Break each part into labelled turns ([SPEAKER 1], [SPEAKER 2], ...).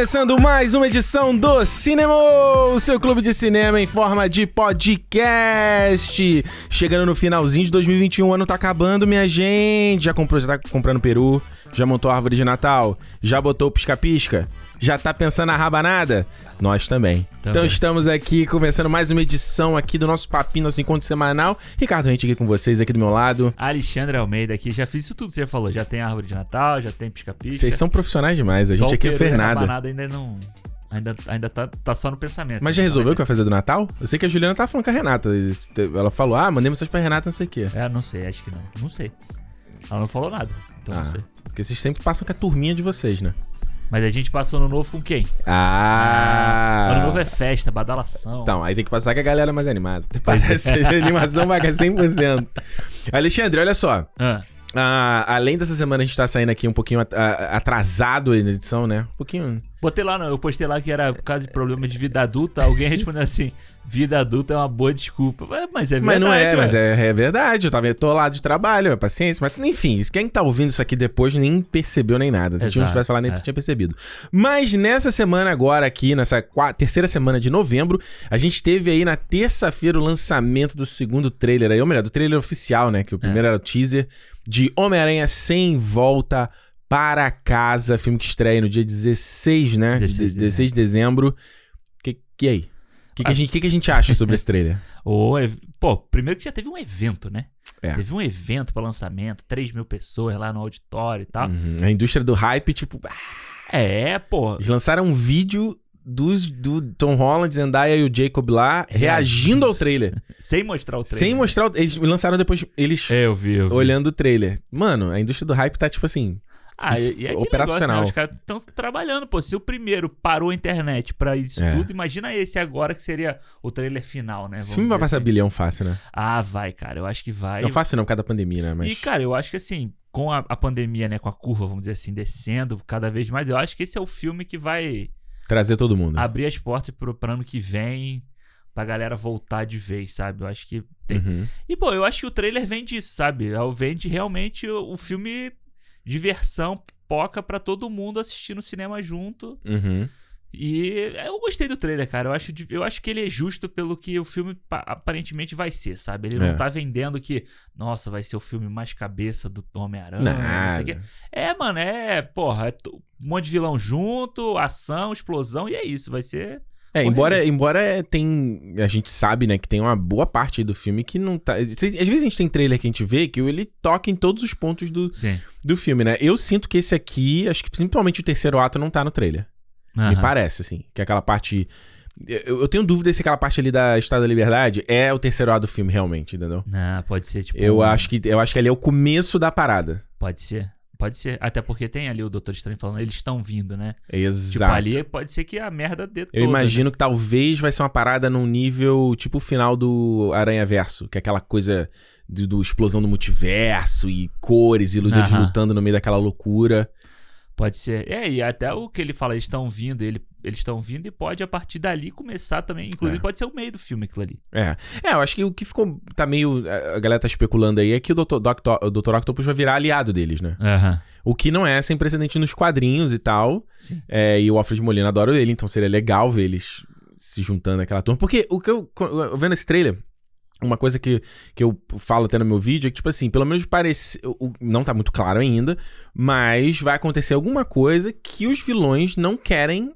[SPEAKER 1] começando mais uma edição do Cinema, o seu clube de cinema em forma de podcast. Chegando no finalzinho de 2021, o ano tá acabando, minha gente. Já comprou, já tá comprando peru? Já montou a árvore de Natal? Já botou pisca-pisca? Já tá pensando na rabanada? Nós também.
[SPEAKER 2] Também.
[SPEAKER 1] Então estamos aqui começando mais uma edição aqui do nosso papinho, nosso encontro semanal. Ricardo Rente aqui com vocês, aqui do meu lado.
[SPEAKER 2] Alexandre Almeida aqui, já fiz isso tudo que você falou. Já tem árvore de Natal, já tem pisca-pisca.
[SPEAKER 1] Vocês são profissionais demais, a gente aqui não fez nada.
[SPEAKER 2] rabanada ainda não. Ainda, ainda tá, tá só no pensamento.
[SPEAKER 1] Mas já
[SPEAKER 2] Só
[SPEAKER 1] resolveu o que vai fazer do Natal? Eu sei que a Juliana tava falando com a Renata. Ela falou, ah, mandei mensagem pra Renata, não sei o quê.
[SPEAKER 2] É, não sei, acho que não. Não sei. Ela não falou nada. Então
[SPEAKER 1] Ah,
[SPEAKER 2] não sei.
[SPEAKER 1] porque vocês sempre passam com a turminha de vocês, né?
[SPEAKER 2] Mas a gente passou no novo com quem?
[SPEAKER 1] Ah!
[SPEAKER 2] Ano novo é festa, badalação.
[SPEAKER 1] Então, aí tem que passar com a galera mais animada. Parece a animação vai 100%. Alexandre, olha só.
[SPEAKER 2] Ah,
[SPEAKER 1] Ah, além dessa semana a gente tá saindo aqui um pouquinho atrasado na edição, né? Um pouquinho.
[SPEAKER 2] botei lá, no- eu postei lá que era por causa de problema de vida adulta. Alguém respondeu assim: vida adulta é uma boa desculpa. Mas é
[SPEAKER 1] mas
[SPEAKER 2] verdade.
[SPEAKER 1] não é,
[SPEAKER 2] ué.
[SPEAKER 1] mas é, é verdade. Eu tava tô lá de trabalho, é paciência. Mas enfim, quem tá ouvindo isso aqui depois nem percebeu nem nada. Se a gente não tivesse falado, nem
[SPEAKER 2] é.
[SPEAKER 1] tinha percebido. Mas nessa semana agora aqui, nessa qua- terceira semana de novembro, a gente teve aí na terça-feira o lançamento do segundo trailer aí, ou melhor, do trailer oficial, né? Que o primeiro era o teaser de Homem-Aranha Sem Volta para Casa, filme que estreia no dia 16, né?
[SPEAKER 2] 16 de
[SPEAKER 1] 16 de dezembro. Que, que aí? O que, que, a gente- que que a gente acha sobre esse trailer?
[SPEAKER 2] Ev- Pô, primeiro que já teve um evento, né?
[SPEAKER 1] É.
[SPEAKER 2] Teve um evento pra lançamento, 3 mil pessoas lá no auditório e tal.
[SPEAKER 1] Uhum. A indústria do hype, tipo, ah,
[SPEAKER 2] É, pô.
[SPEAKER 1] eles lançaram um vídeo dos, do Tom Holland, Zendaya e o Jacob lá reagindo ao trailer.
[SPEAKER 2] Sem mostrar o trailer.
[SPEAKER 1] sem mostrar. o- Eles lançaram depois eles
[SPEAKER 2] É, eu vi, eu vi.
[SPEAKER 1] olhando o trailer. Mano, a indústria do hype tá tipo assim.
[SPEAKER 2] Ah, e, e é
[SPEAKER 1] operacional.
[SPEAKER 2] Negócio, né? Os caras estão trabalhando, pô. Se o primeiro parou a internet pra isso
[SPEAKER 1] É.
[SPEAKER 2] tudo, imagina esse agora que seria o trailer final, né? Vamos
[SPEAKER 1] filme vai passar
[SPEAKER 2] assim.
[SPEAKER 1] bilhão fácil, né?
[SPEAKER 2] Ah, vai, cara. Eu acho que vai.
[SPEAKER 1] Não fácil não, por causa da pandemia, né? Mas.
[SPEAKER 2] E, cara, eu acho que assim, com a, a pandemia, né, com a curva, vamos dizer assim, descendo cada vez mais, eu acho que esse é o filme que vai
[SPEAKER 1] Trazer todo mundo.
[SPEAKER 2] abrir as portas pro, pro ano que vem pra galera voltar de vez, sabe? Eu acho que tem.
[SPEAKER 1] Uhum.
[SPEAKER 2] E, pô, eu acho que o trailer vem disso, sabe? É Vende realmente o, o filme diversão, poca pra todo mundo assistir no cinema junto.
[SPEAKER 1] Uhum.
[SPEAKER 2] E eu gostei do trailer, cara. Eu acho, eu acho que ele é justo pelo que o filme pa- aparentemente vai ser, sabe? Ele
[SPEAKER 1] É.
[SPEAKER 2] não tá vendendo que, nossa, vai ser o filme mais cabeça do Homem-Aranha. o.
[SPEAKER 1] Nada.
[SPEAKER 2] É, mano, é, porra, é um monte de vilão junto, ação, explosão, e é isso, vai ser.
[SPEAKER 1] É, embora, embora tem. A gente sabe, né, que tem uma boa parte aí do filme que não tá. Às vezes a gente tem trailer que a gente vê que ele toca em todos os pontos do,
[SPEAKER 2] Sim.
[SPEAKER 1] do filme, né? Eu sinto que esse aqui, acho que principalmente o terceiro ato não tá no trailer. Me
[SPEAKER 2] Aham.
[SPEAKER 1] parece, assim. Que aquela parte. Eu, eu tenho dúvida se aquela parte ali da Estado da Liberdade é o terceiro ato do filme, realmente, entendeu?
[SPEAKER 2] Não, pode ser, tipo.
[SPEAKER 1] Eu
[SPEAKER 2] um-
[SPEAKER 1] acho que eu acho que ali é o começo da parada.
[SPEAKER 2] Pode ser. Pode ser. Até porque tem ali o Doutor Estranho falando, eles estão vindo, né? Tipo,
[SPEAKER 1] Exato.
[SPEAKER 2] ali pode ser que a merda dê toda.
[SPEAKER 1] Eu imagino que talvez vai ser uma parada num nível tipo o final do Aranha Verso, que é aquela coisa do, do explosão do multiverso e cores e luzes
[SPEAKER 2] Aham.
[SPEAKER 1] lutando no meio daquela loucura.
[SPEAKER 2] Pode ser. É, e até o que ele fala, eles estão vindo, ele, eles estão vindo e pode a partir dali começar também. Inclusive,
[SPEAKER 1] É.
[SPEAKER 2] pode ser o meio do filme aquilo ali.
[SPEAKER 1] É. É, eu acho que o que ficou. Tá meio. A galera tá especulando aí é que o Dr. Doctor, o Dr. Octopus vai virar aliado deles, né?
[SPEAKER 2] Aham.
[SPEAKER 1] O que não é sem precedente nos quadrinhos e tal.
[SPEAKER 2] Sim.
[SPEAKER 1] É, e o Alfred Molina adora ele, então seria legal ver eles se juntando àquela turma. Porque o que eu, vendo esse trailer, uma coisa que, que eu falo até no meu vídeo é que, tipo assim, pelo menos parece. o- Não tá muito claro ainda, mas vai acontecer alguma coisa que os vilões não querem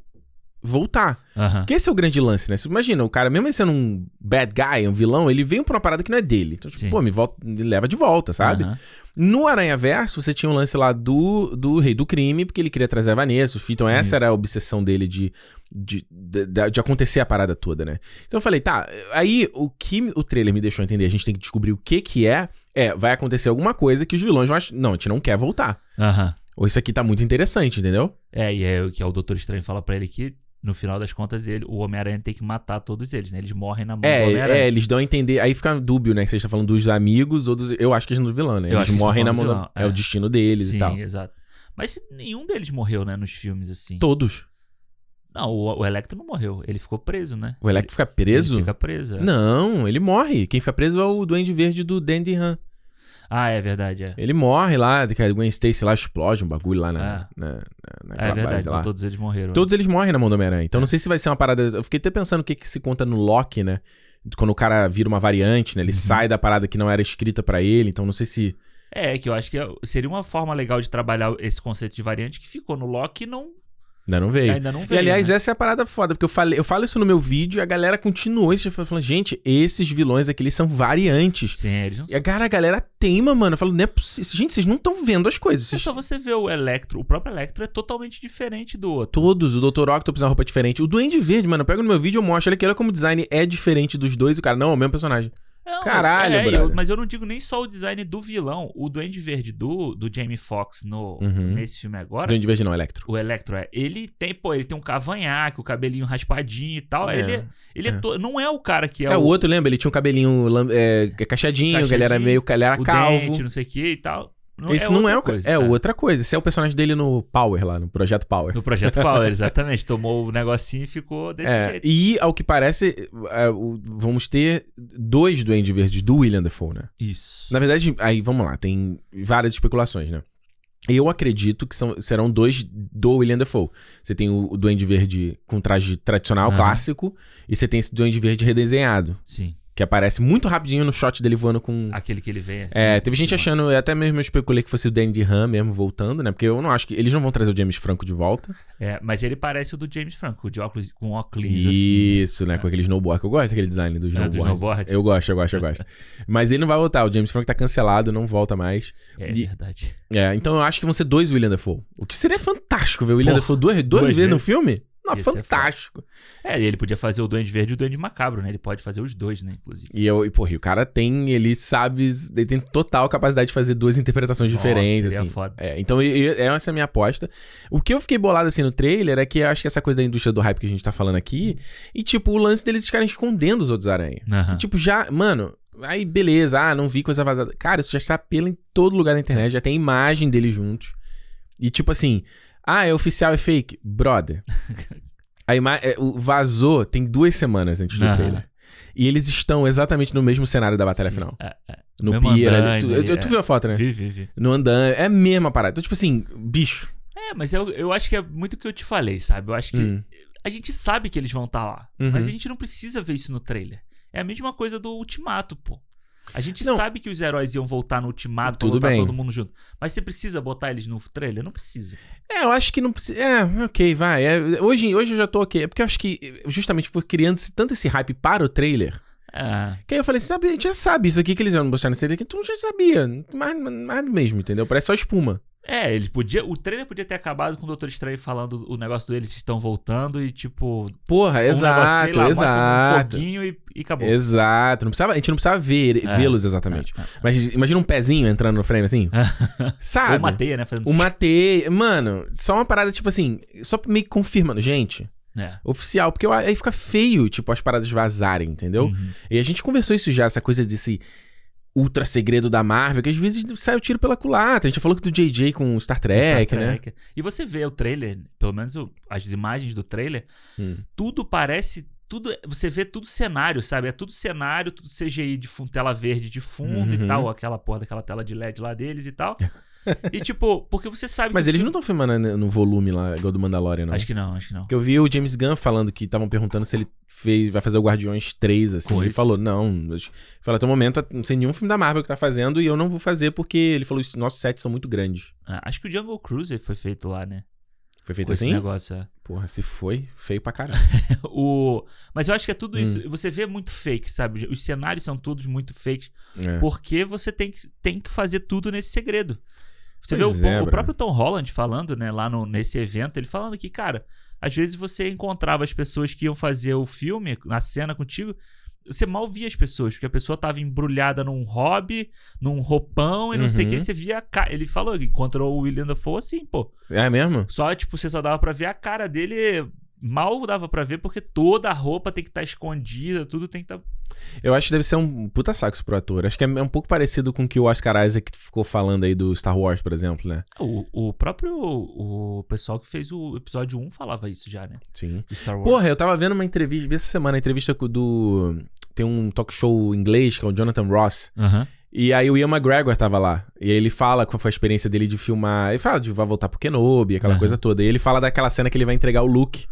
[SPEAKER 1] voltar.
[SPEAKER 2] Aham.
[SPEAKER 1] Porque esse é o grande lance, né? Você imagina, o cara, mesmo sendo um bad guy, um vilão, ele veio pra uma parada que não é dele. Então, tipo,
[SPEAKER 2] Sim.
[SPEAKER 1] pô, me, volta, me leva de volta, sabe?
[SPEAKER 2] Aham.
[SPEAKER 1] No Aranha Verso, você tinha um lance lá do, do Rei do Crime, porque ele queria trazer a Vanessa, o Fih, então essa
[SPEAKER 2] Isso.
[SPEAKER 1] era a obsessão dele de, de, de, de acontecer a parada toda, né? Então eu falei, tá, aí o que o trailer me deixou entender, a gente tem que descobrir o que que é, é, vai acontecer alguma coisa que os vilões vão achar, não, a gente não quer voltar.
[SPEAKER 2] Aham.
[SPEAKER 1] Ou isso aqui tá muito interessante, entendeu?
[SPEAKER 2] É, e é o que é o Doutor Estranho fala pra ele que, no final das contas, ele, o Homem-Aranha tem que matar todos eles, né? Eles morrem na mão do
[SPEAKER 1] É,
[SPEAKER 2] Homem-Aranha.
[SPEAKER 1] é, eles dão a entender, aí fica dúbio, né, que você está falando dos amigos ou dos, eu acho que eles não do vilão, né?
[SPEAKER 2] Eu
[SPEAKER 1] Eles morrem na
[SPEAKER 2] estão
[SPEAKER 1] mão, da,
[SPEAKER 2] do
[SPEAKER 1] é. o
[SPEAKER 2] é.
[SPEAKER 1] destino deles
[SPEAKER 2] Sim,
[SPEAKER 1] e tal.
[SPEAKER 2] exato. Mas nenhum deles morreu, né, nos filmes, assim.
[SPEAKER 1] Todos.
[SPEAKER 2] Não, o, o Electro não morreu. Ele ficou preso, né?
[SPEAKER 1] O Electro fica preso?
[SPEAKER 2] Ele fica preso. é.
[SPEAKER 1] Não, ele morre. Quem fica preso é o Duende Verde do Dandy Han.
[SPEAKER 2] Ah, é verdade, é.
[SPEAKER 1] Ele morre lá, que a Gwen Stacy lá explode um bagulho lá na, na, na,
[SPEAKER 2] É
[SPEAKER 1] naquela
[SPEAKER 2] verdade, então todos eles morreram.
[SPEAKER 1] Todos eles morrem na mão do Homem-Aranha.
[SPEAKER 2] É.
[SPEAKER 1] Então não sei se vai ser uma parada. Eu fiquei até pensando o que, que se conta no Loki, né? Quando o cara vira uma variante, né?
[SPEAKER 2] Uhum.
[SPEAKER 1] Ele sai da parada que não era escrita pra ele. Então não sei se.
[SPEAKER 2] É, que eu acho que seria uma forma legal de trabalhar esse conceito de variante que ficou no Loki e não,
[SPEAKER 1] Ainda não veio.
[SPEAKER 2] ainda não
[SPEAKER 1] E
[SPEAKER 2] veio.
[SPEAKER 1] aliás,
[SPEAKER 2] né?
[SPEAKER 1] essa é a parada foda, porque eu, falei, eu falo isso no meu vídeo e a galera continuou isso, falando, gente, esses vilões aqui, eles são variantes.
[SPEAKER 2] Sim, eles não
[SPEAKER 1] E a cara, a galera teima, mano. Eu falo, não é possível. Gente, vocês não estão vendo as coisas.
[SPEAKER 2] É
[SPEAKER 1] Vocês...
[SPEAKER 2] só você ver o Electro. O próprio Electro é totalmente diferente do outro.
[SPEAKER 1] Todos, o Dr. Octopus é uma roupa diferente. O Duende Verde, mano, eu pego no meu vídeo e eu mostro. Olha aqui, olha como o design é diferente dos dois. E o cara, não, é o mesmo personagem.
[SPEAKER 2] Não,
[SPEAKER 1] Caralho,
[SPEAKER 2] é, eu- mas eu não digo nem só o design do vilão. O Duende Verde do, do Jamie Foxx no,
[SPEAKER 1] Uhum.
[SPEAKER 2] nesse filme agora.
[SPEAKER 1] Duende Verde não, Electro.
[SPEAKER 2] O Electro é. Ele tem, pô, ele tem um cavanhaque, o cabelinho raspadinho e tal.
[SPEAKER 1] É,
[SPEAKER 2] ele ele é.
[SPEAKER 1] é.
[SPEAKER 2] to- não é o cara que é,
[SPEAKER 1] É, o outro, lembra? Ele tinha um cabelinho é, cacheadinho, que ele era
[SPEAKER 2] Cacheadinho,
[SPEAKER 1] meio. Ele era
[SPEAKER 2] o
[SPEAKER 1] calvo.
[SPEAKER 2] dente, não sei o que e tal.
[SPEAKER 1] Esse não é
[SPEAKER 2] outra
[SPEAKER 1] o.
[SPEAKER 2] coisa.
[SPEAKER 1] é outra coisa. Esse é o personagem dele no Power lá, no Projeto Power.
[SPEAKER 2] No Projeto Power, exatamente. Tomou o negocinho e ficou desse
[SPEAKER 1] É,
[SPEAKER 2] jeito.
[SPEAKER 1] e ao que parece, é, vamos ter dois Duende Verdes do William Defoe, né?
[SPEAKER 2] Isso.
[SPEAKER 1] Na verdade, aí vamos lá, tem várias especulações, né? Eu acredito que são, serão dois do William Defoe. Você tem o, o Duende Verde com traje tradicional, clássico, e você tem esse Duende Verde redesenhado,
[SPEAKER 2] Sim.
[SPEAKER 1] Que aparece muito rapidinho no shot dele voando com.
[SPEAKER 2] Aquele que ele vem assim.
[SPEAKER 1] é, teve gente achando, eu até mesmo especulei que fosse o Dandy Han mesmo voltando, né? Porque eu não acho que. Eles não vão trazer o James Franco de volta.
[SPEAKER 2] É, mas ele parece o do James Franco, de óculos, com óculos assim.
[SPEAKER 1] Isso, né? Com aquele snowboard. que Eu gosto daquele design do
[SPEAKER 2] É,
[SPEAKER 1] snowboard.
[SPEAKER 2] do snowboard.
[SPEAKER 1] Eu gosto, eu gosto, eu gosto. Mas ele não vai voltar. O James Franco tá cancelado, não volta mais.
[SPEAKER 2] É
[SPEAKER 1] E-
[SPEAKER 2] verdade.
[SPEAKER 1] É, então eu acho que vão ser dois William Dafoe. O que seria fantástico ver o William
[SPEAKER 2] Porra,
[SPEAKER 1] Dafoe duas, duas,
[SPEAKER 2] duas
[SPEAKER 1] vezes no filme? Não,
[SPEAKER 2] Ia
[SPEAKER 1] fantástico.
[SPEAKER 2] É, ele podia fazer o Duende Verde e o Duende Macabro, né? Ele pode fazer os dois, né, inclusive.
[SPEAKER 1] E, eu, e, porra, e o cara tem, ele sabe, ele tem total capacidade de fazer duas interpretações
[SPEAKER 2] Nossa,
[SPEAKER 1] diferentes,
[SPEAKER 2] seria
[SPEAKER 1] assim.
[SPEAKER 2] foda.
[SPEAKER 1] É, então e- e- essa é a minha aposta. O que eu fiquei bolado, assim, no trailer é que eu acho que essa coisa da indústria do hype que a gente tá falando aqui, e, tipo, o lance deles ficarem escondendo os outros aranha.
[SPEAKER 2] Aham.
[SPEAKER 1] E, tipo, já, mano, aí beleza, ah, não vi coisa vazada. Cara, isso já está pela em todo lugar da internet, já tem imagem deles juntos. E, tipo assim, ah, é oficial, é fake? Brother. A ima é, o vazou tem duas semanas antes do
[SPEAKER 2] Aham.
[SPEAKER 1] trailer. E eles estão exatamente no mesmo cenário da batalha
[SPEAKER 2] Sim,
[SPEAKER 1] final.
[SPEAKER 2] é, é.
[SPEAKER 1] No
[SPEAKER 2] Mesmo
[SPEAKER 1] pier
[SPEAKER 2] andaime,
[SPEAKER 1] Tu, eu- eu- tu
[SPEAKER 2] é.
[SPEAKER 1] viu a foto, né?
[SPEAKER 2] Vi, vi, vi.
[SPEAKER 1] No andame. É a mesma parada. Então, tipo assim, bicho.
[SPEAKER 2] É, mas eu, eu acho que é muito o que eu te falei, sabe? Eu acho que
[SPEAKER 1] Hum.
[SPEAKER 2] a gente sabe que eles vão estar lá,
[SPEAKER 1] Uhum.
[SPEAKER 2] mas a gente não precisa ver isso no trailer. É a mesma coisa do Ultimato, pô. A gente
[SPEAKER 1] Não.
[SPEAKER 2] sabe que os heróis iam voltar no Ultimato pra
[SPEAKER 1] Tudo bem.
[SPEAKER 2] todo mundo junto. Mas você precisa botar eles no trailer? Não precisa.
[SPEAKER 1] É, eu acho que não precisa. É, ok, vai. É, hoje, hoje eu já tô ok. É porque eu acho que justamente por criando esse- tanto esse hype para o trailer.
[SPEAKER 2] É.
[SPEAKER 1] Que aí eu falei, sabe, a gente já sabe isso aqui que eles iam mostrar nesse trailer, que tu já sabia. Mais, mais mesmo, entendeu? Parece só espuma.
[SPEAKER 2] É, ele podia. O trailer podia ter acabado com o Doutor Estranho falando o negócio deles estão voltando e, tipo.
[SPEAKER 1] Porra,
[SPEAKER 2] um
[SPEAKER 1] exato,
[SPEAKER 2] lá, mostra Um
[SPEAKER 1] exato.
[SPEAKER 2] foguinho e, e acabou.
[SPEAKER 1] Exato. Não precisava, a gente não precisava ver,
[SPEAKER 2] É.
[SPEAKER 1] vê-los exatamente.
[SPEAKER 2] É, é.
[SPEAKER 1] Mas imagina um pezinho entrando no frame assim. Sabe?
[SPEAKER 2] Ou uma teia, né? Fazendo...
[SPEAKER 1] Uma teia. Mano, só uma parada tipo assim, só meio que confirmando. Gente,
[SPEAKER 2] É.
[SPEAKER 1] oficial, porque aí fica feio, tipo, as paradas vazarem, entendeu?
[SPEAKER 2] Uhum.
[SPEAKER 1] E a gente conversou isso já, essa coisa desse ultra segredo da Marvel, que às vezes sai o tiro pela culatra. A gente já falou que do JJ com Star Trek,
[SPEAKER 2] Star
[SPEAKER 1] né?
[SPEAKER 2] Trek. E você vê o trailer, pelo menos o- as imagens do trailer,
[SPEAKER 1] Hum.
[SPEAKER 2] tudo parece. Tudo, você vê tudo cenário, sabe? É tudo cenário, tudo CGI de fundo, tela verde de fundo
[SPEAKER 1] Uhum.
[SPEAKER 2] e tal, aquela porra daquela tela de LED lá deles e tal. E tipo, porque você sabe
[SPEAKER 1] Mas eles não
[SPEAKER 2] filme-
[SPEAKER 1] estão filmando né, no volume lá, igual do Mandalorian, não.
[SPEAKER 2] Acho que não, acho que não.
[SPEAKER 1] Porque eu vi o James Gunn falando que estavam perguntando se ele fez, vai fazer o Guardiões 3, assim. Ele falou, não. Falou, até o momento, não sei nenhum filme da Marvel que tá fazendo e eu não vou fazer porque ele falou, "Os nossos sets são muito grandes.
[SPEAKER 2] Ah, acho que o Jungle Cruise foi feito lá, né?
[SPEAKER 1] Foi feito
[SPEAKER 2] Com esse
[SPEAKER 1] assim?
[SPEAKER 2] negócio, é.
[SPEAKER 1] Porra, se foi, feio pra caralho.
[SPEAKER 2] o... Mas eu acho que é
[SPEAKER 1] Hum.
[SPEAKER 2] tudo isso. Você vê muito fake, sabe? Os cenários são todos muito fakes.
[SPEAKER 1] É.
[SPEAKER 2] Porque você tem que, tem que fazer tudo nesse segredo. Você
[SPEAKER 1] Pois
[SPEAKER 2] vê o,
[SPEAKER 1] é,
[SPEAKER 2] o
[SPEAKER 1] bro.
[SPEAKER 2] próprio Tom Holland falando, né, lá no, nesse evento, ele falando que, cara, às vezes você encontrava as pessoas que iam fazer o filme, na cena contigo, você mal via as pessoas, porque a pessoa tava embrulhada num hobby, num roupão e não sei o que,
[SPEAKER 1] Uhum.
[SPEAKER 2] você via a cara. Ele falou que encontrou o William Dafoe assim, pô.
[SPEAKER 1] É mesmo?
[SPEAKER 2] Só, tipo, você só dava pra ver a cara dele. Mal dava pra ver, porque toda a roupa tem que estar escondida, tudo tem que estar.
[SPEAKER 1] Eu acho que deve ser um puta saco isso pro ator. Acho que é um pouco parecido com o que o Oscar Isaac ficou falando aí do Star Wars, por exemplo, né?
[SPEAKER 2] O, o próprio o pessoal que fez o episódio 1 falava isso já, né?
[SPEAKER 1] Sim.
[SPEAKER 2] Do Star Wars.
[SPEAKER 1] Porra, eu tava vendo uma entrevista, vi essa semana, a entrevista do. Tem um talk show inglês, que é o Jonathan Ross.
[SPEAKER 2] Aham.
[SPEAKER 1] E aí o Ian McGregor tava lá. E ele fala qual foi a experiência dele de filmar. Ele fala de vai voltar pro Kenobi, aquela
[SPEAKER 2] Aham.
[SPEAKER 1] coisa toda. E ele fala daquela cena que ele vai entregar o Luke.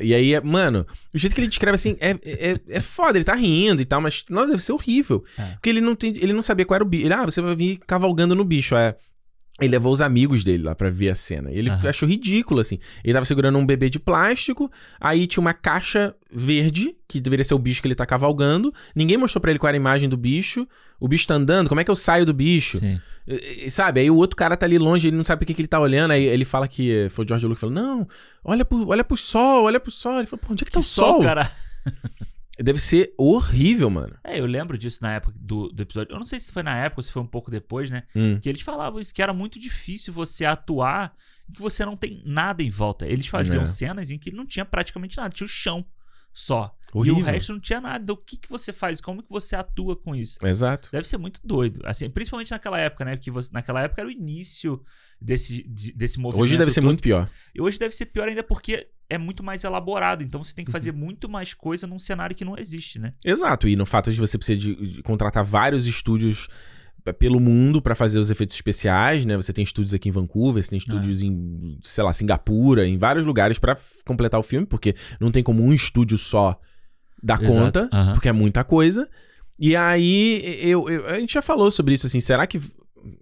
[SPEAKER 1] E aí, é- mano, o jeito que ele descreve assim é, é, é foda, ele tá rindo e tal, mas nossa, deve ser horrível.
[SPEAKER 2] É.
[SPEAKER 1] Porque ele não, tem, ele não sabia qual era o bicho. Ele, ah, você vai vir cavalgando no bicho. É. Ele levou os amigos dele lá pra ver a cena. E ele
[SPEAKER 2] Aham.
[SPEAKER 1] achou ridículo, assim. Ele tava segurando um bebê de plástico, aí tinha uma caixa verde, que deveria ser o bicho que ele tá cavalgando. Ninguém mostrou pra ele qual era a imagem do bicho. O bicho tá andando, como é que eu saio do bicho?
[SPEAKER 2] Sim.
[SPEAKER 1] E- Sabe? Aí o outro cara tá ali longe, ele não sabe o que, que ele tá olhando. Aí ele fala que foi o George Lucas falou: Não, olha pro, olha pro sol, olha pro sol. Ele falou: Pô, onde é que tá o sol?
[SPEAKER 2] cara.
[SPEAKER 1] Deve ser horrível, mano.
[SPEAKER 2] É, eu lembro disso na época do, do episódio. Eu não sei se foi na época ou se foi um pouco depois, né?
[SPEAKER 1] Hum.
[SPEAKER 2] Que eles falavam isso, que era muito difícil você atuar em que você não tem nada em volta. Eles faziam
[SPEAKER 1] É.
[SPEAKER 2] cenas em que não tinha praticamente nada, tinha o chão só.
[SPEAKER 1] Horrível.
[SPEAKER 2] E o resto não tinha nada. Então, O que, que você faz? Como que você atua com isso?
[SPEAKER 1] Exato.
[SPEAKER 2] Deve ser muito doido. Assim, principalmente naquela época, né? Porque você- naquela época era o início desse, de- desse movimento.
[SPEAKER 1] Hoje deve ser
[SPEAKER 2] todo.
[SPEAKER 1] muito pior.
[SPEAKER 2] E hoje deve ser pior ainda porque é muito mais elaborado. Então você tem que
[SPEAKER 1] Uhum.
[SPEAKER 2] fazer muito mais coisa num cenário que não existe, né?
[SPEAKER 1] Exato. E no fato de você precisar de, de contratar vários estúdios eh, pelo mundo pra fazer os efeitos especiais, né? Você tem estúdios aqui em Vancouver, você tem estúdios em, sei lá, Singapura, em vários lugares pra f- completar o filme, porque não tem como um estúdio só dar
[SPEAKER 2] Exato.
[SPEAKER 1] conta,
[SPEAKER 2] Aham.
[SPEAKER 1] porque é muita coisa. E aí, eu, eu- a gente já falou sobre isso, assim, será que.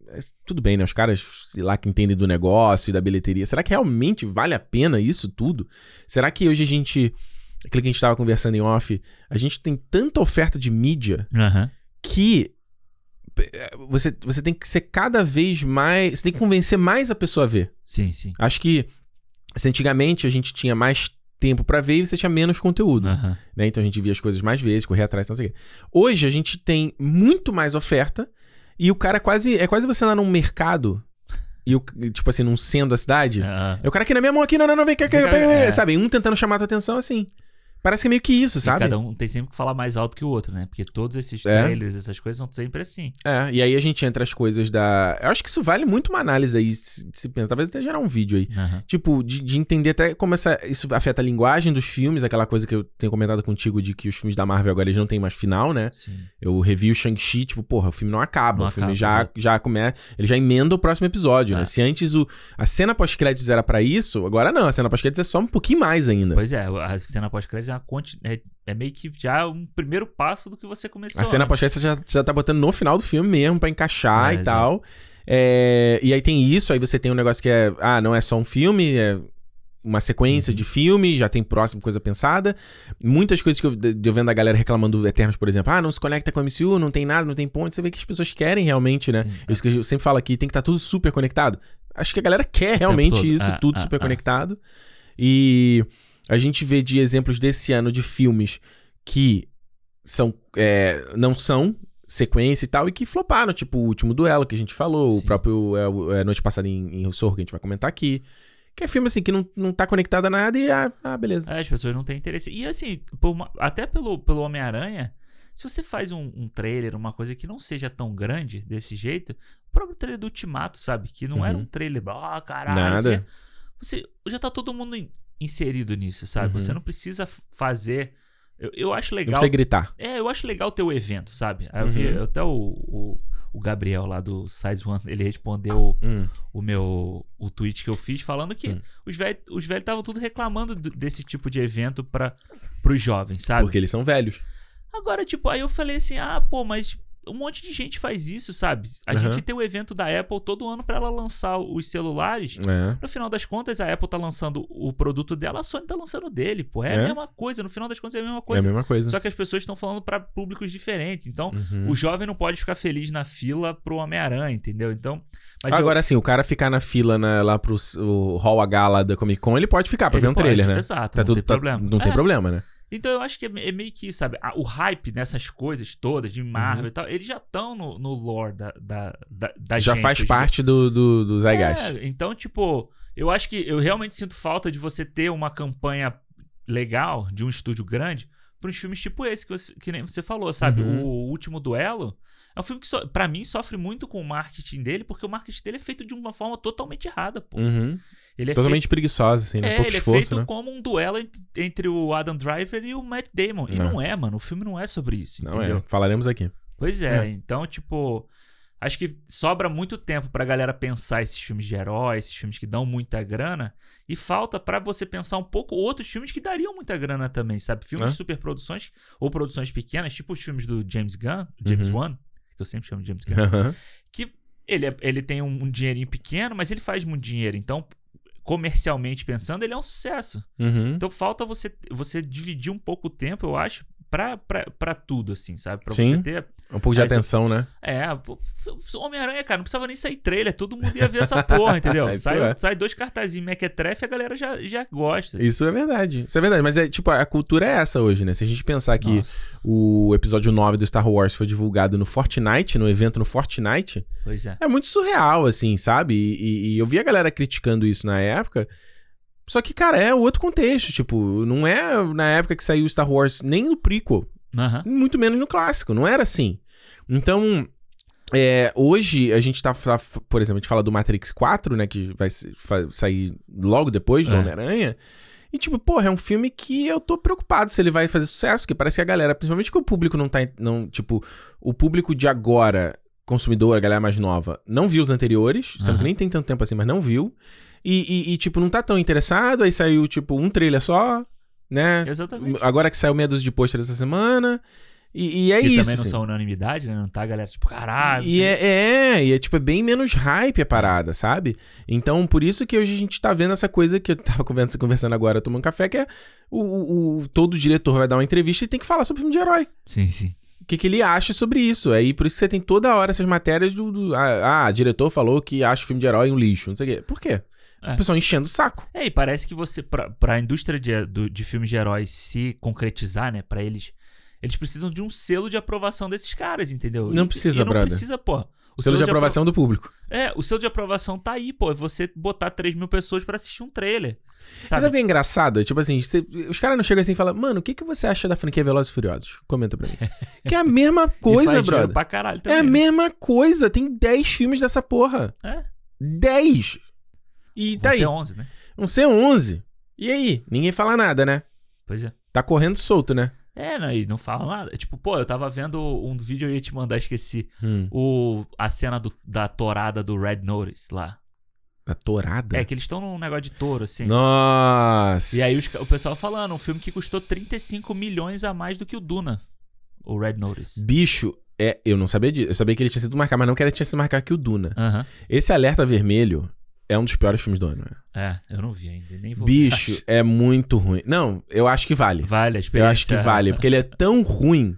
[SPEAKER 1] É, Tudo bem, né? Os caras, sei lá, que entendem do negócio e da bilheteria. Será que realmente vale a pena isso tudo? Será que hoje a gente. Aquilo que a gente tava conversando em off, a gente tem tanta oferta de mídia
[SPEAKER 2] Aham.
[SPEAKER 1] que eh, você, você tem que ser cada vez mais. Você tem que convencer mais a pessoa a ver.
[SPEAKER 2] Sim, sim.
[SPEAKER 1] Acho que se antigamente a gente tinha mais tempo pra ver e você tinha menos conteúdo.
[SPEAKER 2] Aham.
[SPEAKER 1] né? Então a gente via as coisas mais vezes, corria atrás, não sei o quê. Hoje a gente tem muito mais oferta e o cara quase. É quase você lá num mercado e o, tipo assim, num centro da cidade.
[SPEAKER 2] Aham.
[SPEAKER 1] É o cara aqui na minha mão aqui, não, não, não, vem cá, cá,
[SPEAKER 2] cá,
[SPEAKER 1] vem cá,
[SPEAKER 2] é.
[SPEAKER 1] sabe? Um tentando chamar a tua atenção assim. Parece que é meio que isso,
[SPEAKER 2] E
[SPEAKER 1] sabe?
[SPEAKER 2] cada um tem sempre que falar mais alto que o outro, né? Porque todos esses
[SPEAKER 1] É.
[SPEAKER 2] trailers, essas coisas são sempre assim.
[SPEAKER 1] É, e aí a gente entra as coisas da. Eu acho que isso vale muito uma análise aí, se, se pensa. Talvez até gerar um vídeo aí.
[SPEAKER 2] Aham.
[SPEAKER 1] Tipo, de, de entender até como essa, isso afeta a linguagem dos filmes, aquela coisa que eu tenho comentado contigo de que os filmes da Marvel agora eles não tem mais final, né?
[SPEAKER 2] Sim.
[SPEAKER 1] Eu revi o Shang-Chi, tipo, porra, o filme não acaba.
[SPEAKER 2] Não
[SPEAKER 1] o filme
[SPEAKER 2] acaba,
[SPEAKER 1] já, já começa. Ele já emenda o próximo episódio, né?
[SPEAKER 2] É.
[SPEAKER 1] Se antes o, a cena pós-créditos era pra isso, agora não. A cena pós-créditos é só um pouquinho mais ainda.
[SPEAKER 2] Pois é, a cena pós-crédito é, uma é, é meio que já um primeiro passo do que você começou.
[SPEAKER 1] A cena
[SPEAKER 2] antes.
[SPEAKER 1] pós-créditos já, já tá botando no final do filme mesmo, pra encaixar
[SPEAKER 2] É,
[SPEAKER 1] e tal. É, e aí tem isso, aí você tem um negócio que é. Ah, não é só um filme, é uma
[SPEAKER 2] Uhum.
[SPEAKER 1] sequência de filme, já tem próximo coisa pensada. Muitas coisas que eu, eu vendo a galera reclamando do Eternos, por exemplo. Ah, não se conecta com a MCU, não tem nada, não tem ponte. Você vê que as pessoas querem realmente, né?
[SPEAKER 2] Sim,
[SPEAKER 1] Isso que eu sempre falo aqui, tem que estar tudo super conectado. Acho que a galera quer realmente isso,
[SPEAKER 2] Ah,
[SPEAKER 1] tudo
[SPEAKER 2] ah,
[SPEAKER 1] super
[SPEAKER 2] ah.
[SPEAKER 1] conectado. E a gente vê de exemplos desse ano de filmes que são é, não são sequência e tal, e que floparam, tipo o último duelo que a gente falou, o
[SPEAKER 2] Sim.
[SPEAKER 1] próprio é, o- é, Noite Passada em, em Sorro, que a gente vai comentar aqui. Que é filme assim que não, não tá conectado a nada e ah, ah, beleza.
[SPEAKER 2] É, as pessoas não têm interesse. E assim, por uma- até pelo, pelo Homem-Aranha, se você faz um, um trailer, uma coisa que não seja tão grande desse jeito, o próprio trailer do Ultimato, sabe? Que não era
[SPEAKER 1] Uhum.
[SPEAKER 2] um trailer, ah, caralho.
[SPEAKER 1] Nada.
[SPEAKER 2] Você, já tá todo mundo inserido nisso, sabe?
[SPEAKER 1] Uhum.
[SPEAKER 2] Você não precisa fazer. Eu, eu acho
[SPEAKER 1] Não
[SPEAKER 2] legal.
[SPEAKER 1] precisa gritar.
[SPEAKER 2] É, eu acho legal o evento, sabe? Aí eu vi
[SPEAKER 1] Uhum.
[SPEAKER 2] até o, o, o Gabriel lá do Size One, ele respondeu
[SPEAKER 1] Hum,
[SPEAKER 2] o meu o tweet que eu fiz falando que
[SPEAKER 1] Hum.
[SPEAKER 2] os velhos os velhos estavam tudo reclamando do- desse tipo de evento para pros jovens, sabe?
[SPEAKER 1] porque eles são velhos.
[SPEAKER 2] Agora, tipo, aí eu falei assim: "Ah, pô, mas um monte de gente faz isso, sabe? A
[SPEAKER 1] Aham.
[SPEAKER 2] gente tem o evento da Apple todo ano pra ela lançar os celulares.
[SPEAKER 1] É.
[SPEAKER 2] No final das contas, a Apple tá lançando o produto dela, a Sony tá lançando o dele, pô. É,
[SPEAKER 1] É.
[SPEAKER 2] a mesma coisa, no final das contas é a mesma
[SPEAKER 1] É a
[SPEAKER 2] coisa.
[SPEAKER 1] mesma coisa.
[SPEAKER 2] Só que as pessoas estão falando pra públicos diferentes. Então,
[SPEAKER 1] Uhum.
[SPEAKER 2] o jovem não pode ficar feliz na fila pro Homem-Aranha, entendeu? Então, mas eu-
[SPEAKER 1] Agora, assim, o cara ficar na fila na- lá pro o Hall H lá da Comic Con, ele pode ficar pra
[SPEAKER 2] Ele
[SPEAKER 1] ver um
[SPEAKER 2] pode,
[SPEAKER 1] trailer, né?
[SPEAKER 2] Exato,
[SPEAKER 1] Tá
[SPEAKER 2] não
[SPEAKER 1] tudo-
[SPEAKER 2] tem
[SPEAKER 1] tá-
[SPEAKER 2] problema.
[SPEAKER 1] Não tem
[SPEAKER 2] É,
[SPEAKER 1] problema, né?
[SPEAKER 2] Então eu acho que é, é meio que, sabe, o hype nessas coisas todas de Marvel e tal, eles já estão no, no lore da, da, da, da
[SPEAKER 1] Já
[SPEAKER 2] gente
[SPEAKER 1] faz parte do, do, do. Zeitgeist.
[SPEAKER 2] É, então, tipo, eu acho que eu realmente sinto falta de você ter uma campanha legal de um estúdio grande para uns filmes tipo esse que, você- que nem você falou, sabe?
[SPEAKER 1] Uhum.
[SPEAKER 2] O Último Duelo é um filme que, so, para mim, sofre muito com o marketing dele, porque o marketing dele é feito de uma forma totalmente errada, pô.
[SPEAKER 1] Uhum.
[SPEAKER 2] Ele é
[SPEAKER 1] Totalmente preguiçosa, assim, né?
[SPEAKER 2] é,
[SPEAKER 1] Pouco
[SPEAKER 2] ele é
[SPEAKER 1] esforço,
[SPEAKER 2] feito
[SPEAKER 1] né?
[SPEAKER 2] como um duelo ent- entre o Adam Driver e o Matt Damon. E
[SPEAKER 1] Não.
[SPEAKER 2] não é, mano. O filme não é sobre isso,
[SPEAKER 1] Não
[SPEAKER 2] entendeu?
[SPEAKER 1] é. Falaremos aqui.
[SPEAKER 2] Pois é,
[SPEAKER 1] É.
[SPEAKER 2] então, tipo. Acho que sobra muito tempo pra galera pensar esses filmes de herói, esses filmes que dão muita grana. E falta pra você pensar um pouco outros filmes que dariam muita grana também, sabe? Filmes
[SPEAKER 1] É.
[SPEAKER 2] de superproduções ou produções pequenas, tipo os filmes do James Gunn, James
[SPEAKER 1] Uhum.
[SPEAKER 2] Wan, que eu sempre chamo de James Gunn.
[SPEAKER 1] Aham.
[SPEAKER 2] que ele, é- ele tem um, um dinheirinho pequeno, mas ele faz muito dinheiro. Então, comercialmente pensando, ele é um sucesso.
[SPEAKER 1] Uhum.
[SPEAKER 2] Então falta você, você dividir um pouco o tempo, eu acho, pra tudo, assim, sabe? Pra
[SPEAKER 1] Sim.
[SPEAKER 2] você ter.
[SPEAKER 1] Um pouco de atenção, né?
[SPEAKER 2] É, Homem-Aranha, cara, não precisava nem sair trailer, todo mundo ia ver essa porra, entendeu?
[SPEAKER 1] Isso
[SPEAKER 2] sai,
[SPEAKER 1] é.
[SPEAKER 2] sai dois cartazinhos mequetrefe, a galera já, já gosta.
[SPEAKER 1] Isso é verdade. Isso é verdade. Mas é tipo, a cultura é essa hoje, né? Se a gente pensar que
[SPEAKER 2] Nossa,
[SPEAKER 1] o episódio 9 do Star Wars foi divulgado no Fortnite, no evento no Fortnite,
[SPEAKER 2] pois é.
[SPEAKER 1] é muito surreal, assim, sabe? E, e- e eu vi a galera criticando isso na época. Só que, cara, é outro contexto. Tipo, não é na época que saiu o Star Wars nem no prequel.
[SPEAKER 2] Aham.
[SPEAKER 1] muito menos no clássico, não era assim. Então, é, hoje a gente tá, fa- por exemplo, a gente fala do Matrix 4, né, que vai sair logo depois do
[SPEAKER 2] É.
[SPEAKER 1] Homem-Aranha. E tipo, porra, é um filme que eu tô preocupado se ele vai fazer sucesso, que parece que a galera, principalmente que o público não tá, não, tipo, o público de agora, consumidor, a galera mais nova, não viu os anteriores, que
[SPEAKER 2] Aham.
[SPEAKER 1] nem tem tanto tempo assim, mas não viu. E, e- e, tipo, não tá tão interessado, aí saiu, tipo, um trailer só, né?
[SPEAKER 2] Exatamente.
[SPEAKER 1] Agora que saiu meia dúzia de pôster essa semana. E, e é
[SPEAKER 2] que
[SPEAKER 1] isso.
[SPEAKER 2] também não
[SPEAKER 1] assim.
[SPEAKER 2] são unanimidade, né? Não tá galera tipo, caralho.
[SPEAKER 1] E é, é, e é tipo, é bem menos hype a parada, sabe? Então, por isso que hoje a gente tá vendo essa coisa que eu tava conversa- conversando agora, tomando café, que é o, o- o- todo diretor vai dar uma entrevista e tem que falar sobre filme de herói.
[SPEAKER 2] Sim, sim.
[SPEAKER 1] O que, que ele acha sobre isso. Aí por isso que você tem toda hora essas matérias do. do- ah, ah, diretor falou que acha o filme de herói um lixo, não sei o quê. Por quê?
[SPEAKER 2] É.
[SPEAKER 1] O pessoal enchendo o saco.
[SPEAKER 2] É, e parece que você, pra, pra indústria de, do- de filmes de heróis se concretizar, né, pra eles, eles precisam de um selo de aprovação desses caras, entendeu?
[SPEAKER 1] Não precisa,
[SPEAKER 2] e não
[SPEAKER 1] brother.
[SPEAKER 2] precisa, pô. O
[SPEAKER 1] selo de
[SPEAKER 2] apro-
[SPEAKER 1] aprovação do público.
[SPEAKER 2] É, o selo de aprovação tá aí, pô. É você botar 3 mil pessoas pra assistir um trailer.
[SPEAKER 1] Mas
[SPEAKER 2] Sabe?
[SPEAKER 1] que é engraçado? Tipo assim, você- os caras não chegam assim e falam, mano, o que, que você acha da franquia Velozes e Furiosos? Comenta pra mim. que é a mesma coisa, brother.
[SPEAKER 2] pra caralho
[SPEAKER 1] É
[SPEAKER 2] também.
[SPEAKER 1] a
[SPEAKER 2] né?
[SPEAKER 1] mesma coisa. Tem 10 filmes dessa porra.
[SPEAKER 2] É,
[SPEAKER 1] 10! E tá
[SPEAKER 2] ser
[SPEAKER 1] aí.
[SPEAKER 2] 11, né?
[SPEAKER 1] Vão ser 11. E aí? Ninguém fala nada, né?
[SPEAKER 2] Pois é.
[SPEAKER 1] Tá correndo solto, né?
[SPEAKER 2] É, não, e não fala nada. Tipo, pô, eu tava vendo um vídeo eu ia te mandar, esqueci.
[SPEAKER 1] Hum.
[SPEAKER 2] O, a cena do- da torada do Red Notice lá.
[SPEAKER 1] A tourada?
[SPEAKER 2] É, que eles estão num negócio de touro, assim.
[SPEAKER 1] Nossa!
[SPEAKER 2] E aí os o pessoal falando, um filme que custou 35 milhões a mais do que o Duna. O Red Notice.
[SPEAKER 1] Bicho, é, eu não sabia disso. Eu sabia que ele tinha sido marcado, mas não que ele tinha sido marcado que o Duna.
[SPEAKER 2] Aham.
[SPEAKER 1] Esse Alerta Vermelho é um dos piores filmes do ano. né?
[SPEAKER 2] É, eu não vi ainda, nem vou
[SPEAKER 1] Bicho,
[SPEAKER 2] ver.
[SPEAKER 1] é muito ruim. Não, eu acho que vale.
[SPEAKER 2] Vale a
[SPEAKER 1] Eu
[SPEAKER 2] experiência.
[SPEAKER 1] acho que vale, porque ele é tão ruim.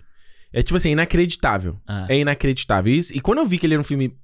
[SPEAKER 1] É tipo assim, inacreditável.
[SPEAKER 2] Ah,
[SPEAKER 1] É inacreditável. E, e quando eu vi que ele era um filme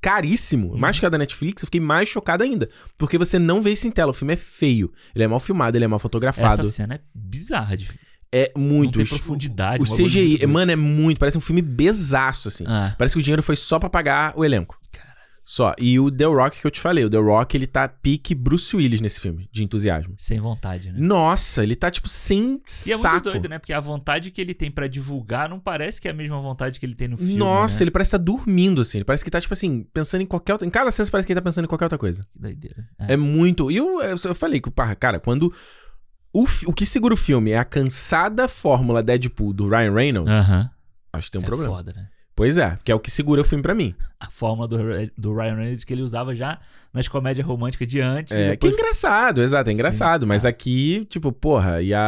[SPEAKER 1] caríssimo,
[SPEAKER 2] Uhum.
[SPEAKER 1] mais que a da Netflix, eu fiquei mais chocado ainda. Porque você não vê isso em tela. O filme é feio. Ele é mal filmado, ele é mal fotografado.
[SPEAKER 2] Essa cena é bizarra. De...
[SPEAKER 1] É muito.
[SPEAKER 2] Não tem profundidade,
[SPEAKER 1] O
[SPEAKER 2] bagulho
[SPEAKER 1] CGI, mano, é muito. Parece um filme besaço, assim.
[SPEAKER 2] Ah,
[SPEAKER 1] Parece que o dinheiro foi só pra pagar o elenco.
[SPEAKER 2] Cara.
[SPEAKER 1] Só. E o The Rock que eu te falei. O The Rock, ele tá pique Bruce Willis nesse filme, de entusiasmo.
[SPEAKER 2] sem vontade, né?
[SPEAKER 1] Nossa, ele tá, tipo, sem
[SPEAKER 2] E é
[SPEAKER 1] saco.
[SPEAKER 2] muito doido, né? Porque a vontade que ele tem pra divulgar não parece que é a mesma vontade que ele tem no filme.
[SPEAKER 1] Nossa,
[SPEAKER 2] né?
[SPEAKER 1] ele parece estar dormindo, assim. Ele parece que tá, tipo assim, pensando em qualquer outra. Em cada cena parece que ele tá pensando em qualquer outra coisa.
[SPEAKER 2] Que doideira.
[SPEAKER 1] É, muito. E eu, eu, eu falei que, parra, cara, quando. O, fi- o que segura o filme é a cansada fórmula Deadpool do Ryan Reynolds,
[SPEAKER 2] Aham.
[SPEAKER 1] acho que tem um
[SPEAKER 2] é
[SPEAKER 1] problema.
[SPEAKER 2] foda, né?
[SPEAKER 1] Pois é, que é o que segura o filme pra mim.
[SPEAKER 2] A fórmula do, do Ryan Reynolds que ele usava já nas comédias românticas de antes.
[SPEAKER 1] É,
[SPEAKER 2] depois...
[SPEAKER 1] Que é engraçado, exato, é
[SPEAKER 2] Sim,
[SPEAKER 1] engraçado. mas
[SPEAKER 2] é.
[SPEAKER 1] aqui, tipo, porra, e a.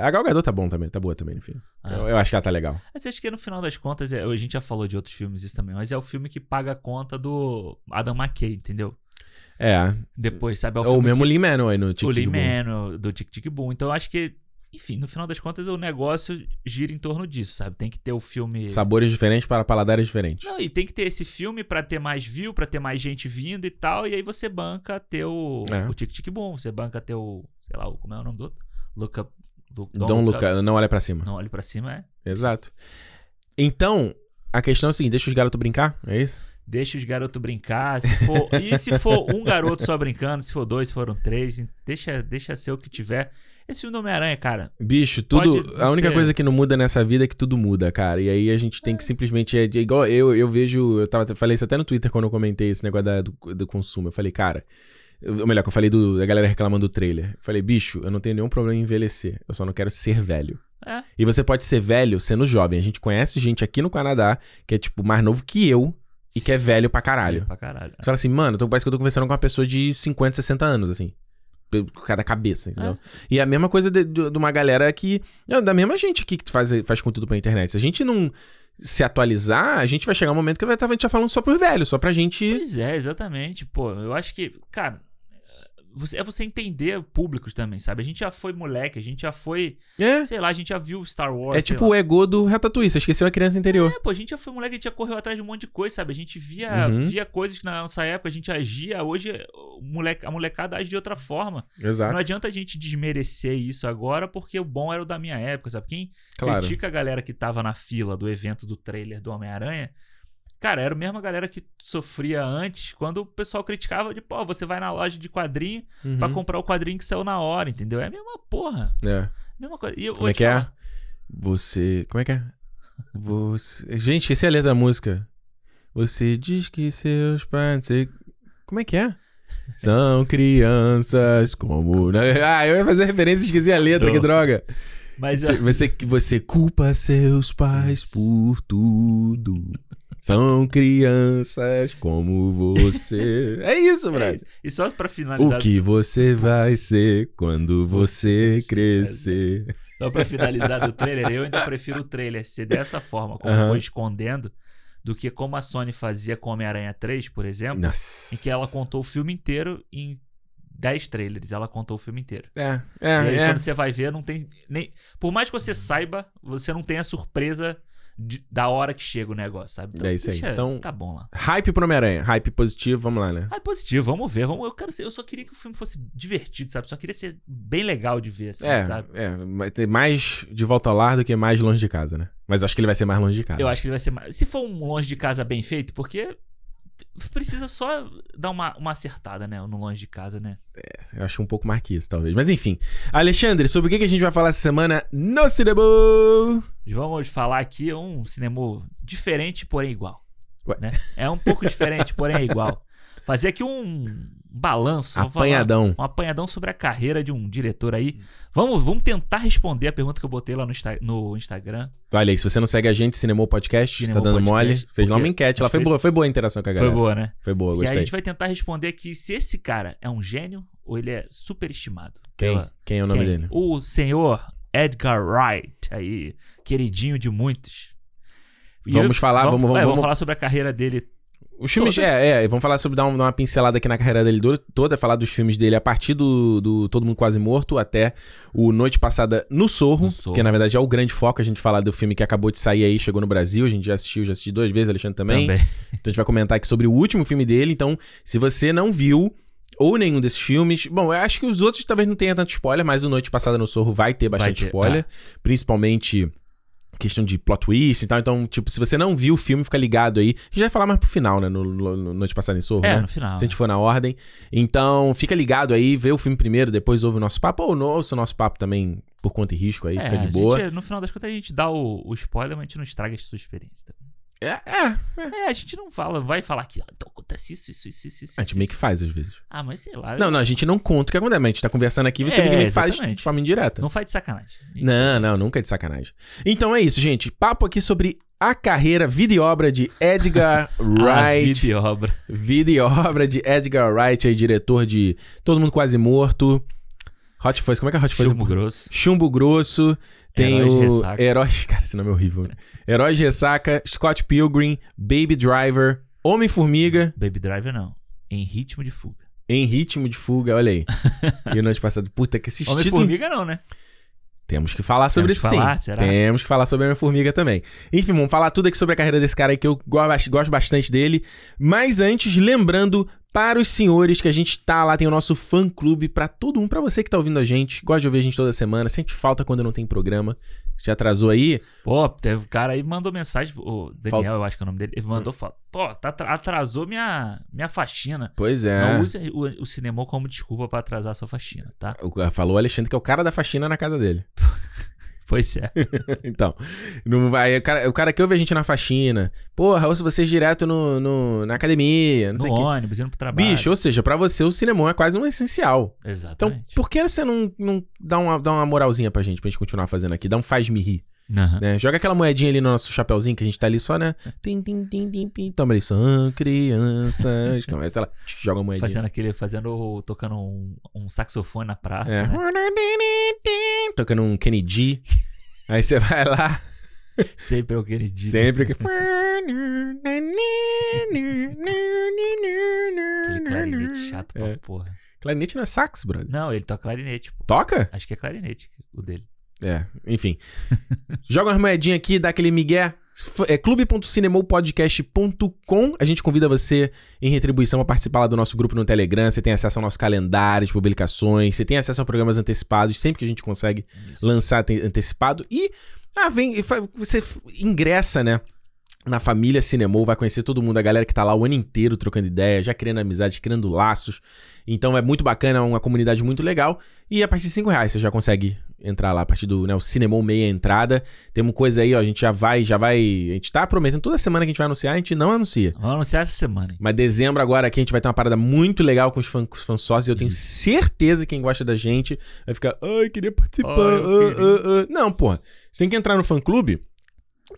[SPEAKER 1] A, a Gal Gadot tá bom também, tá boa também, enfim.
[SPEAKER 2] Ah.
[SPEAKER 1] Eu, eu acho que ela tá legal.
[SPEAKER 2] Mas acho que no final das contas, é- a gente já falou de outros filmes isso também, mas é o filme que paga a conta do Adam McKay, entendeu?
[SPEAKER 1] É.
[SPEAKER 2] Depois, sabe? É o
[SPEAKER 1] Ou
[SPEAKER 2] filme
[SPEAKER 1] mesmo
[SPEAKER 2] que-
[SPEAKER 1] Lee Manuel aí no
[SPEAKER 2] o
[SPEAKER 1] Tic
[SPEAKER 2] Lee
[SPEAKER 1] Tic Boom.
[SPEAKER 2] O- do Tic Tic Boom. Então eu acho que, enfim, no final das contas o negócio gira em torno disso, sabe? Tem que ter o filme.
[SPEAKER 1] Sabores diferentes para paladares diferentes.
[SPEAKER 2] Não, e tem que ter esse filme pra ter mais view, pra ter mais gente vindo e tal, e aí você banca ter o,
[SPEAKER 1] É.
[SPEAKER 2] o Tic Tic Boom, você banca ter o, sei lá, como é o nome do outro? Look Up. Do,
[SPEAKER 1] Don't look, up, não olha pra cima.
[SPEAKER 2] Não olhe pra cima, é.
[SPEAKER 1] Exato. Então, a questão é a seguinte: deixa os garotos brincar? É isso?
[SPEAKER 2] Deixa os garotos brincar. Se for, e se for um garoto só brincando, se for dois, se foram três, deixa, deixa ser o que tiver. Esse filme do Homem-Aranha, cara,
[SPEAKER 1] Bicho, tudo. A única
[SPEAKER 2] ser-
[SPEAKER 1] coisa que não muda nessa vida é que tudo muda, cara. E aí a gente tem que simplesmente. É, é igual eu, eu vejo. Eu tava, falei isso até no Twitter quando eu comentei esse negócio da- do, do consumo. Eu falei, cara. Ou melhor, que eu falei do, da galera reclamando do trailer. Eu falei, bicho, eu não tenho nenhum problema em envelhecer. Eu só não quero ser velho.
[SPEAKER 2] É.
[SPEAKER 1] E você pode ser velho sendo jovem. A gente conhece gente aqui no Canadá que é, tipo, mais novo que eu e que é velho pra caralho.
[SPEAKER 2] Pra caralho.
[SPEAKER 1] Você fala assim, mano, então parece que eu tô conversando com uma pessoa de 50, 60 anos, assim. Por cada cabeça, entendeu? E a mesma coisa de, de- de uma galera que. é Da mesma gente aqui que faz, faz conteúdo pra internet. Se a gente não se atualizar, a gente vai chegar um momento que vai estar a gente tá falando só pros velhos, só pra gente.
[SPEAKER 2] Pois é, exatamente. Pô, eu acho que, cara, você- é você entender públicos também, sabe? A gente já foi moleque, a gente já foi,
[SPEAKER 1] É.
[SPEAKER 2] sei lá, a gente já viu Star Wars.
[SPEAKER 1] É tipo
[SPEAKER 2] lá.
[SPEAKER 1] o ego do Ratatouille, você esqueceu a criança interior.
[SPEAKER 2] É, pô, a gente já foi moleque, a gente já correu atrás de um monte de coisa, sabe? A gente via,
[SPEAKER 1] Uhum.
[SPEAKER 2] via coisas que na nossa época a gente agia, hoje moleque, a molecada age de outra forma. Não
[SPEAKER 1] Exato.
[SPEAKER 2] adianta a gente desmerecer isso agora porque o bom era o da minha época, sabe? Quem
[SPEAKER 1] Claro.
[SPEAKER 2] critica a galera que tava na fila do evento do trailer do Homem-Aranha, cara, era a mesma galera que sofria antes quando o pessoal criticava de, pô, você vai na loja de quadrinho
[SPEAKER 1] Uhum.
[SPEAKER 2] pra comprar o quadrinho que saiu na hora, entendeu? É a mesma porra.
[SPEAKER 1] É.
[SPEAKER 2] Mesma coisa. E eu
[SPEAKER 1] Como é que é?
[SPEAKER 2] falar,
[SPEAKER 1] Você. Como é que é? Você. Gente, esqueci a letra da música. Você diz que seus pais. Você... Como é que é? São crianças como. Ah, eu ia fazer referência e esqueci a letra,
[SPEAKER 2] Tô.
[SPEAKER 1] que droga.
[SPEAKER 2] Mas
[SPEAKER 1] Você, você, você culpa seus pais
[SPEAKER 2] Isso.
[SPEAKER 1] por tudo. São crianças como você. É isso,
[SPEAKER 2] é
[SPEAKER 1] brother.
[SPEAKER 2] isso. E só pra finalizar,
[SPEAKER 1] O que você vai ser quando você crescer?
[SPEAKER 2] só pra finalizar do trailer, eu ainda prefiro o trailer ser dessa forma, como
[SPEAKER 1] Aham.
[SPEAKER 2] foi escondendo, do que como a Sony fazia com Homem-Aranha 3, por exemplo,
[SPEAKER 1] Nossa.
[SPEAKER 2] em que ela contou o filme inteiro em 10 trailers. Ela contou o filme inteiro.
[SPEAKER 1] É,
[SPEAKER 2] e aí,
[SPEAKER 1] é, é.
[SPEAKER 2] quando você vai ver, não tem nem. Por mais que você saiba, você não tem a surpresa de- da hora que chega o negócio, sabe?
[SPEAKER 1] É isso aí.
[SPEAKER 2] deixa-
[SPEAKER 1] Então-
[SPEAKER 2] Tá bom lá.
[SPEAKER 1] Hype pro Homem-Aranha. Hype positivo, vamos lá, né?
[SPEAKER 2] É positivo, vamos ver. Vamos, eu, quero ser, eu só queria que o filme fosse divertido, sabe? Só queria ser bem legal de ver, assim,
[SPEAKER 1] é,
[SPEAKER 2] sabe?
[SPEAKER 1] é, vai ter mais de volta ao lar do que mais longe de casa, né? Mas acho que ele vai ser mais longe de casa.
[SPEAKER 2] Eu acho que ele vai ser mais. Se for um longe de casa bem feito, porque precisa só dar uma, uma acertada, né? No longe de casa, né?
[SPEAKER 1] Eu acho um pouco mais que isso, talvez. Mas enfim. Alexandre, sobre o que a gente vai falar essa semana no cinema?
[SPEAKER 2] Vamos falar aqui um cinema diferente, porém igual. Né? É um pouco diferente, porém é igual. Fazer aqui um balanço, vamos
[SPEAKER 1] Apanhadão.
[SPEAKER 2] um apanhadão sobre a carreira de um diretor aí. Vamos, vamos tentar responder a pergunta que eu botei lá no, Insta- no Instagram.
[SPEAKER 1] Olha aí, se você não segue a gente, Cinemou Podcast,
[SPEAKER 2] Cinemou
[SPEAKER 1] tá dando
[SPEAKER 2] Podcast,
[SPEAKER 1] mole. Fez lá uma enquete, lá foi
[SPEAKER 2] fez-
[SPEAKER 1] boa, foi boa a interação com a
[SPEAKER 2] Foi
[SPEAKER 1] galera.
[SPEAKER 2] boa, né?
[SPEAKER 1] Foi boa,
[SPEAKER 2] e aí a
[SPEAKER 1] gostei.
[SPEAKER 2] gente vai tentar responder aqui se esse cara é um gênio ou ele é superestimado.
[SPEAKER 1] Quem?
[SPEAKER 2] pela-
[SPEAKER 1] Quem é o nome
[SPEAKER 2] Quem?
[SPEAKER 1] dele?
[SPEAKER 2] O senhor Edgar Wright, aí, queridinho de muitos. E
[SPEAKER 1] Vamos falar, vamos- vamos-
[SPEAKER 2] é,
[SPEAKER 1] vamos-
[SPEAKER 2] falar sobre a carreira dele.
[SPEAKER 1] Os filmes,
[SPEAKER 2] Toda.
[SPEAKER 1] é, é, vamos falar sobre dar, um- dar uma pincelada aqui na carreira dele toda, falar dos filmes dele a partir do, do Todo Mundo Quase Morto até o Noite Passada no Sorro,
[SPEAKER 2] No Sorro.
[SPEAKER 1] que na verdade é o grande foco, a gente falar do filme que acabou de sair aí, chegou no Brasil, a gente já assistiu, já assisti duas vezes, Alexandre também.
[SPEAKER 2] Também.
[SPEAKER 1] Então a gente vai comentar aqui sobre o último filme dele, então se você não viu ou nenhum desses filmes, bom, eu acho que os outros talvez não tenha tanto spoiler, mas o Noite Passada no Sorro vai ter
[SPEAKER 2] Vai
[SPEAKER 1] bastante
[SPEAKER 2] ter,
[SPEAKER 1] spoiler, principalmente questão de plot twist e tal, então, tipo, se você não viu o filme, fica ligado aí. A gente vai falar mais pro final, né, no, no- no Noite Passada em Sorro,
[SPEAKER 2] É,
[SPEAKER 1] né?
[SPEAKER 2] no final.
[SPEAKER 1] Se a gente for na ordem. Então, fica ligado aí, vê o filme primeiro, depois ouve o nosso papo, ou não ouça o nosso papo também por conta e risco aí,
[SPEAKER 2] É,
[SPEAKER 1] fica de boa.
[SPEAKER 2] gente, no final das contas, a gente dá o, o spoiler, mas a gente não estraga a sua experiência. também.
[SPEAKER 1] É, é,
[SPEAKER 2] É, a gente não fala, vai falar aqui, ó, então acontece isso, isso, isso, isso, isso.
[SPEAKER 1] a gente meio que
[SPEAKER 2] isso.
[SPEAKER 1] faz às vezes.
[SPEAKER 2] Ah, mas sei lá.
[SPEAKER 1] Não, não, a gente não conta o que acontece, mas a gente tá conversando aqui, você
[SPEAKER 2] É,
[SPEAKER 1] meio que faz de forma indireta.
[SPEAKER 2] Não faz de sacanagem.
[SPEAKER 1] Não, não, nunca é de sacanagem. Então é isso, gente. Papo aqui sobre a carreira, vida e obra de Edgar Wright.
[SPEAKER 2] vida e obra.
[SPEAKER 1] Vida e obra de Edgar Wright, aí, diretor de Todo Mundo Quase Morto. Hot Fuzz, como é que é Hot Fuzz?
[SPEAKER 2] Chumbo grosso.
[SPEAKER 1] Chumbo Grosso. Tem
[SPEAKER 2] Heróis de
[SPEAKER 1] o
[SPEAKER 2] Ressaca.
[SPEAKER 1] Heróis. Cara, esse nome é horrível. né? Heróis de Ressaca, Scott Pilgrim, Baby Driver, Homem-Formiga,
[SPEAKER 2] Baby Driver não. Em ritmo de fuga.
[SPEAKER 1] Em Ritmo de Fuga, olha aí. e noite passada. Puta, que esses títulos.
[SPEAKER 2] Homem-Formiga não, né?
[SPEAKER 1] Temos que falar sobre
[SPEAKER 2] Temos
[SPEAKER 1] isso
[SPEAKER 2] que falar,
[SPEAKER 1] sim.
[SPEAKER 2] será?
[SPEAKER 1] Temos que falar sobre a Homem-Formiga também. Enfim, vamos falar tudo aqui sobre a carreira desse cara aí que eu go- gosto bastante dele. Mas antes, lembrando para os senhores que a gente tá lá, tem o nosso fã-clube pra todo mundo, pra você que tá ouvindo a gente, gosta de ouvir a gente toda semana, sente falta quando não tem programa. Já atrasou aí?
[SPEAKER 2] Pô, teve um cara aí mandou mensagem, o Daniel,
[SPEAKER 1] Fal-
[SPEAKER 2] eu acho que é o nome dele, ele mandou, falou, pô, tá, atra- atrasou minha, minha faxina.
[SPEAKER 1] Pois é.
[SPEAKER 2] Não use o, o cinema como desculpa pra atrasar a sua faxina, tá?
[SPEAKER 1] Falou o Alexandre que é o cara da faxina na casa dele.
[SPEAKER 2] Pois é.
[SPEAKER 1] então, não vai, o, cara, o cara que ouve a gente na faxina, porra, ouço vocês direto no, no- na academia, não
[SPEAKER 2] No
[SPEAKER 1] sei
[SPEAKER 2] ônibus, indo pro trabalho.
[SPEAKER 1] Bicho, ou seja, pra você o cinema é quase um essencial. Então,
[SPEAKER 2] Exatamente.
[SPEAKER 1] por que você não, não dá, uma, dá uma moralzinha pra gente, pra gente continuar fazendo aqui? Dá um faz-me rir,
[SPEAKER 2] Aham.
[SPEAKER 1] né? Joga aquela moedinha ali no nosso chapeuzinho, que a gente tá ali só, né? Tim, tim, tim, tim, tim. Toma ali, são crianças. Começa tch, joga a moedinha.
[SPEAKER 2] Fazendo aquele, fazendo, tocando um, um saxofone na praça,
[SPEAKER 1] É.
[SPEAKER 2] né?
[SPEAKER 1] Tocando um Kennedy. Aí você vai lá,
[SPEAKER 2] Sempre é o Kennedy.
[SPEAKER 1] sempre que.
[SPEAKER 2] Aquele clarinete chato pra
[SPEAKER 1] É.
[SPEAKER 2] porra.
[SPEAKER 1] Clarinete não é sax, brother.
[SPEAKER 2] Não, ele toca clarinete, pô.
[SPEAKER 1] Toca?
[SPEAKER 2] Acho que é clarinete o dele.
[SPEAKER 1] É, enfim. Joga umas moedinhas aqui, dá aquele migué. É clube.cinemopodcast.com. A gente convida você em retribuição a participar lá do nosso grupo no Telegram. Você tem acesso ao nosso calendário de publicações. Você tem acesso a programas antecipados, sempre que a gente consegue
[SPEAKER 2] Isso.
[SPEAKER 1] lançar ante- antecipado. E ah, vem, você ingressa, né? Na família Cinemou, vai conhecer todo mundo, a galera que tá lá o ano inteiro trocando ideia, já criando amizade, criando laços. Então é muito bacana, é uma comunidade muito legal. E a partir de 5 reais você já consegue entrar lá, a partir do né, o Cinemou meia entrada. Temos coisa aí, ó, a gente já vai, já vai. A gente tá prometendo toda semana que a gente vai anunciar, a gente não anuncia.
[SPEAKER 2] Vamos anunciar essa semana, hein?
[SPEAKER 1] Mas dezembro agora aqui a gente vai ter uma parada muito legal com os, fã, com os fãs sócios. Eu tenho certeza que quem gosta da gente vai ficar, ai, queria participar. Ah, ah, ah." Não, porra. Você tem que entrar no fã clube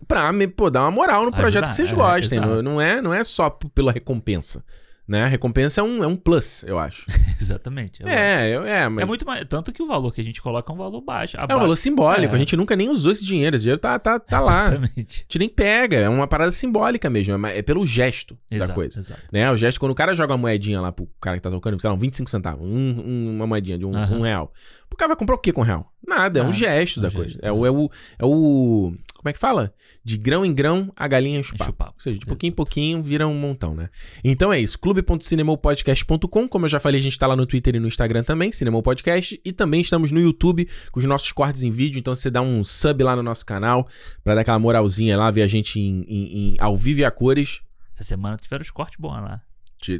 [SPEAKER 1] pra me, pô, dar uma moral no projeto
[SPEAKER 2] Ajudar,
[SPEAKER 1] que vocês
[SPEAKER 2] é,
[SPEAKER 1] gostem.
[SPEAKER 2] exato.
[SPEAKER 1] não, não é, não é só pela recompensa. Né? A recompensa é um, é um plus, eu acho.
[SPEAKER 2] Exatamente.
[SPEAKER 1] é, eu- é, mas.
[SPEAKER 2] É muito mais. Tanto que o valor que a gente coloca é um valor baixo.
[SPEAKER 1] É um valor simbólico.
[SPEAKER 2] É.
[SPEAKER 1] A gente nunca nem usou esse dinheiro. Esse dinheiro tá, tá, tá lá. A
[SPEAKER 2] Exatamente.
[SPEAKER 1] gente nem pega. É uma parada simbólica mesmo. é É pelo gesto da
[SPEAKER 2] Exato,
[SPEAKER 1] coisa.
[SPEAKER 2] exato.
[SPEAKER 1] Né? O gesto, quando o cara joga uma moedinha lá pro cara que tá tocando, sei lá, um 25 centavos, um- um- uma moedinha de um,
[SPEAKER 2] Aham.
[SPEAKER 1] um real. O cara vai comprar o quê com um real? Nada, é um
[SPEAKER 2] Nada,
[SPEAKER 1] gesto
[SPEAKER 2] é um
[SPEAKER 1] da
[SPEAKER 2] gesto,
[SPEAKER 1] coisa. É o, é, o, é o. Como é que fala? De grão em grão, a galinha enche o papo. Ou seja, de pouquinho em
[SPEAKER 2] Exato.
[SPEAKER 1] pouquinho vira um montão, né? Então é isso. clube.cinemopodcast.com. Como eu já falei, a gente tá lá no Twitter e no Instagram também, Cinemou Podcast. E também estamos no YouTube com os nossos cortes em vídeo. Então você dá um sub lá no nosso canal pra dar aquela moralzinha lá, ver a gente em, em- em- ao vivo e a cores.
[SPEAKER 2] Essa semana tiveram os cortes bons lá.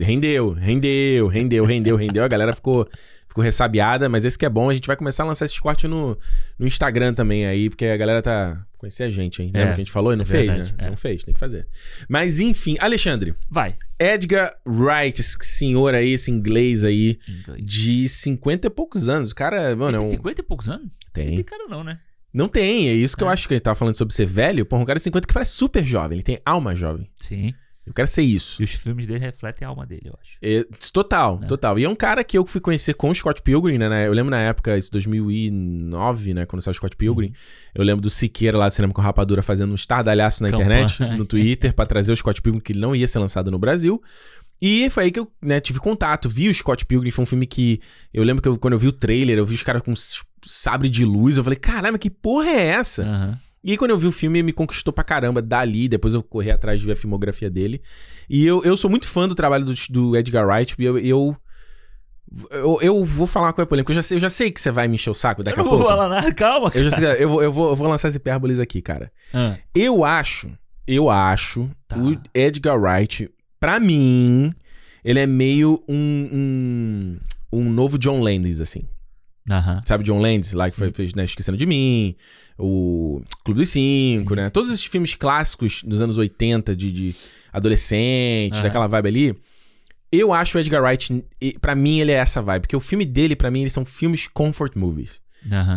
[SPEAKER 1] Rendeu, rendeu, rendeu, rendeu, rendeu. A galera ficou, ficou ressabiada, mas esse que é bom. A gente vai começar a lançar esses cortes no, no Instagram também aí, porque a galera tá. Conhecer a gente, hein? Lembra
[SPEAKER 2] É,
[SPEAKER 1] que a gente falou e não
[SPEAKER 2] é
[SPEAKER 1] fez, né?
[SPEAKER 2] é.
[SPEAKER 1] Não fez, tem que fazer. Mas enfim, Alexandre,
[SPEAKER 2] Vai.
[SPEAKER 1] Edgar Wright, esse senhor aí, esse inglês aí,
[SPEAKER 2] inglês.
[SPEAKER 1] de 50 e poucos anos. O cara, mano,
[SPEAKER 2] Ele
[SPEAKER 1] é
[SPEAKER 2] tem
[SPEAKER 1] um.
[SPEAKER 2] 50 e poucos anos? Não
[SPEAKER 1] Tem.
[SPEAKER 2] tem cara não, né?
[SPEAKER 1] Não tem, é isso que eu
[SPEAKER 2] É.
[SPEAKER 1] acho que a gente tava falando sobre ser velho. Porra, um cara de 50 que parece super jovem, ele tem alma jovem.
[SPEAKER 2] Sim.
[SPEAKER 1] Eu quero ser isso.
[SPEAKER 2] E os filmes dele refletem a alma dele, eu acho.
[SPEAKER 1] É, total,
[SPEAKER 2] É.
[SPEAKER 1] total. E é um cara que eu fui conhecer com o Scott Pilgrim, né? Eu lembro na época, isso 2009, né? Quando saiu o Scott Pilgrim. Eu lembro do Siqueira lá do Cinema com Rapadura fazendo um estardalhaço na
[SPEAKER 2] Campanha.
[SPEAKER 1] internet, no Twitter, pra trazer o Scott Pilgrim, que ele não ia ser lançado no Brasil. E foi aí que eu né, tive contato, vi o Scott Pilgrim, foi um filme que... Eu lembro que eu- quando eu vi o trailer, eu vi os caras com sabre de luz, eu falei, caramba, que porra é essa?
[SPEAKER 2] Aham.
[SPEAKER 1] E aí, quando eu vi o filme, me conquistou pra caramba dali. Depois eu corri atrás de ver a filmografia dele. E eu, eu sou muito fã do trabalho do, do Edgar Wright. E eu, eu, eu, eu vou falar uma coisa polêmica. Eu já, sei, eu já sei que você vai me encher o saco daqui
[SPEAKER 2] Eu
[SPEAKER 1] a
[SPEAKER 2] não
[SPEAKER 1] pouco.
[SPEAKER 2] vou falar nada, calma.
[SPEAKER 1] Eu, já sei, eu, vou, eu, vou, eu vou lançar as hipérboles aqui, cara.
[SPEAKER 2] Ah,
[SPEAKER 1] Eu acho, eu acho,
[SPEAKER 2] Tá.
[SPEAKER 1] o Edgar Wright, pra mim, ele é meio um, um, um novo John Landis, assim.
[SPEAKER 2] Aham.
[SPEAKER 1] Sabe John Landis, lá que
[SPEAKER 2] Sim.
[SPEAKER 1] foi, fez né, Esquecendo de Mim, o Clube dos Cinco,
[SPEAKER 2] Sim,
[SPEAKER 1] né? Todos esses filmes clássicos dos anos 80, de, de adolescente, daquela vibe ali. Eu acho o Edgar Wright, pra mim, ele é essa vibe. Porque o filme dele, pra mim, eles são filmes comfort movies.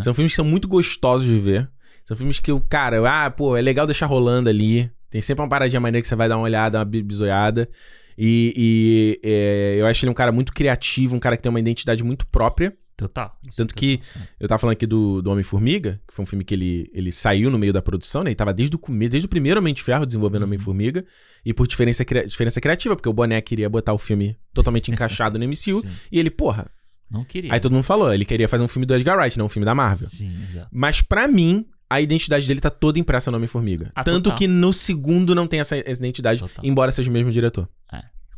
[SPEAKER 1] São filmes que são muito gostosos de ver. São filmes que o cara, ah, pô, é legal deixar rolando ali. Tem sempre uma paradinha maneira que você vai dar uma olhada, uma bi- bisoiada. E, e, é, eu acho ele um cara muito criativo, um cara que tem uma identidade muito própria.
[SPEAKER 2] Total. Isso
[SPEAKER 1] Tanto
[SPEAKER 2] é
[SPEAKER 1] que
[SPEAKER 2] total.
[SPEAKER 1] eu tava falando aqui do, do Homem-Formiga, que foi um filme que ele, ele saiu no meio da produção, né? Ele tava desde o começo, desde o primeiro Homem de Ferro desenvolvendo
[SPEAKER 2] Uhum.
[SPEAKER 1] Homem-Formiga. E por diferença, diferença criativa, porque o Boné queria botar o filme totalmente encaixado no MCU.
[SPEAKER 2] Sim.
[SPEAKER 1] E ele, porra.
[SPEAKER 2] Não queria.
[SPEAKER 1] Aí todo mundo falou, ele queria fazer um filme do Edgar Wright, não um filme da Marvel.
[SPEAKER 2] Sim, exato.
[SPEAKER 1] Mas pra mim, a identidade dele tá toda impressa no Homem-Formiga.
[SPEAKER 2] Ah,
[SPEAKER 1] Tanto
[SPEAKER 2] total.
[SPEAKER 1] que no segundo não tem essa, essa identidade,
[SPEAKER 2] Total.
[SPEAKER 1] embora seja o mesmo diretor.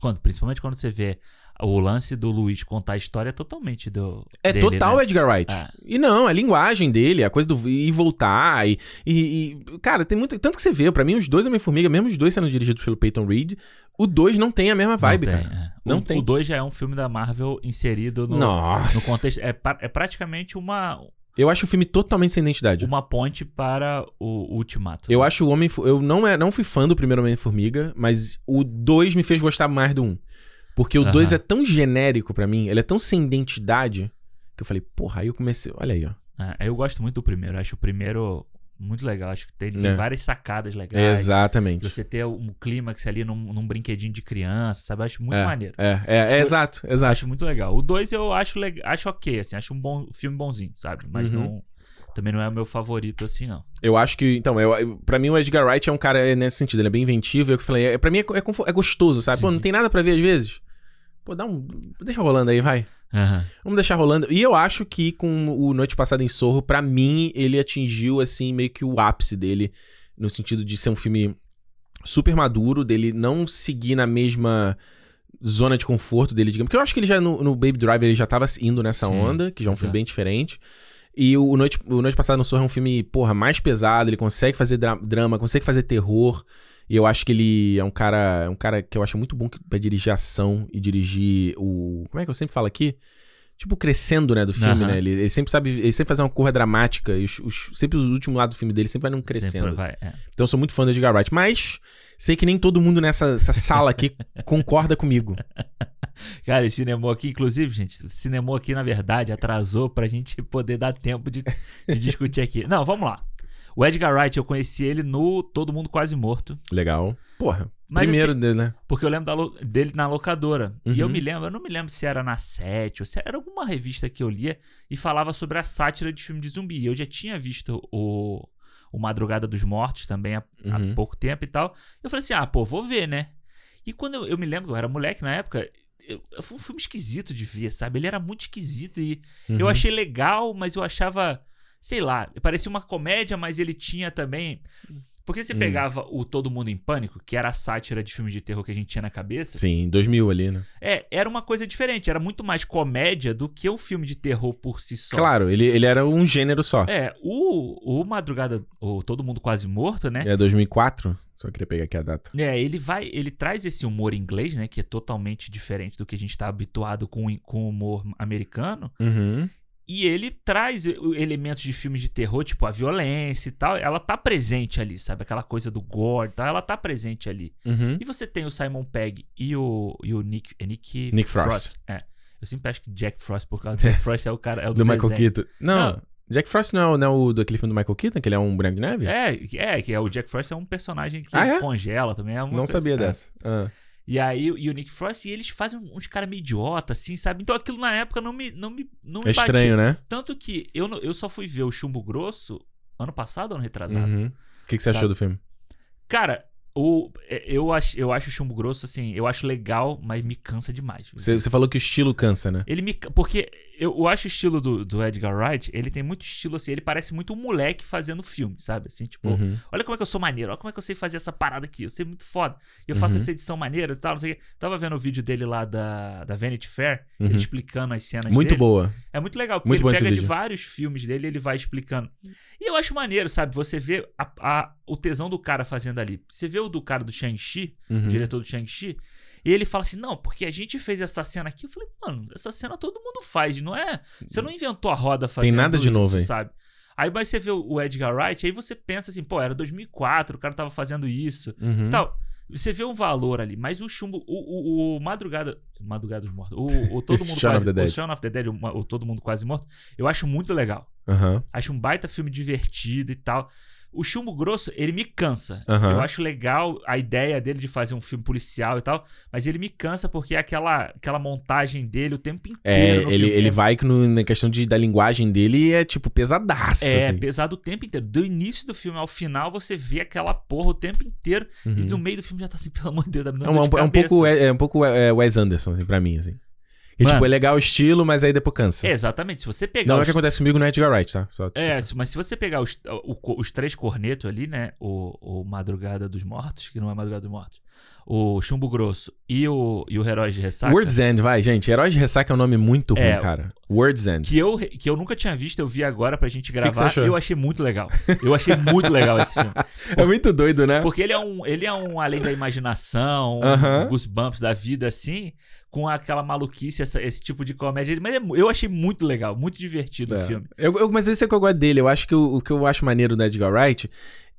[SPEAKER 2] Quando, principalmente quando você vê o lance do Luiz contar a história totalmente do.
[SPEAKER 1] É
[SPEAKER 2] dele,
[SPEAKER 1] total
[SPEAKER 2] né?
[SPEAKER 1] Edgar Wright.
[SPEAKER 2] É.
[SPEAKER 1] E não, a linguagem dele, a coisa do ir voltar e, e- e- Cara, tem muito. Tanto que você vê, pra mim, os dois Homem-Formiga, mesmo os dois sendo dirigidos pelo Peyton Reed, o dois não tem a mesma vibe,
[SPEAKER 2] não tem,
[SPEAKER 1] cara.
[SPEAKER 2] é.
[SPEAKER 1] Não
[SPEAKER 2] o,
[SPEAKER 1] tem.
[SPEAKER 2] O 2 já é um filme da Marvel inserido no,
[SPEAKER 1] Nossa.
[SPEAKER 2] no contexto. É, é praticamente uma.
[SPEAKER 1] Eu acho o filme totalmente sem identidade.
[SPEAKER 2] uma ponte para o Ultimato.
[SPEAKER 1] Eu acho o Homem. Eu não, é, não fui fã do primeiro Homem-Formiga, mas o 2 me fez gostar mais do 1. Um. Porque o 2
[SPEAKER 2] Aham.
[SPEAKER 1] é tão genérico pra mim, ele é tão sem identidade, que eu falei, porra, aí eu comecei. Olha aí, ó.
[SPEAKER 2] É, eu gosto muito do primeiro. Acho o primeiro muito legal. Acho que tem, tem
[SPEAKER 1] É.
[SPEAKER 2] várias sacadas legais.
[SPEAKER 1] Exatamente.
[SPEAKER 2] Você ter um clímax ali num, num brinquedinho de criança, sabe? Eu acho muito
[SPEAKER 1] é,
[SPEAKER 2] maneiro.
[SPEAKER 1] É, é, é, exato, exato.
[SPEAKER 2] Acho muito legal. O 2 eu acho, acho ok, assim. Acho um bom filme bonzinho, sabe? Mas
[SPEAKER 1] Uhum.
[SPEAKER 2] não... Também não é o meu favorito, assim, não.
[SPEAKER 1] Eu acho que. Então, eu, eu- pra mim o Edgar Wright é um cara é, nesse sentido, ele é bem inventivo. Eu que falei, é, pra mim é, é, é gostoso, sabe? Pô, não
[SPEAKER 2] Sim.
[SPEAKER 1] tem nada pra ver às vezes. Pô, dá um. Deixa rolando aí, vai.
[SPEAKER 2] Aham.
[SPEAKER 1] Vamos deixar rolando. E eu acho que com o Noite Passada em Sorro, pra mim, ele atingiu, assim, meio que o ápice dele. No sentido de ser um filme super maduro, dele não seguir na mesma zona de conforto dele, digamos. Porque eu acho que ele já, no, no Baby Driver, ele já tava indo nessa
[SPEAKER 2] Sim,
[SPEAKER 1] onda, que já é um filme bem diferente. E o Noite, o Noite Passada no Sorro é um filme, porra, mais pesado, ele consegue fazer dra- drama, consegue fazer terror. E eu acho que ele é um cara, é um cara que eu acho muito bom pra dirigir ação e dirigir o. Como é que eu sempre falo aqui? Tipo, crescendo, né, do filme, né? Ele, ele sempre sabe. Ele sempre faz uma curva dramática. E os, os- sempre os últimos lados do filme dele sempre vai num crescendo.
[SPEAKER 2] Vai, é.
[SPEAKER 1] Então eu sou muito fã do Edgar Wright. Mas sei que nem todo mundo nessa essa sala aqui concorda comigo.
[SPEAKER 2] Cara, esse cinema aqui, inclusive, gente, o cinema aqui, na verdade, atrasou pra gente poder dar tempo de, de discutir aqui. Não, vamos lá. O Edgar Wright, eu conheci ele no Todo Mundo Quase Morto.
[SPEAKER 1] Legal. Porra.
[SPEAKER 2] Mas,
[SPEAKER 1] primeiro
[SPEAKER 2] assim,
[SPEAKER 1] dele, né?
[SPEAKER 2] Porque eu lembro lo- dele na locadora. E eu
[SPEAKER 1] Uhum.
[SPEAKER 2] me lembro, eu não me lembro se era na Sete ou se era alguma revista que eu lia e falava sobre a sátira de filme de zumbi. E Eu já tinha visto o, o Madrugada dos Mortos também há, há
[SPEAKER 1] Uhum.
[SPEAKER 2] pouco tempo e tal. Eu falei assim: ah, pô, vou ver, né? E quando eu, eu me lembro, eu era moleque na época. eu- Foi um filme esquisito de ver, sabe? Ele era muito esquisito e eu
[SPEAKER 1] Uhum.
[SPEAKER 2] achei legal, mas eu achava, sei lá, parecia uma comédia, mas ele tinha também. Porque você
[SPEAKER 1] Hum.
[SPEAKER 2] pegava o Todo Mundo em Pânico, que era a sátira de filmes de terror que a gente tinha na cabeça,
[SPEAKER 1] Sim, 2000 ali, né?
[SPEAKER 2] é, era uma coisa diferente, era muito mais comédia do que um filme de terror por si só.
[SPEAKER 1] Claro, ele, ele era um gênero só.
[SPEAKER 2] É, o, o Madrugada, o Todo Mundo Quase Morto, né?
[SPEAKER 1] É 2004? Só queria pegar aqui a data.
[SPEAKER 2] É, ele vai, ele traz esse humor inglês, né, que é totalmente diferente do que a gente tá habituado com, com o humor americano.
[SPEAKER 1] Uhum.
[SPEAKER 2] E ele traz elementos de filmes de terror, tipo a violência e tal. Ela tá presente ali, sabe? Aquela coisa do gore e tal. Ela tá presente ali.
[SPEAKER 1] Uhum.
[SPEAKER 2] E você tem o Simon Pegg e o, e o Nick, é Nick,
[SPEAKER 1] Nick Frost.
[SPEAKER 2] É. Eu sempre acho que Jack Frost, por causa do Jack Frost é o cara. É o
[SPEAKER 1] Do,
[SPEAKER 2] do,
[SPEAKER 1] Michael. Keaton. Não,
[SPEAKER 2] Não.
[SPEAKER 1] Jack Frost não é, o- não é o daquele filme do Michael Keaton, que ele é um boneco de neve?
[SPEAKER 2] É, é, que é o Jack Frost é um personagem que
[SPEAKER 1] Ah, é?
[SPEAKER 2] congela também. É
[SPEAKER 1] não
[SPEAKER 2] coisa-
[SPEAKER 1] sabia
[SPEAKER 2] é.
[SPEAKER 1] dessa. Ah.
[SPEAKER 2] E aí, e o Nick Frost, e eles fazem uns caras meio idiota, assim, sabe? Então aquilo na época não me, não me, não me
[SPEAKER 1] É estranho, né?
[SPEAKER 2] Tanto que eu, eu só fui ver o Chumbo Grosso ano passado ou ano retrasado?
[SPEAKER 1] Uhum. O que, que você
[SPEAKER 2] Sabe?
[SPEAKER 1] achou do filme?
[SPEAKER 2] Cara, o, é, eu, acho, eu acho o Chumbo Grosso, assim, eu acho legal, mas me cansa demais.
[SPEAKER 1] Você, você falou que o estilo cansa, né?
[SPEAKER 2] Ele me. Porque eu, eu acho o estilo do, do Edgar Wright, ele tem muito estilo, assim, ele parece muito um moleque fazendo filme, sabe? Assim, tipo,
[SPEAKER 1] Uhum.
[SPEAKER 2] olha como é que eu sou maneiro, olha como é que eu sei fazer essa parada aqui, eu sei muito foda. E eu faço
[SPEAKER 1] Uhum.
[SPEAKER 2] essa edição maneira e tal, não sei o quê. Tava vendo o vídeo dele lá da, da Vanity Fair,
[SPEAKER 1] Uhum.
[SPEAKER 2] ele explicando as cenas
[SPEAKER 1] Muito
[SPEAKER 2] dele.
[SPEAKER 1] boa.
[SPEAKER 2] É muito legal, porque
[SPEAKER 1] Muito
[SPEAKER 2] ele pega de vários filmes dele e ele vai explicando. E eu acho maneiro, sabe? Você vê a- a- o tesão do cara fazendo ali. Você vê o do cara do Shang-Chi,
[SPEAKER 1] Uhum.
[SPEAKER 2] o diretor do Shang-Chi, e ele fala assim: não, porque a gente fez essa cena aqui. Eu falei, mano, essa cena todo mundo faz, não é? Você não inventou a roda fazendo
[SPEAKER 1] nada de
[SPEAKER 2] isso,
[SPEAKER 1] novo aí.
[SPEAKER 2] sabe? Aí mas você vê o Edgar Wright, aí você pensa assim, pô, era 2004, o cara tava fazendo isso.
[SPEAKER 1] Uhum.
[SPEAKER 2] Tal. Você vê um valor ali, mas o chumbo, o, o, o Madrugada. Madrugada dos Mortos. O, o Todo Mundo
[SPEAKER 1] Shaun
[SPEAKER 2] Quase
[SPEAKER 1] of the Dead.
[SPEAKER 2] O Shaun of the Dead, o, o Todo Mundo Quase Morto, eu acho muito legal.
[SPEAKER 1] Aham.
[SPEAKER 2] Acho um baita filme divertido e tal. O Chumbo Grosso, ele me cansa.
[SPEAKER 1] Aham.
[SPEAKER 2] Eu acho legal a ideia dele de fazer um filme policial e tal, mas ele me cansa porque é aquela, aquela montagem dele o tempo
[SPEAKER 1] É,
[SPEAKER 2] inteiro. no
[SPEAKER 1] ele, ele
[SPEAKER 2] é,
[SPEAKER 1] vai que no- na questão de, da linguagem dele é tipo pesadaça.
[SPEAKER 2] É,
[SPEAKER 1] assim.
[SPEAKER 2] pesado o tempo inteiro. Do início do filme ao final, você vê aquela porra o tempo inteiro. E
[SPEAKER 1] Uhum.
[SPEAKER 2] no meio do filme já tá assim, pelo amor de Deus, tá me
[SPEAKER 1] É
[SPEAKER 2] dando
[SPEAKER 1] um,
[SPEAKER 2] dor de
[SPEAKER 1] é um pouco, é, é um pouco é, Wes Anderson, assim, pra mim, assim. Que,
[SPEAKER 2] Mano.
[SPEAKER 1] tipo, é legal o estilo, mas aí depois cansa.
[SPEAKER 2] É, exatamente. Se você pegar
[SPEAKER 1] Não é o que acontece comigo no Edgar Wright, tá? Só,
[SPEAKER 2] É, mas se você pegar os, o- os três cornetos ali, né? O, o Madrugada dos Mortos, que não é Madrugada dos Mortos. O Chumbo Grosso e o, e o Herói de Ressaca.
[SPEAKER 1] World's End, vai, gente. Herói de Ressaca é um nome muito ruim,
[SPEAKER 2] É,
[SPEAKER 1] cara. World's End.
[SPEAKER 2] Que eu, que eu nunca tinha visto, eu vi agora pra gente
[SPEAKER 1] que
[SPEAKER 2] gravar.
[SPEAKER 1] você achou?
[SPEAKER 2] eu achei muito legal. Eu achei muito legal esse filme.
[SPEAKER 1] É muito doido, né?
[SPEAKER 2] Porque ele é um, ele é um além da imaginação, um
[SPEAKER 1] Aham.
[SPEAKER 2] goosebumps da vida, assim, com aquela maluquice, essa- esse tipo de comédia. Mas é eu achei muito legal, muito divertido o
[SPEAKER 1] É.
[SPEAKER 2] filme.
[SPEAKER 1] Eu, eu- mas esse é o que eu gosto dele. Eu acho que o, o que eu acho maneiro do Edgar Wright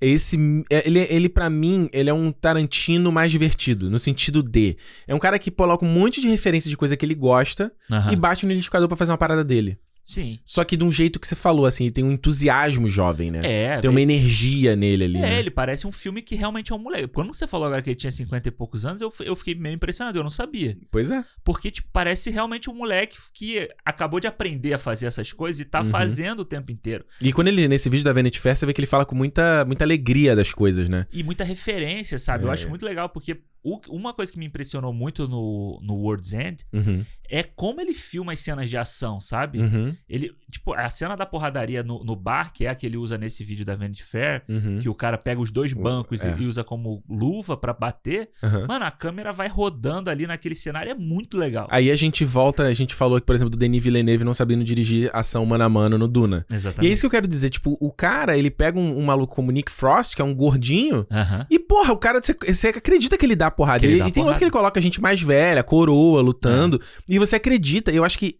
[SPEAKER 1] esse. é- Ele, ele para mim, ele é um Tarantino mais divertido, no sentido de. É um cara que coloca um monte de referência de coisa que ele gosta
[SPEAKER 2] Aham.
[SPEAKER 1] e bate no liquidificador pra fazer uma parada dele.
[SPEAKER 2] Sim.
[SPEAKER 1] Só que de um jeito que você falou, assim, tem um entusiasmo jovem, né?
[SPEAKER 2] É,
[SPEAKER 1] Tem uma energia nele ali.
[SPEAKER 2] É,
[SPEAKER 1] né?
[SPEAKER 2] ele parece um filme que realmente é um moleque. Quando você falou agora que ele tinha 50 e poucos anos, eu, eu fiquei meio impressionado, eu não sabia.
[SPEAKER 1] Pois é.
[SPEAKER 2] Porque, tipo, parece realmente um moleque que acabou de aprender a fazer essas coisas e tá
[SPEAKER 1] Uhum.
[SPEAKER 2] fazendo o tempo inteiro.
[SPEAKER 1] E quando ele, nesse vídeo da Vanity Fair, você vê que ele fala com muita, muita alegria das coisas, né?
[SPEAKER 2] E muita referência, sabe? Eu
[SPEAKER 1] É.
[SPEAKER 2] acho muito legal, porque o- uma coisa que me impressionou muito no, no World's End
[SPEAKER 1] Uhum.
[SPEAKER 2] é como ele filma as cenas de ação, sabe?
[SPEAKER 1] Uhum.
[SPEAKER 2] Ele, tipo, a cena da porradaria no, no bar, que é a que ele usa nesse vídeo da Vanity Fair,
[SPEAKER 1] Uhum.
[SPEAKER 2] que o cara pega os dois bancos e-
[SPEAKER 1] é.
[SPEAKER 2] e, usa como luva pra bater.
[SPEAKER 1] Uhum.
[SPEAKER 2] Mano, a câmera vai rodando ali naquele cenário, é muito legal.
[SPEAKER 1] Aí a gente volta, a gente falou, por exemplo, do Denis Villeneuve não sabendo dirigir ação mano a mano no Duna. E é
[SPEAKER 2] Exatamente.
[SPEAKER 1] isso que eu quero dizer, tipo, o cara, ele pega um, um maluco como Nick Frost, que é um gordinho, e porra, o cara, você acredita que ele dá porrada.
[SPEAKER 2] Que ele
[SPEAKER 1] E- tem
[SPEAKER 2] porrada.
[SPEAKER 1] outro que ele coloca gente mais velha, coroa, lutando, e você acredita. Eu acho que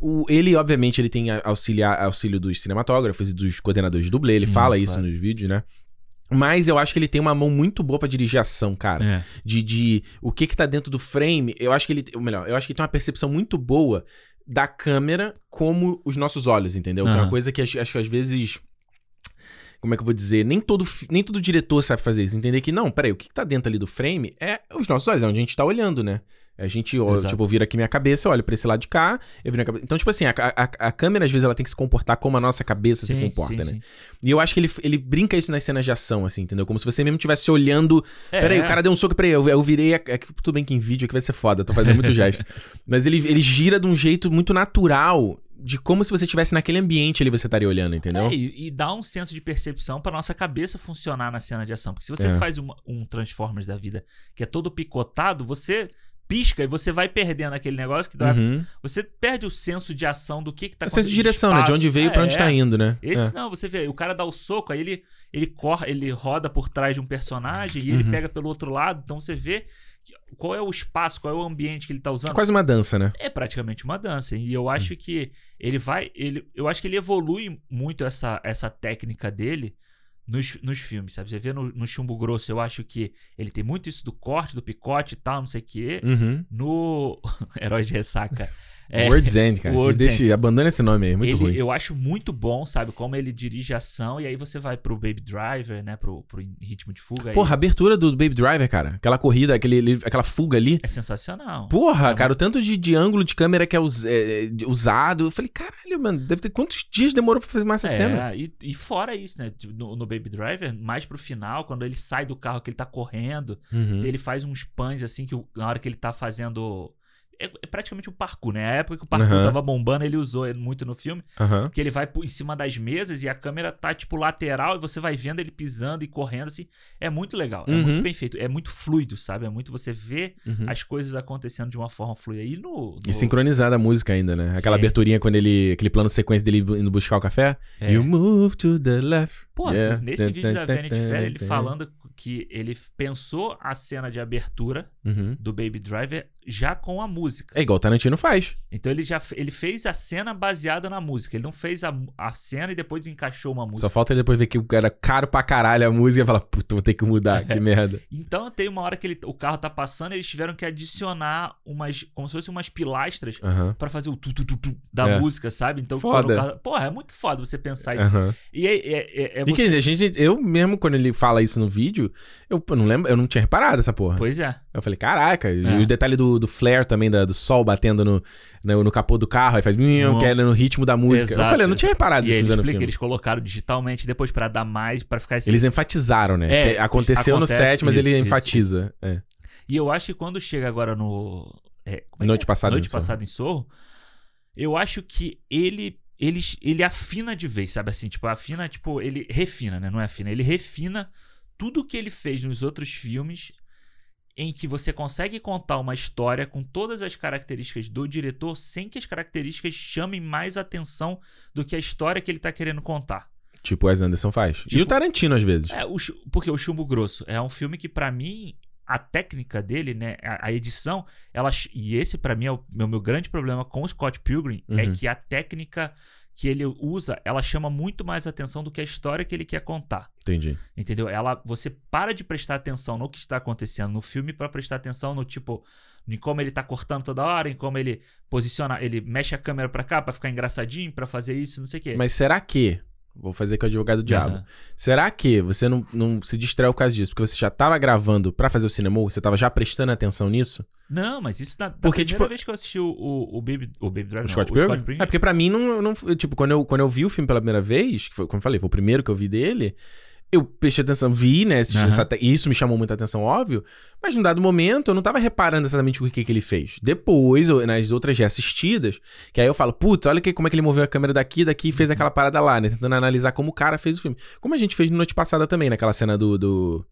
[SPEAKER 1] o, ele, obviamente, ele tem a- auxiliar, auxílio dos cinematógrafos e dos coordenadores de dublê, ele
[SPEAKER 2] Sim,
[SPEAKER 1] fala isso
[SPEAKER 2] claro.
[SPEAKER 1] nos vídeos, né? Mas eu acho que ele tem uma mão muito boa pra dirigir ação, cara
[SPEAKER 2] É.
[SPEAKER 1] de, de o que que tá dentro do frame, eu acho que ele, ou melhor, eu acho que ele tem uma percepção muito boa da câmera como os nossos olhos, entendeu? Que é uma coisa que acho, acho que às vezes como é que eu vou dizer? Nem todo, nem todo diretor sabe fazer isso. Entender que, não, peraí, o que, que tá dentro ali do frame é os nossos olhos, é onde a gente tá olhando, né? A gente, ó, tipo, eu viro aqui minha cabeça, olho pra esse lado de cá, eu viro minha cabeça. Então, tipo assim, a, a, a câmera, às vezes, ela tem que se comportar como a nossa cabeça se comporta,
[SPEAKER 2] sim,
[SPEAKER 1] né?
[SPEAKER 2] sim.
[SPEAKER 1] E eu acho que ele, ele brinca isso nas cenas de ação, assim, entendeu? Como se você mesmo estivesse olhando
[SPEAKER 2] É,
[SPEAKER 1] Peraí, o cara deu um soco, peraí, eu, eu virei. a- É, que tudo bem que em vídeo aqui vai ser foda, eu tô fazendo muito gesto. Mas ele, ele gira de um jeito muito natural, de como se você estivesse naquele ambiente ali você estaria olhando, entendeu?
[SPEAKER 2] É, e, e dá um senso de percepção pra nossa cabeça funcionar na cena de ação. Porque se você
[SPEAKER 1] É.
[SPEAKER 2] faz um Transformers da vida que é todo picotado, você pisca e você vai perdendo aquele negócio que dá.
[SPEAKER 1] Uhum.
[SPEAKER 2] Você perde o senso de ação do que, que tá acontecendo.
[SPEAKER 1] direção, né? De onde veio pra onde
[SPEAKER 2] é.
[SPEAKER 1] tá indo, né?
[SPEAKER 2] Esse
[SPEAKER 1] É.
[SPEAKER 2] não, você vê, o cara dá o soco, aí ele, ele corre, ele roda por trás de um personagem e ele
[SPEAKER 1] Uhum.
[SPEAKER 2] pega pelo outro lado, então você vê qual é o espaço, qual é o ambiente que ele tá
[SPEAKER 1] É
[SPEAKER 2] usando.
[SPEAKER 1] quase uma dança, né?
[SPEAKER 2] É praticamente uma dança. E eu acho que ele vai. Ele, eu acho que ele evolui muito essa, essa técnica dele nos, nos filmes, sabe? Você vê no, no Chumbo Grosso, eu acho que ele tem muito isso do corte, do picote e tal, não sei o quê.
[SPEAKER 1] Uhum.
[SPEAKER 2] No Herói de Ressaca. É,
[SPEAKER 1] World's End, cara.
[SPEAKER 2] World's
[SPEAKER 1] Deixa, abandona esse nome aí, muito
[SPEAKER 2] ele,
[SPEAKER 1] ruim.
[SPEAKER 2] eu acho muito bom, sabe? Como ele dirige a ação, e aí você vai pro Baby Driver, né? Pro, pro ritmo de fuga. aí
[SPEAKER 1] Porra, a abertura do Baby Driver, cara. Aquela corrida, aquele, ele- aquela fuga ali.
[SPEAKER 2] é sensacional.
[SPEAKER 1] Porra,
[SPEAKER 2] É
[SPEAKER 1] cara, o tanto de, de ângulo de câmera que é, us- é, é, usado. Eu falei, caralho, mano, deve ter quantos dias demorou pra fazer mais essa cena?
[SPEAKER 2] É, e, e fora isso, né? tipo, No, no Baby Driver, mais pro final, quando ele sai do carro que ele tá correndo,
[SPEAKER 1] Uhum.
[SPEAKER 2] ele faz uns pães assim que na hora que ele tá fazendo. É, é praticamente um parkour, né? A época que o parkour
[SPEAKER 1] Aham.
[SPEAKER 2] tava bombando, ele usou muito no filme.
[SPEAKER 1] Aham.
[SPEAKER 2] Que ele vai por- em cima das mesas e a câmera tá, tipo, lateral e você vai vendo ele pisando e correndo, assim. É muito legal. É
[SPEAKER 1] Uhum.
[SPEAKER 2] muito bem feito. É muito fluido, sabe? É muito você vê
[SPEAKER 1] Uhum.
[SPEAKER 2] as coisas acontecendo de uma forma fluida. E no.
[SPEAKER 1] E
[SPEAKER 2] no-
[SPEAKER 1] sincronizada a música ainda, né? Aquela
[SPEAKER 2] Sim.
[SPEAKER 1] aberturinha quando ele. Aquele plano sequência dele indo buscar o café.
[SPEAKER 2] É.
[SPEAKER 1] You move to the left.
[SPEAKER 2] Pô,
[SPEAKER 1] Yeah.
[SPEAKER 2] nesse vídeo da Vanity Fair, ele falando que ele pensou a cena de abertura
[SPEAKER 1] Uhum.
[SPEAKER 2] do Baby Driver já com a música.
[SPEAKER 1] É igual o Tarantino faz.
[SPEAKER 2] Então ele já ele fez a cena baseada na música. Ele não fez a, a cena e depois encaixou uma música.
[SPEAKER 1] Só falta ele depois ver que era caro pra caralho a música e falar, puta, vou ter que mudar, que merda.
[SPEAKER 2] Então tem uma hora que ele- o carro tá passando, eles tiveram que adicionar umas como se fossem umas pilastras
[SPEAKER 1] Aham.
[SPEAKER 2] pra fazer o tu, tu, tu, tu da
[SPEAKER 1] É.
[SPEAKER 2] música, sabe? Então
[SPEAKER 1] Foda.
[SPEAKER 2] carro, porra, é muito foda você pensar isso. E é, é, é, é
[SPEAKER 1] E que
[SPEAKER 2] você...
[SPEAKER 1] a gente, eu mesmo, quando ele fala isso no vídeo, eu pô, não lembro, eu não tinha reparado essa porra.
[SPEAKER 2] Pois é.
[SPEAKER 1] Eu falei, caraca, e
[SPEAKER 2] É.
[SPEAKER 1] o detalhe do, do flare também, da- do sol batendo no, no, no capô do carro, aí faz, que é no ritmo da música.
[SPEAKER 2] Exato,
[SPEAKER 1] eu falei, eu não tinha reparado
[SPEAKER 2] E
[SPEAKER 1] isso
[SPEAKER 2] ele explica, eles colocaram digitalmente depois pra dar mais, pra ficar esse
[SPEAKER 1] Eles enfatizaram, né?
[SPEAKER 2] É,
[SPEAKER 1] aconteceu
[SPEAKER 2] acontece
[SPEAKER 1] no set, mas
[SPEAKER 2] isso,
[SPEAKER 1] ele
[SPEAKER 2] isso,
[SPEAKER 1] enfatiza. É.
[SPEAKER 2] E eu acho que quando chega agora no. é, é
[SPEAKER 1] Noite
[SPEAKER 2] é?
[SPEAKER 1] passada
[SPEAKER 2] Noite
[SPEAKER 1] em Sorro.
[SPEAKER 2] passada em Sorro, eu acho que ele. Ele, ele afina de vez, sabe assim? Tipo, afina, tipo, ele refina, né? Não é afina. Ele refina tudo que ele fez nos outros filmes. Em que você consegue contar uma história com todas as características do diretor sem que as características chamem mais atenção do que a história que ele tá querendo contar.
[SPEAKER 1] Tipo o Wes Anderson faz. e
[SPEAKER 2] Tipo-
[SPEAKER 1] o Tarantino, às vezes.
[SPEAKER 2] É, o porque o Chumbo Grosso é um filme que, pra mim, a técnica dele, né, a, a edição, ela e esse pra mim é o meu, meu grande problema com o Scott Pilgrim é
[SPEAKER 1] Uhum.
[SPEAKER 2] que a técnica que ele usa, ela chama muito mais atenção do que a história que ele quer contar.
[SPEAKER 1] Entendi.
[SPEAKER 2] Entendeu? Ela, você para de prestar atenção no que está acontecendo no filme pra prestar atenção no tipo em como ele tá cortando toda hora, em como ele posiciona, ele mexe a câmera pra cá pra ficar engraçadinho, pra fazer isso, não sei o quê.
[SPEAKER 1] Mas será que. Vou fazer com o advogado do diabo.
[SPEAKER 2] Aham.
[SPEAKER 1] Será que você não, não se distraiu por causa disso? Porque você já tava gravando pra fazer o cinema? Você tava já prestando atenção nisso?
[SPEAKER 2] Não, mas isso da, da
[SPEAKER 1] Porque,
[SPEAKER 2] primeira
[SPEAKER 1] tipo-
[SPEAKER 2] vez que eu assisti o, o, o Baby, o Baby Driver,
[SPEAKER 1] O
[SPEAKER 2] não,
[SPEAKER 1] Scott
[SPEAKER 2] o
[SPEAKER 1] Pilgrim?
[SPEAKER 2] Scott Pilgrim,
[SPEAKER 1] É porque pra mim não, não. Tipo, quando eu, quando eu vi o filme pela primeira vez, que foi, como eu falei, foi o primeiro que eu vi dele. Eu prestei atenção, vi, né?
[SPEAKER 2] Aham.
[SPEAKER 1] essa isso me chamou muita atenção, óbvio. Mas num dado momento eu não tava reparando exatamente o que, que ele fez. Depois, eu- nas outras reassistidas, que aí eu falo, putz, olha que, como é que ele moveu a câmera daqui, daqui e
[SPEAKER 2] Uhum.
[SPEAKER 1] fez aquela parada lá, né? Tentando analisar como o cara fez o filme. Como a gente fez na noite passada também, naquela cena do. do-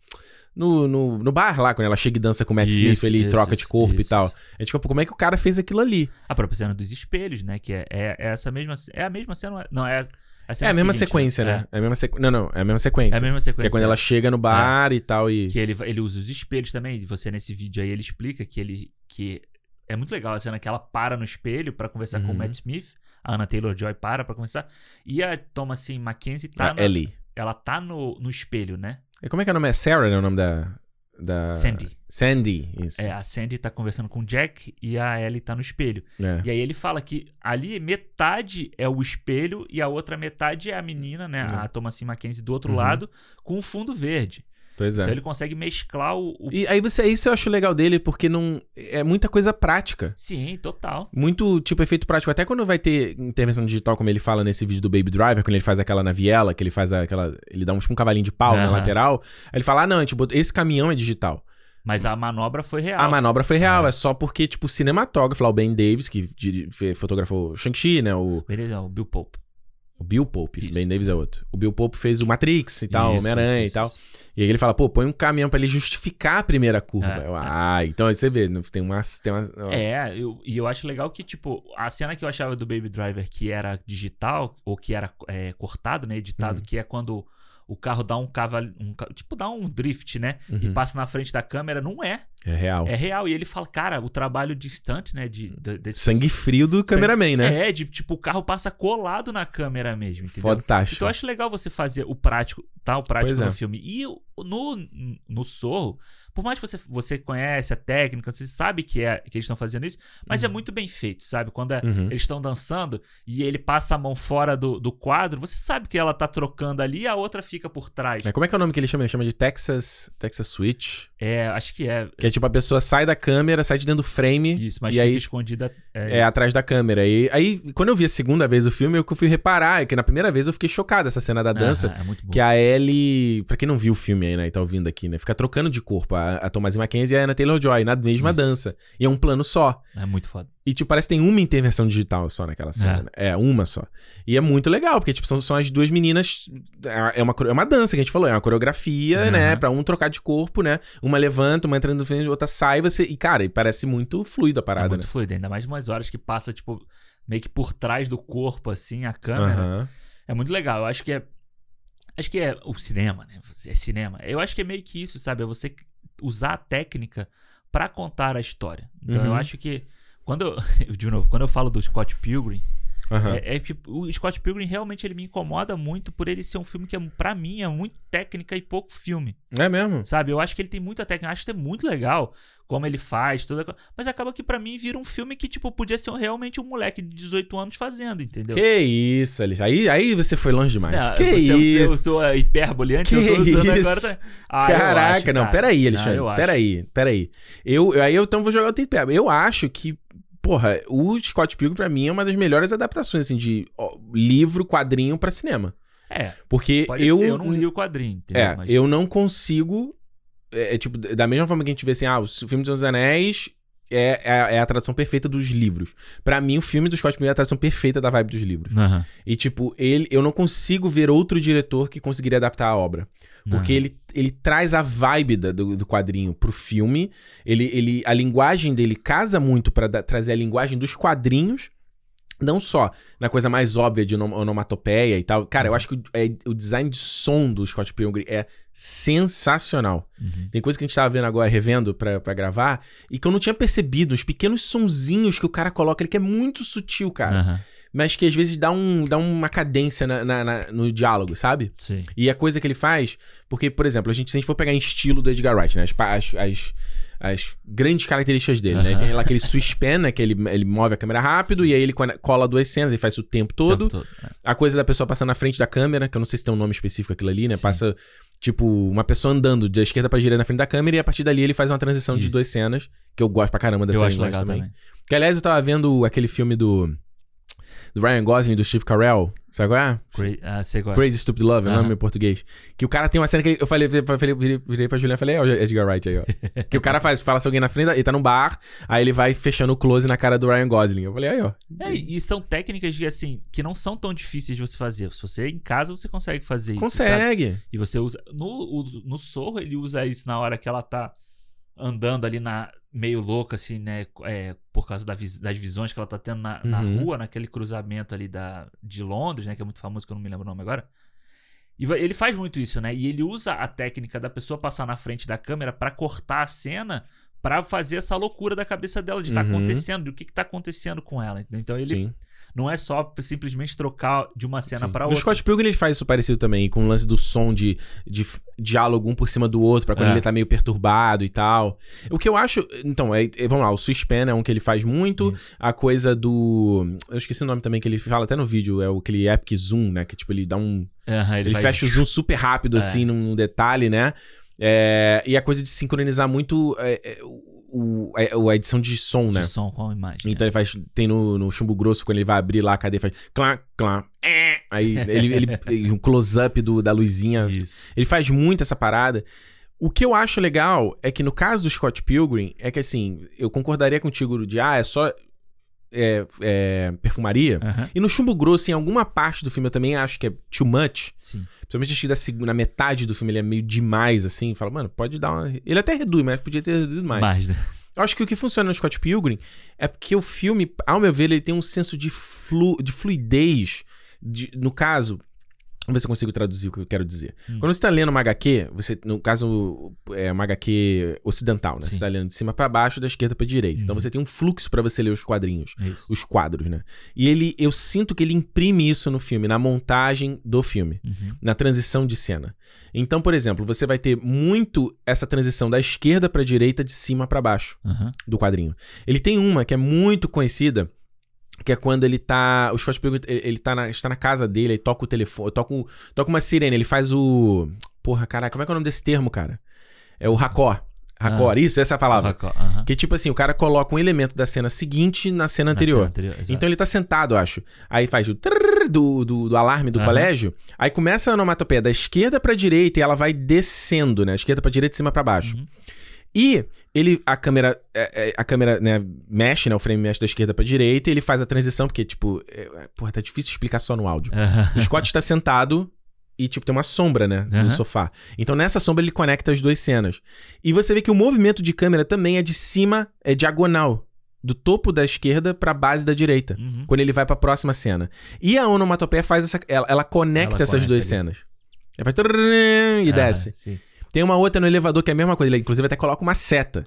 [SPEAKER 1] no, no, no bar lá, quando ela chega e dança com o Matt Smith, ele
[SPEAKER 2] isso,
[SPEAKER 1] troca de corpo
[SPEAKER 2] isso,
[SPEAKER 1] e tal.
[SPEAKER 2] isso.
[SPEAKER 1] A gente, pô, como é que o cara fez aquilo ali?
[SPEAKER 2] A própria cena dos espelhos, né? Que é, é, é essa mesma. É a mesma cena. Não, é
[SPEAKER 1] É a mesma
[SPEAKER 2] seguinte,
[SPEAKER 1] sequência, né? É. a mesma sequ... Não, não, é a mesma sequência.
[SPEAKER 2] É a mesma
[SPEAKER 1] Que
[SPEAKER 2] sequência.
[SPEAKER 1] é quando ela chega no bar e tal e...
[SPEAKER 2] Que ele, ele usa os espelhos também. e Você, nesse vídeo aí, ele explica que ele. Que é muito legal a cena que ela para no espelho pra conversar com o
[SPEAKER 1] Uhum.
[SPEAKER 2] Matt Smith. A Anna Taylor Joy para pra conversar. E a Thomasin Mackenzie tá.
[SPEAKER 1] a Ellie.
[SPEAKER 2] ela tá no, no espelho, né?
[SPEAKER 1] E como é que é o nome? É Sarah, né? O nome da... da...
[SPEAKER 2] Sandy.
[SPEAKER 1] Sandy, isso.
[SPEAKER 2] É, a Sandy tá conversando com o Jack e a Ellie tá no espelho.
[SPEAKER 1] É.
[SPEAKER 2] E aí ele fala que ali metade é o espelho e a outra metade é a menina, né? A Thomasin Mackenzie do outro
[SPEAKER 1] Uhum.
[SPEAKER 2] lado, com o fundo verde.
[SPEAKER 1] Pois é.
[SPEAKER 2] Então ele consegue mesclar o. o-
[SPEAKER 1] E aí você, isso eu acho legal dele, porque não... É muita coisa prática.
[SPEAKER 2] Sim, total.
[SPEAKER 1] Muito, tipo, efeito prático. Até quando vai ter intervenção digital, como ele fala nesse vídeo do Baby Driver, quando ele faz aquela na viela, que ele faz aquela... Ele dá um, tipo, um cavalinho de pau na
[SPEAKER 2] Aham.
[SPEAKER 1] lateral. Aí ele fala, ah, não, tipo, esse caminhão é digital.
[SPEAKER 2] Mas a manobra foi real.
[SPEAKER 1] A manobra foi real,
[SPEAKER 2] É.
[SPEAKER 1] é, só porque, tipo, o cinematógrafo lá, o Ben Davis, que fotografou Shang-Chi, né? O,
[SPEAKER 2] Beleza, o Bill Pope.
[SPEAKER 1] o Bill Pope,
[SPEAKER 2] Isso.
[SPEAKER 1] Ben Davis é outro. O Bill Pope fez o Matrix e tal, Homem-Aranha e tal.
[SPEAKER 2] isso.
[SPEAKER 1] E aí ele fala, pô, põe um caminhão pra ele justificar a primeira curva.
[SPEAKER 2] É,
[SPEAKER 1] Eu,
[SPEAKER 2] é.
[SPEAKER 1] ah, então aí você vê, não- tem uma... Tem uma ó.
[SPEAKER 2] É, eu- e eu acho legal que, tipo, a cena que eu achava do Baby Driver que era digital, ou que era é, cortado, né? Editado,
[SPEAKER 1] Uhum.
[SPEAKER 2] que é quando o carro dá um cavalo. Um, tipo, dá um drift, né? E
[SPEAKER 1] Uhum.
[SPEAKER 2] passa na frente da câmera, não é.
[SPEAKER 1] É real.
[SPEAKER 2] É real. E ele fala, cara, o trabalho distante, né? De, de, desse-
[SPEAKER 1] Sangue frio do cameraman, né?
[SPEAKER 2] É, de tipo, o carro passa colado na câmera mesmo, entendeu?
[SPEAKER 1] Fantástico.
[SPEAKER 2] Então eu acho legal você fazer o prático, tá? O prático
[SPEAKER 1] Pois é.
[SPEAKER 2] no filme. E no, no Sorro, por mais que você, você conhece a técnica, você sabe que, é, que eles estão fazendo isso, mas é muito bem feito, sabe? Quando é-
[SPEAKER 1] Uhum.
[SPEAKER 2] eles estão dançando e ele passa a mão fora do, do quadro, você sabe que ela tá trocando ali e a outra fica por trás.
[SPEAKER 1] Mas como é que é o nome que ele chama? Ele chama de Texas, Texas Switch.
[SPEAKER 2] É, acho que é.
[SPEAKER 1] Que é tipo, a pessoa sai da câmera, sai de dentro do frame.
[SPEAKER 2] Isso, mas
[SPEAKER 1] e
[SPEAKER 2] fica
[SPEAKER 1] aí
[SPEAKER 2] escondida.
[SPEAKER 1] É,
[SPEAKER 2] isso.
[SPEAKER 1] atrás da câmera. E aí, quando eu vi a segunda vez o filme, eu fui reparar, é que na primeira vez eu fiquei chocado essa cena da dança.
[SPEAKER 2] Aham, é muito bom.
[SPEAKER 1] Que a Ellie, pra quem não viu o filme aí, né, e tá ouvindo aqui, né, fica trocando de corpo a, a Thomasin Mackenzie e a Anna Taylor-Joy na mesma
[SPEAKER 2] Isso.
[SPEAKER 1] dança. E é um plano só.
[SPEAKER 2] É muito foda.
[SPEAKER 1] E, tipo, parece que tem uma intervenção digital só naquela cena.
[SPEAKER 2] É.
[SPEAKER 1] né? É, uma só. E é muito legal, porque, tipo, são, são as duas meninas. É uma, é uma dança que a gente falou, é uma coreografia,
[SPEAKER 2] Aham.
[SPEAKER 1] né? Pra um trocar de corpo, né? Uma levanta, uma entrando no frente, outra sai, você. E, cara, e parece muito fluido a
[SPEAKER 2] é
[SPEAKER 1] parada,
[SPEAKER 2] muito
[SPEAKER 1] né?
[SPEAKER 2] fluido, ainda mais umas horas que passa, tipo, meio que por trás do corpo, assim, a câmera.
[SPEAKER 1] Aham.
[SPEAKER 2] É muito legal. Eu acho que é. Acho que é o cinema, né? É cinema. Eu acho que é meio que isso, sabe? É você usar a técnica pra contar a história. Então eu
[SPEAKER 1] Uhum.
[SPEAKER 2] acho que. Quando eu, de novo, quando eu falo do Scott Pilgrim,
[SPEAKER 1] Aham.
[SPEAKER 2] é, é que o Scott Pilgrim realmente ele me incomoda muito por ele ser um filme que, é, pra mim, é muito técnica e pouco filme.
[SPEAKER 1] É, mesmo?
[SPEAKER 2] Sabe? Eu acho que ele tem muita técnica. Acho que é muito legal como ele faz, toda Mas acaba que pra mim vira um filme que, tipo, podia ser realmente um moleque de 18 anos fazendo, entendeu?
[SPEAKER 1] Que isso, Ali. Aí, aí você foi longe demais.
[SPEAKER 2] Não,
[SPEAKER 1] que
[SPEAKER 2] você,
[SPEAKER 1] isso?
[SPEAKER 2] Você usou a hipérbole antes,
[SPEAKER 1] Que
[SPEAKER 2] eu tô usando
[SPEAKER 1] isso?
[SPEAKER 2] agora. Ah, eu
[SPEAKER 1] Caraca,
[SPEAKER 2] acho,
[SPEAKER 1] não,
[SPEAKER 2] cara.
[SPEAKER 1] peraí, Alexandre.
[SPEAKER 2] Não, eu
[SPEAKER 1] peraí, peraí. Eu, eu- aí eu então vou jogar o tempo. Eu acho que, porra, o Scott Pilgrim para mim é uma das melhores adaptações assim de ó, livro, quadrinho para cinema.
[SPEAKER 2] É.
[SPEAKER 1] Porque eu
[SPEAKER 2] ser, eu não li o quadrinho, entendeu?
[SPEAKER 1] É,
[SPEAKER 2] Mas...
[SPEAKER 1] eu não consigo é, é tipo, da mesma forma que a gente vê assim, ah, o filme dos Anéis é, é, é, a tradução perfeita dos livros. para mim, o filme do Scott Pilgrim é a tradução perfeita da vibe dos livros.
[SPEAKER 2] Uhum.
[SPEAKER 1] E, tipo, ele, eu não consigo ver outro diretor que conseguiria adaptar a obra. Porque
[SPEAKER 2] uhum.
[SPEAKER 1] ele, ele traz a vibe da, do, do quadrinho pro filme. Ele, ele, a linguagem dele casa muito para trazer a linguagem dos quadrinhos. Não só na coisa mais óbvia de onomatopeia e tal. Cara, eu
[SPEAKER 2] uhum.
[SPEAKER 1] acho que o, é, o design de som do Scott Pilgrim é sensacional.
[SPEAKER 2] Uhum.
[SPEAKER 1] Tem coisa que a gente tava vendo agora, revendo pra, gravar, e que eu não tinha percebido. Os pequenos sonzinhos que o cara coloca, ele que é muito sutil, cara.
[SPEAKER 2] Uhum
[SPEAKER 1] mas que às vezes dá, um, dá uma cadência na, na, na, no diálogo, sabe?
[SPEAKER 2] Sim.
[SPEAKER 1] E a coisa que ele faz, porque, por exemplo, a gente, se a gente for pegar em estilo do Edgar Wright, né? As, as, as, as grandes características dele, né? Tem lá aquele suspena, né? que ele, ele move a câmera rápido,
[SPEAKER 2] Sim.
[SPEAKER 1] e aí ele cola duas cenas, ele faz isso o tempo todo.
[SPEAKER 2] O tempo todo é.
[SPEAKER 1] A coisa da pessoa passando na frente da câmera, que eu não sei se tem um nome específico aquilo ali, né?
[SPEAKER 2] Sim.
[SPEAKER 1] Passa, tipo, uma pessoa andando da esquerda pra direita na frente da câmera, e a partir dali ele faz uma transição
[SPEAKER 2] isso.
[SPEAKER 1] de duas cenas, que eu gosto pra caramba dessa
[SPEAKER 2] eu acho legal
[SPEAKER 1] também.
[SPEAKER 2] também.
[SPEAKER 1] Que, aliás, eu tava vendo aquele filme do do Ryan Gosling do Steve Carell. Sabe qual é?
[SPEAKER 2] Cra uh, sei qual é.
[SPEAKER 1] Crazy Stupid Love, uh -huh. é o nome em português. Que o cara tem uma cena que eu falei, falei virei, virei pra Juliana e falei, é o Edgar Wright aí, ó. que o cara faz, fala se alguém na frente, ele tá num bar, aí ele vai fechando o close na cara do Ryan Gosling. Eu falei, aí, ó.
[SPEAKER 2] É, e são técnicas de, assim, que não são tão difíceis de você fazer. Se você é em casa, você consegue fazer isso.
[SPEAKER 1] Consegue.
[SPEAKER 2] E você usa. No, no Sorro, ele usa isso na hora que ela tá andando ali na meio louca, assim, né? É, por causa da vis das visões que ela tá tendo na,
[SPEAKER 1] uhum.
[SPEAKER 2] rua, naquele cruzamento ali da, de Londres, né? Que é muito famoso, que eu não me lembro o nome agora. E ele faz muito isso, né? E ele usa a técnica da pessoa passar na frente da câmera para cortar a cena para fazer essa loucura da cabeça dela de estar tá
[SPEAKER 1] uhum.
[SPEAKER 2] acontecendo, do que, que tá acontecendo com ela. Então ele
[SPEAKER 1] Sim.
[SPEAKER 2] Não é só simplesmente trocar de uma cena
[SPEAKER 1] para
[SPEAKER 2] outra.
[SPEAKER 1] O Scott Pilgrim ele faz isso parecido também, com o lance do som de, de diálogo um por cima do outro, para quando
[SPEAKER 2] é.
[SPEAKER 1] ele tá meio perturbado e tal. O que eu acho. Então, é, é vamos lá, o suspense é um que ele faz muito.
[SPEAKER 2] Isso.
[SPEAKER 1] A coisa do. Eu esqueci o nome também que ele fala até no vídeo, é aquele Epic Zoom, né? Que tipo, ele dá um.
[SPEAKER 2] Ele,
[SPEAKER 1] ele
[SPEAKER 2] faz...
[SPEAKER 1] fecha o zoom super rápido,
[SPEAKER 2] é.
[SPEAKER 1] assim, num, detalhe, né? É, e a coisa de sincronizar muito é, é o, é, a, a edição de som, né?
[SPEAKER 2] De som com a imagem.
[SPEAKER 1] Então é. ele faz. Tem no, no chumbo grosso, quando ele vai abrir lá a cadeia, faz clá, clá, é! Aí ele, ele, ele um close-up da luzinha.
[SPEAKER 2] Isso.
[SPEAKER 1] Ele faz muito essa parada. O que eu acho legal é que no caso do Scott Pilgrim, é que assim, eu concordaria contigo de, ah, é só é, é, perfumaria.
[SPEAKER 2] Uhum.
[SPEAKER 1] E no Chumbo Grosso, em alguma parte do filme, eu também acho que é too much.
[SPEAKER 2] Sim.
[SPEAKER 1] Principalmente acho que da segunda, na metade do filme ele é meio demais, assim. Fala, mano, pode dar uma. Ele até reduz, mas podia ter reduzido mais.
[SPEAKER 2] mais né?
[SPEAKER 1] Eu acho que o que funciona no Scott Pilgrim é porque o filme, ao meu ver, ele tem um senso de, flu... de fluidez. De, no caso, Vamos ver se eu consigo traduzir o que eu quero dizer.
[SPEAKER 2] Hum.
[SPEAKER 1] Quando você está lendo uma HQ, você, no caso, é uma HQ ocidental, né?
[SPEAKER 2] Sim.
[SPEAKER 1] Você está lendo de cima para baixo, da esquerda para direita. Então
[SPEAKER 2] uhum.
[SPEAKER 1] Então você tem um fluxo para você ler os quadrinhos,
[SPEAKER 2] é
[SPEAKER 1] os quadros, né? E ele, eu sinto que ele imprime isso no filme, na montagem do filme,
[SPEAKER 2] uhum.
[SPEAKER 1] na transição de cena. Então, por exemplo, você vai ter muito essa transição da esquerda para direita, de cima para baixo
[SPEAKER 2] uhum.
[SPEAKER 1] do quadrinho. Ele tem uma que é muito conhecida que é quando ele tá. O Scott Pilgrim, ele tá na, está na casa dele, aí toca o telefone. Toca, um, toca uma sirene, ele faz o. Porra, caralho, como é que é o nome desse termo, cara? É o racó. Racor, ah, isso, essa é a palavra.
[SPEAKER 2] Racor, uh -huh.
[SPEAKER 1] Que tipo assim, o cara coloca um elemento da cena seguinte na cena anterior.
[SPEAKER 2] Cena anterior
[SPEAKER 1] então ele tá sentado, eu acho. Aí faz o trrr do, do, do alarme do
[SPEAKER 2] uh -huh.
[SPEAKER 1] colégio. Aí começa a onomatopeia da esquerda pra direita e ela vai descendo, né? Esquerda pra direita, de cima para baixo.
[SPEAKER 2] Uh -huh.
[SPEAKER 1] E ele, a câmera, é, é, a câmera, né, mexe, né, o frame mexe da esquerda pra direita e ele faz a transição, porque, tipo, é, é porra, tá difícil explicar só no áudio.
[SPEAKER 2] Uhum.
[SPEAKER 1] O Scott está sentado e, tipo, tem uma sombra, né, uhum.
[SPEAKER 2] no
[SPEAKER 1] sofá. Então, nessa sombra, ele conecta as duas cenas. E você vê que o movimento de câmera também é de cima, é diagonal. Do topo da esquerda pra base da direita.
[SPEAKER 2] Uhum.
[SPEAKER 1] Quando ele vai pra próxima cena. E a onomatopeia faz essa. Ela, ela conecta
[SPEAKER 2] ela
[SPEAKER 1] essas
[SPEAKER 2] conecta
[SPEAKER 1] duas
[SPEAKER 2] ali.
[SPEAKER 1] cenas. Ela vai. E ah, desce.
[SPEAKER 2] Sim.
[SPEAKER 1] Tem uma outra no elevador que é a mesma coisa. Ele, inclusive, até coloca uma seta.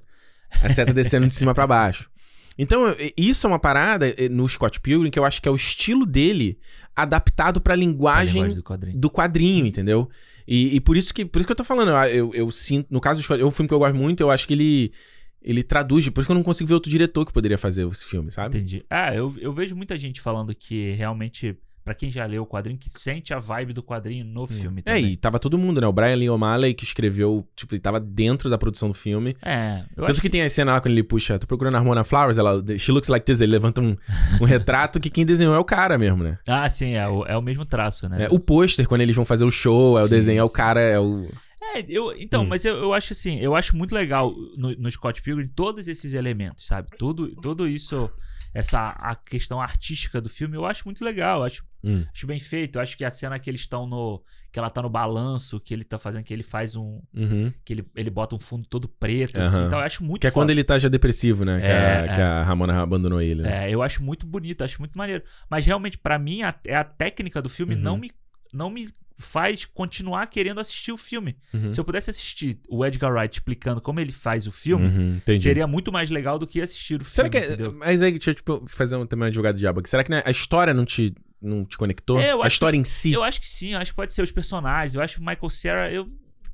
[SPEAKER 2] A seta
[SPEAKER 1] descendo de cima para baixo. Então, isso é uma parada eh, no Scott Pilgrim que eu acho que é o estilo dele adaptado pra linguagem,
[SPEAKER 2] linguagem do, quadrinho.
[SPEAKER 1] do, quadrinho. entendeu? E, e, por, isso que, por isso que eu tô falando. Eu, eu, eu sinto... No caso do Scott... É um filme que eu gosto muito. Eu acho que ele ele traduz, por isso que eu não consigo ver outro diretor que poderia fazer esse filme, sabe?
[SPEAKER 2] Entendi. Ah, eu, eu vejo muita gente falando que realmente pra quem já leu o quadrinho, que sente a vibe do quadrinho no filme
[SPEAKER 1] É,
[SPEAKER 2] também.
[SPEAKER 1] e tava todo mundo, né? O Brian Lee O'Malley que escreveu, tipo, ele tava dentro da produção do filme.
[SPEAKER 2] É,
[SPEAKER 1] Tanto
[SPEAKER 2] acho
[SPEAKER 1] que tem a cena lá quando ele puxa, tô procurando a Harmona Flowers, ela, she looks like this, ele levanta um, um retrato que quem desenhou é o cara mesmo, né?
[SPEAKER 2] Ah, sim, é o, é o mesmo traço, né?
[SPEAKER 1] É, o pôster, quando eles vão fazer o show, é o
[SPEAKER 2] Sim,
[SPEAKER 1] desenho, é o cara, é o...
[SPEAKER 2] É, eu, então,
[SPEAKER 1] Hum.
[SPEAKER 2] mas eu, eu acho assim, eu acho muito legal no, no Scott Pilgrim todos esses elementos, sabe? Tudo, tudo isso, essa a questão artística do filme, eu acho muito legal, eu acho,
[SPEAKER 1] Hum.
[SPEAKER 2] acho bem feito. Acho que a cena que eles estão no. que ela tá no balanço, que ele tá fazendo, que ele faz um.
[SPEAKER 1] Uhum.
[SPEAKER 2] que ele, ele bota um fundo todo preto,
[SPEAKER 1] Aham.
[SPEAKER 2] assim. Então eu acho muito
[SPEAKER 1] Que é
[SPEAKER 2] foda.
[SPEAKER 1] quando ele tá já depressivo, né? Que,
[SPEAKER 2] É,
[SPEAKER 1] a,
[SPEAKER 2] é.
[SPEAKER 1] que a Ramona abandonou ele. Né?
[SPEAKER 2] É, eu acho muito bonito, acho muito maneiro. Mas realmente, pra mim, a, é a técnica do filme
[SPEAKER 1] Uhum.
[SPEAKER 2] não, me, não me faz continuar querendo assistir o filme.
[SPEAKER 1] Uhum.
[SPEAKER 2] Se eu pudesse assistir o Edgar Wright explicando como ele faz o filme,
[SPEAKER 1] Uhum,
[SPEAKER 2] seria muito mais legal do que assistir o filme.
[SPEAKER 1] Será que. é-
[SPEAKER 2] entendeu?
[SPEAKER 1] Mas aí, deixa eu tipo, fazer um, também um advogado de diabo aqui. Será que né, a história não te, não te conectou?
[SPEAKER 2] É,
[SPEAKER 1] a história em si.
[SPEAKER 2] Eu acho que sim, eu acho que pode ser os personagens. Eu acho que o Michael Cera, eu,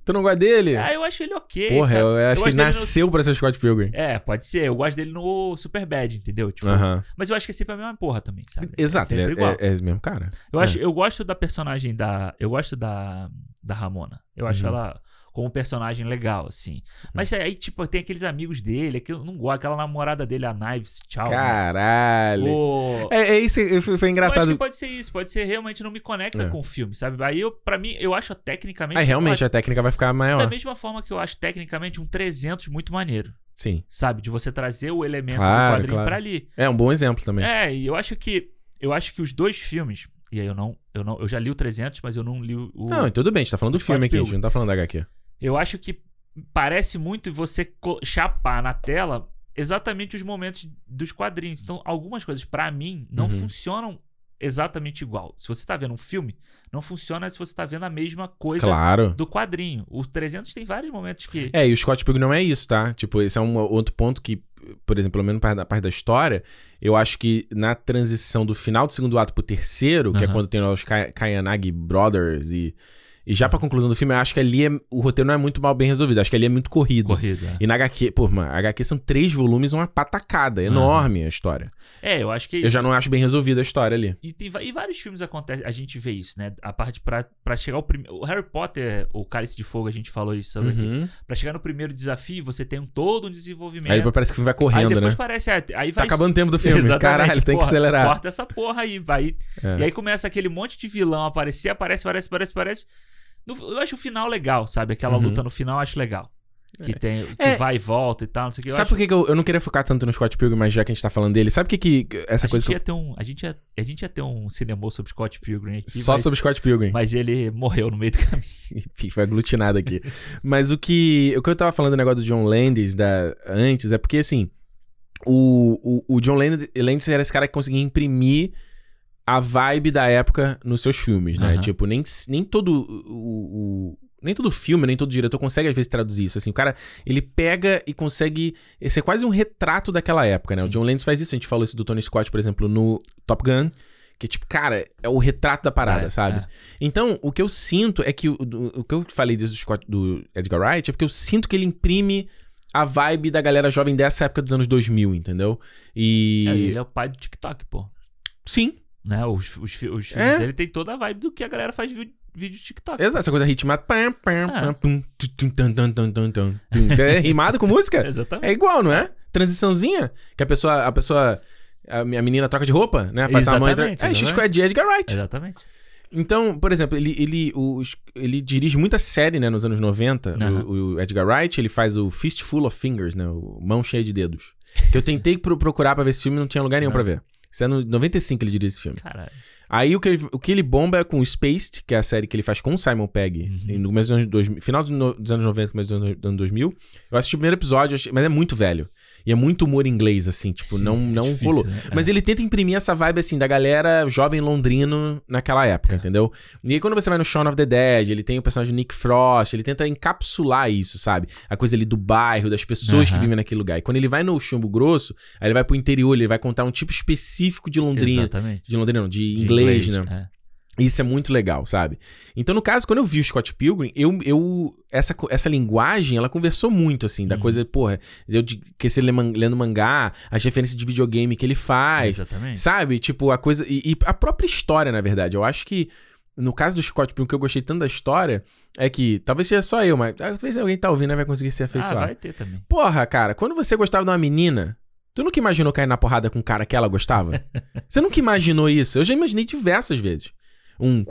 [SPEAKER 1] Tu não gosta dele?
[SPEAKER 2] ah, eu acho ele ok.
[SPEAKER 1] Porra,
[SPEAKER 2] sabe?
[SPEAKER 1] eu acho que ele
[SPEAKER 2] dele no-
[SPEAKER 1] nasceu pra ser Scott Pilgrim.
[SPEAKER 2] É, pode ser. Eu gosto dele no Superbad, entendeu? Tipo,
[SPEAKER 1] Aham.
[SPEAKER 2] Mas eu acho que é sempre a mesma porra também, sabe?
[SPEAKER 1] Exato,
[SPEAKER 2] É
[SPEAKER 1] é,
[SPEAKER 2] igual.
[SPEAKER 1] é, é o mesmo cara.
[SPEAKER 2] Eu,
[SPEAKER 1] É.
[SPEAKER 2] acho, eu gosto da personagem da. Eu gosto da, da Ramona. Eu acho
[SPEAKER 1] Uhum.
[SPEAKER 2] ela como personagem legal, assim. Mas aí, tipo, tem aqueles amigos dele, que não gosto, aquela namorada dele, a Knives, tchau. né?
[SPEAKER 1] Caralho.
[SPEAKER 2] O...
[SPEAKER 1] É, é isso, foi, foi
[SPEAKER 2] Eu acho
[SPEAKER 1] engraçado.
[SPEAKER 2] que pode ser isso, pode ser realmente não me conecta
[SPEAKER 1] É.
[SPEAKER 2] com o filme, sabe? Aí eu, pra mim, eu acho tecnicamente.
[SPEAKER 1] Aí realmente
[SPEAKER 2] eu
[SPEAKER 1] a técnica vai ficar maior.
[SPEAKER 2] Da mesma forma que eu acho tecnicamente um 300 muito maneiro,
[SPEAKER 1] Sim.
[SPEAKER 2] sabe? De você trazer o elemento
[SPEAKER 1] Claro,
[SPEAKER 2] do quadrinho
[SPEAKER 1] claro.
[SPEAKER 2] pra ali.
[SPEAKER 1] É um bom exemplo também.
[SPEAKER 2] É, e eu acho que eu acho que os dois filmes, e aí eu não, eu não, eu já li o 300, mas eu não li o
[SPEAKER 1] Não, tudo bem, a gente tá falando do filme aqui, a gente não tá falando da HQ.
[SPEAKER 2] Eu acho que parece muito você chapar na tela exatamente os momentos dos quadrinhos. Então, algumas coisas pra mim não
[SPEAKER 1] Uhum.
[SPEAKER 2] funcionam exatamente igual. Se você tá vendo um filme, não funciona se você tá vendo a mesma coisa
[SPEAKER 1] Claro.
[SPEAKER 2] do quadrinho. O 300 tem vários momentos que
[SPEAKER 1] É, e o Scott Pilgrim não é isso, tá? Tipo, esse é um outro ponto que, por exemplo, pelo menos da parte da história, eu acho que na transição do final do segundo ato pro terceiro, que é
[SPEAKER 2] Aham.
[SPEAKER 1] quando tem os Ka- Kayanagi Brothers e, e já pra conclusão do filme, eu acho que ali é- o roteiro não é muito mal bem resolvido, acho que ali é muito corrido.
[SPEAKER 2] corrida.
[SPEAKER 1] E na HQ, pô, mano, HQ são três volumes, uma patacada, enorme a história.
[SPEAKER 2] É, eu acho que é
[SPEAKER 1] Eu já não acho bem resolvida a história ali.
[SPEAKER 2] E, tem, e vários filmes acontece, a gente vê isso, né? A parte pra, pra chegar ao primeiro. O Harry Potter, o Cálice de Fogo, a gente falou isso sobre aqui.
[SPEAKER 1] Uhum.
[SPEAKER 2] Pra chegar no primeiro desafio, você tem um todo um desenvolvimento.
[SPEAKER 1] Aí depois parece que o filme vai
[SPEAKER 2] Aí
[SPEAKER 1] correndo,
[SPEAKER 2] depois
[SPEAKER 1] né?
[SPEAKER 2] parece. é, Aí
[SPEAKER 1] Tá
[SPEAKER 2] vai.
[SPEAKER 1] acabando o tempo do filme.
[SPEAKER 2] Exatamente,
[SPEAKER 1] Caralho, tem que acelerar.
[SPEAKER 2] Corta essa porra aí, vai.
[SPEAKER 1] É.
[SPEAKER 2] E aí começa aquele monte de vilão aparecer, aparece, aparece, aparece, aparece. No- eu acho o final legal, sabe? Aquela
[SPEAKER 1] Uhum.
[SPEAKER 2] luta no final eu acho legal. Que tem. Que
[SPEAKER 1] É.
[SPEAKER 2] vai e volta e tal, não sei o que. Eu
[SPEAKER 1] Sabe
[SPEAKER 2] acho-
[SPEAKER 1] por que, que eu, eu não queria focar tanto no Scott Pilgrim, mas já que a gente tá falando dele, sabe o que que essa
[SPEAKER 2] a
[SPEAKER 1] coisa
[SPEAKER 2] gente,
[SPEAKER 1] que
[SPEAKER 2] ia ter um, a, gente ia, a gente ia ter um cinema sobre Scott Pilgrim aqui.
[SPEAKER 1] eu... Só
[SPEAKER 2] mas,
[SPEAKER 1] sobre Scott Pilgrim.
[SPEAKER 2] mas ele morreu no meio do caminho.
[SPEAKER 1] Enfim, foi aglutinado aqui. mas o que, o que eu tava falando do negócio do John Landis da, antes é porque, assim, o, o, o John Landis, Landis era esse cara que conseguia imprimir a vibe da época nos seus filmes, né?
[SPEAKER 2] Aham.
[SPEAKER 1] Tipo, nem, nem todo o, o- nem todo filme, nem todo diretor consegue às vezes traduzir isso. Assim, o cara, ele pega e consegue ser quase um retrato daquela época, né? O
[SPEAKER 2] Sim.
[SPEAKER 1] John Landis faz isso. A gente falou isso do Tony Scott, por exemplo, no Top Gun. Que, tipo, cara, é o retrato da parada,
[SPEAKER 2] É,
[SPEAKER 1] sabe?
[SPEAKER 2] é.
[SPEAKER 1] Então, o que eu sinto é que o, o que eu falei disso do, Scott, do Edgar Wright é porque eu sinto que ele imprime a vibe da galera jovem dessa época dos anos 2000, entendeu? E.
[SPEAKER 2] É, ele é o pai do TikTok, pô.
[SPEAKER 1] Sim,
[SPEAKER 2] Né? Os, os, os
[SPEAKER 1] É.
[SPEAKER 2] filmes dele tem toda a vibe do que a galera faz vídeo de TikTok.
[SPEAKER 1] exato. Essa coisa ritmada. Pam, pam,
[SPEAKER 2] É.
[SPEAKER 1] pam, tum, tum, tum. É rimado com música?
[SPEAKER 2] Exatamente.
[SPEAKER 1] É igual, não é? Transiçãozinha. Que a pessoa. A pessoa. A menina troca de roupa, né? Passa a mãe.
[SPEAKER 2] Exatamente,
[SPEAKER 1] É, Xisco é de Edgar Wright.
[SPEAKER 2] Exatamente.
[SPEAKER 1] Então, por exemplo, ele, ele, o- ele dirige muita série, né, nos anos 90,
[SPEAKER 2] Aham.
[SPEAKER 1] o, o Edgar Wright, ele faz o Fistful of Fingers, né, o Mão Cheia de Dedos. Que eu tentei pro- procurar pra ver esse filme e não tinha lugar nenhum
[SPEAKER 2] Não.
[SPEAKER 1] pra ver. Isso é no 95 que ele dirige esse filme.
[SPEAKER 2] Caralho.
[SPEAKER 1] Aí o que, ele, o que ele bomba é com o Spaced, que é a série que ele faz com o Simon Pegg,
[SPEAKER 2] Uhum.
[SPEAKER 1] no começo dos anos 2000, final dos anos 90, começo dos anos 2000. Eu assisti o primeiro episódio, mas é muito velho. E é muito humor inglês, assim, tipo,
[SPEAKER 2] Sim,
[SPEAKER 1] não,
[SPEAKER 2] é
[SPEAKER 1] não
[SPEAKER 2] difícil,
[SPEAKER 1] rolou.
[SPEAKER 2] né?
[SPEAKER 1] Mas ele tenta imprimir essa vibe, assim, da galera jovem londrino naquela época,
[SPEAKER 2] É.
[SPEAKER 1] entendeu? E aí quando você vai no Shaun of the Dead, ele tem o personagem do Nick Frost, ele tenta encapsular isso, sabe? A coisa ali do bairro, das pessoas que vivem naquele lugar. E quando ele vai no Chumbo Grosso, aí ele vai pro interior, ele vai contar um tipo específico de Londrina.
[SPEAKER 2] Exatamente.
[SPEAKER 1] De Londrina, não, de,
[SPEAKER 2] De
[SPEAKER 1] inglês, né? Isso é muito legal, sabe? Então, no caso, quando eu vi o Scott Pilgrim, eu, eu essa, essa linguagem, ela conversou muito, assim, da
[SPEAKER 2] Uhum.
[SPEAKER 1] coisa, porra, eu de que esse lendo mangá, as referências de videogame que ele faz,
[SPEAKER 2] Exatamente.
[SPEAKER 1] sabe? Tipo, a coisa. E, e a própria história, na verdade. Eu acho que. No caso do Scott Pilgrim, o que eu gostei tanto da história é que, talvez seja só eu, mas talvez alguém tá ouvindo e vai conseguir se
[SPEAKER 2] Ah,
[SPEAKER 1] afeiçoar.
[SPEAKER 2] vai ter também.
[SPEAKER 1] Porra, cara, quando você gostava de uma menina, tu nunca imaginou cair na porrada com um cara que ela gostava? você nunca imaginou isso? Eu já imaginei diversas vezes. Um.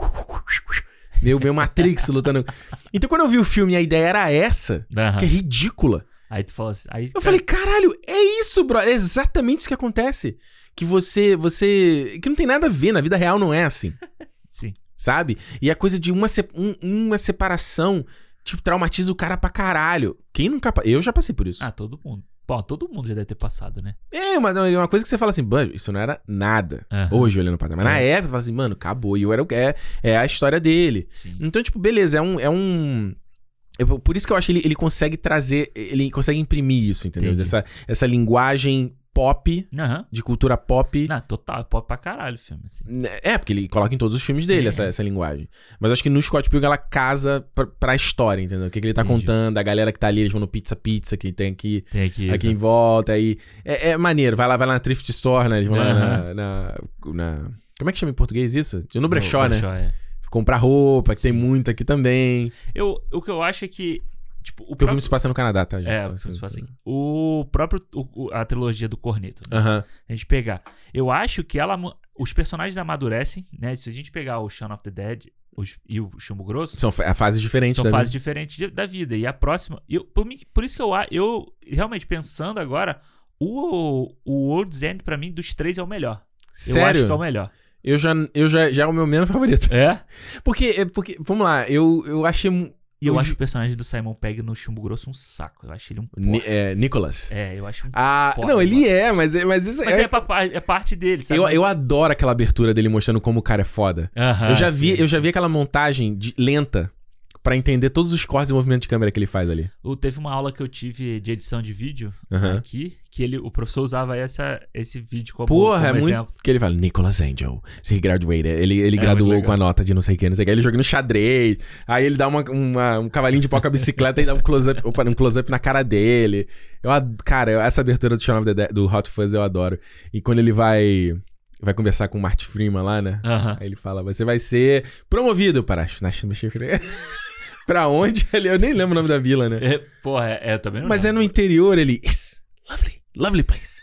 [SPEAKER 1] Meio, meio Matrix lutando. Então quando eu vi o filme a ideia era essa,
[SPEAKER 2] Aham.
[SPEAKER 1] que é ridícula.
[SPEAKER 2] Aí tu fala assim. Aí,
[SPEAKER 1] Eu falei, caralho, é isso, bro. É exatamente isso que acontece. Que você. você. Que não tem nada a ver, na vida real não é assim.
[SPEAKER 2] Sim.
[SPEAKER 1] Sabe? E a coisa de uma, se- um- uma separação, tipo, traumatiza o cara pra caralho. Quem nunca. Eu já passei por isso.
[SPEAKER 2] Ah, todo mundo. Bom, todo mundo já deve ter passado, né?
[SPEAKER 1] É uma, uma coisa que você fala assim, mano, isso não era nada.
[SPEAKER 2] Aham.
[SPEAKER 1] Hoje, olhando pra trás. Mas na
[SPEAKER 2] É.
[SPEAKER 1] época, você fala assim, mano, acabou. E eu era o. É, é a história dele.
[SPEAKER 2] Sim.
[SPEAKER 1] Então, tipo, beleza, é um. É um eu- por isso que eu acho que ele, ele consegue trazer. Ele consegue imprimir isso, entendeu?
[SPEAKER 2] Entendi.
[SPEAKER 1] Essa, essa linguagem pop,
[SPEAKER 2] Aham.
[SPEAKER 1] de cultura pop.
[SPEAKER 2] Não, total, pode pra caralho o filme, assim.
[SPEAKER 1] É, porque ele coloca em todos os filmes
[SPEAKER 2] Sim.
[SPEAKER 1] dele essa, essa linguagem. Mas acho que no Scott Pilgrim ela casa pra, pra história, entendeu? O que, que ele tá
[SPEAKER 2] Entendi.
[SPEAKER 1] contando, a galera que tá ali, eles vão no Pizza Pizza, que tem aqui,
[SPEAKER 2] Tem aqui.
[SPEAKER 1] aqui em volta, aí. É, é maneiro, vai lá, vai lá na Thrift Store, né? Eles vão lá na, na, na- Como é que chama em português isso? No brechó, né?
[SPEAKER 2] é.
[SPEAKER 1] Comprar roupa, que tem
[SPEAKER 2] Sim.
[SPEAKER 1] muito aqui também.
[SPEAKER 2] Eu, o que eu acho é que. Tipo, o próprio...
[SPEAKER 1] filme se passa no Canadá, tá, gente?
[SPEAKER 2] É, o filme se passa aqui. O próprio. o- a trilogia do Corneto. né?
[SPEAKER 1] Aham.
[SPEAKER 2] A gente pegar. Eu acho que ela. Os personagens amadurecem, né? Se a gente pegar o Shaun of the Dead os- e o Chumbo Grosso.
[SPEAKER 1] São fa- fases diferentes
[SPEAKER 2] São fases
[SPEAKER 1] vida.
[SPEAKER 2] diferentes de- da vida. E a próxima. Eu, por, mim- por isso que eu, eu, realmente, pensando agora, o, o World's End, pra mim, dos três é o melhor. Eu acho
[SPEAKER 1] Sério?
[SPEAKER 2] que é o melhor.
[SPEAKER 1] Eu já, eu já, já é o meu menos favorito.
[SPEAKER 2] É?
[SPEAKER 1] Porque, é porque vamos lá, eu, eu achei.
[SPEAKER 2] E eu acho o personagem do Simon Pegg no Chumbo Grosso um saco. Eu acho ele um.
[SPEAKER 1] Ni- é, Nicholas.
[SPEAKER 2] É, eu acho um.
[SPEAKER 1] Ah,
[SPEAKER 2] Porra,
[SPEAKER 1] não, ele é, mas, é- mas isso
[SPEAKER 2] Mas
[SPEAKER 1] é.
[SPEAKER 2] é, pa- é parte dele, sabe?
[SPEAKER 1] eu,
[SPEAKER 2] Mas-
[SPEAKER 1] eu adoro aquela abertura dele mostrando como o cara é foda.
[SPEAKER 2] Aham,
[SPEAKER 1] eu, já vi,
[SPEAKER 2] sim.
[SPEAKER 1] eu já vi aquela montagem de- lenta pra entender todos os cortes e movimentos de câmera que ele faz ali.
[SPEAKER 2] O- Teve uma aula que eu tive de edição de vídeo
[SPEAKER 1] Aham.
[SPEAKER 2] aqui, que ele, o professor usava essa, esse vídeo como,
[SPEAKER 1] Porra,
[SPEAKER 2] como
[SPEAKER 1] é muito.
[SPEAKER 2] exemplo.
[SPEAKER 1] Que ele fala, Nicholas Angel. Se graduated. Ele, ele
[SPEAKER 2] É,
[SPEAKER 1] graduou
[SPEAKER 2] muito
[SPEAKER 1] com a nota de não sei o que, não sei o que. Ele jogando xadrez. Aí ele dá uma, uma- um cavalinho de pau com a bicicleta e dá um close-up um close na cara dele. Eu, cara, essa abertura do Shaun of the Dead, do Hot Fuzz eu adoro. E quando ele vai. Vai conversar com o Marty Freeman lá, né?
[SPEAKER 2] Aham.
[SPEAKER 1] Aí ele fala: Você vai ser promovido para. as- pra onde? Ele- Eu nem lembro o nome da vila, né?
[SPEAKER 2] É, porra, é, é, eu também não
[SPEAKER 1] Mas é
[SPEAKER 2] lembro.
[SPEAKER 1] no interior, ele. Yes, lovely, lovely place.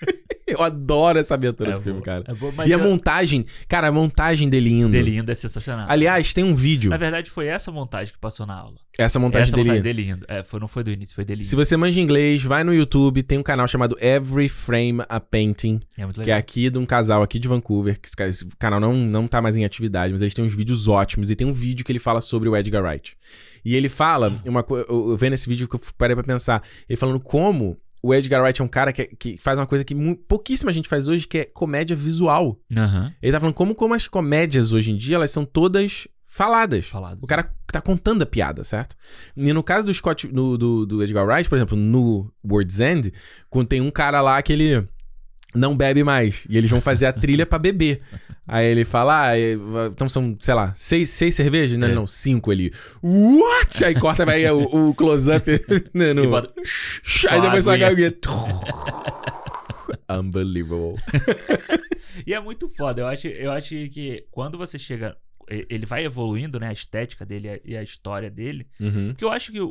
[SPEAKER 1] eu adoro essa abertura
[SPEAKER 2] É
[SPEAKER 1] do filme, cara.
[SPEAKER 2] É boa,
[SPEAKER 1] E a
[SPEAKER 2] eu-
[SPEAKER 1] montagem, cara, a montagem dele indo.
[SPEAKER 2] dele indo é sensacional.
[SPEAKER 1] Aliás, tem um vídeo.
[SPEAKER 2] Na verdade, foi essa montagem que passou na aula.
[SPEAKER 1] Essa montagem
[SPEAKER 2] essa
[SPEAKER 1] dele.
[SPEAKER 2] montagem dele indo. É, foi, não foi do início, foi dele
[SPEAKER 1] Se você manja inglês, vai no YouTube, tem um canal chamado Every Frame a Painting,
[SPEAKER 2] É muito
[SPEAKER 1] que é
[SPEAKER 2] legal.
[SPEAKER 1] aqui de um casal aqui de Vancouver, que esse ca- esse canal não, não tá mais em atividade, mas eles têm uns vídeos ótimos, e tem um vídeo que ele fala sobre o Edgar Wright. E ele fala, uma coisa, eu vendo esse vídeo que eu parei pra pensar, ele falando como o Edgar Wright é um cara que, que faz uma coisa que pouquíssima gente faz hoje, que é comédia visual.
[SPEAKER 2] Aham.
[SPEAKER 1] Ele tá falando como, como as comédias hoje em dia, elas são todas faladas.
[SPEAKER 2] Falado.
[SPEAKER 1] O cara tá contando a piada, certo? E no caso do Scott, no- do, do Edgar Wright, por exemplo, no World's End, quando tem um cara lá que ele não bebe mais. E eles vão fazer a trilha pra beber. Aí ele fala, ah, é, então são, sei lá, seis, seis cervejas? Não,
[SPEAKER 2] É.
[SPEAKER 1] não, cinco. Ele, what? Aí corta, vai o, o close-up né, no...
[SPEAKER 2] Bota-
[SPEAKER 1] Aí depois só gaguinha. Unbelievable.
[SPEAKER 2] E é muito foda. Eu acho, eu acho que quando você chega. Ele vai evoluindo, né? A estética dele e a- história dele.
[SPEAKER 1] Uhum.
[SPEAKER 2] Porque eu acho que o,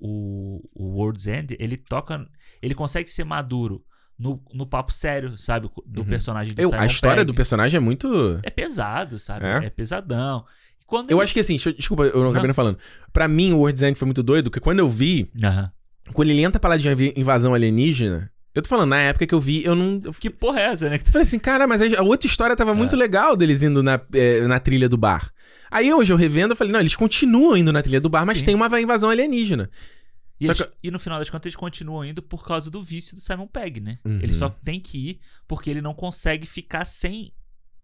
[SPEAKER 2] o, o World's End, ele toca. Ele consegue ser maduro no, no papo sério, sabe? Do
[SPEAKER 1] Uhum.
[SPEAKER 2] personagem do
[SPEAKER 1] Eu- a história
[SPEAKER 2] Pegg.
[SPEAKER 1] do personagem é muito...
[SPEAKER 2] É pesado, sabe?
[SPEAKER 1] É?
[SPEAKER 2] É, pesadão. Quando
[SPEAKER 1] Eu
[SPEAKER 2] ele-
[SPEAKER 1] acho que assim, desculpa, eu não acabei não falando. Pra mim, o World's End foi muito doido, porque quando eu vi,
[SPEAKER 2] Aham.
[SPEAKER 1] quando ele entra pra lá de inv- invasão alienígena, eu tô falando, na época que eu vi, eu não. Eu
[SPEAKER 2] Que porra é essa, né? Tu-
[SPEAKER 1] falei assim, cara, mas a outra história tava muito legal deles indo na, eh, na trilha do bar. Aí hoje eu revendo, eu falei, não, eles continuam indo na trilha do bar, mas
[SPEAKER 2] Sim.
[SPEAKER 1] tem uma invasão alienígena.
[SPEAKER 2] E, eles-
[SPEAKER 1] que-
[SPEAKER 2] e no final das contas eles continuam indo por causa do vício do Simon Pegg, né?
[SPEAKER 1] Uhum.
[SPEAKER 2] Ele só tem que ir porque ele não consegue ficar sem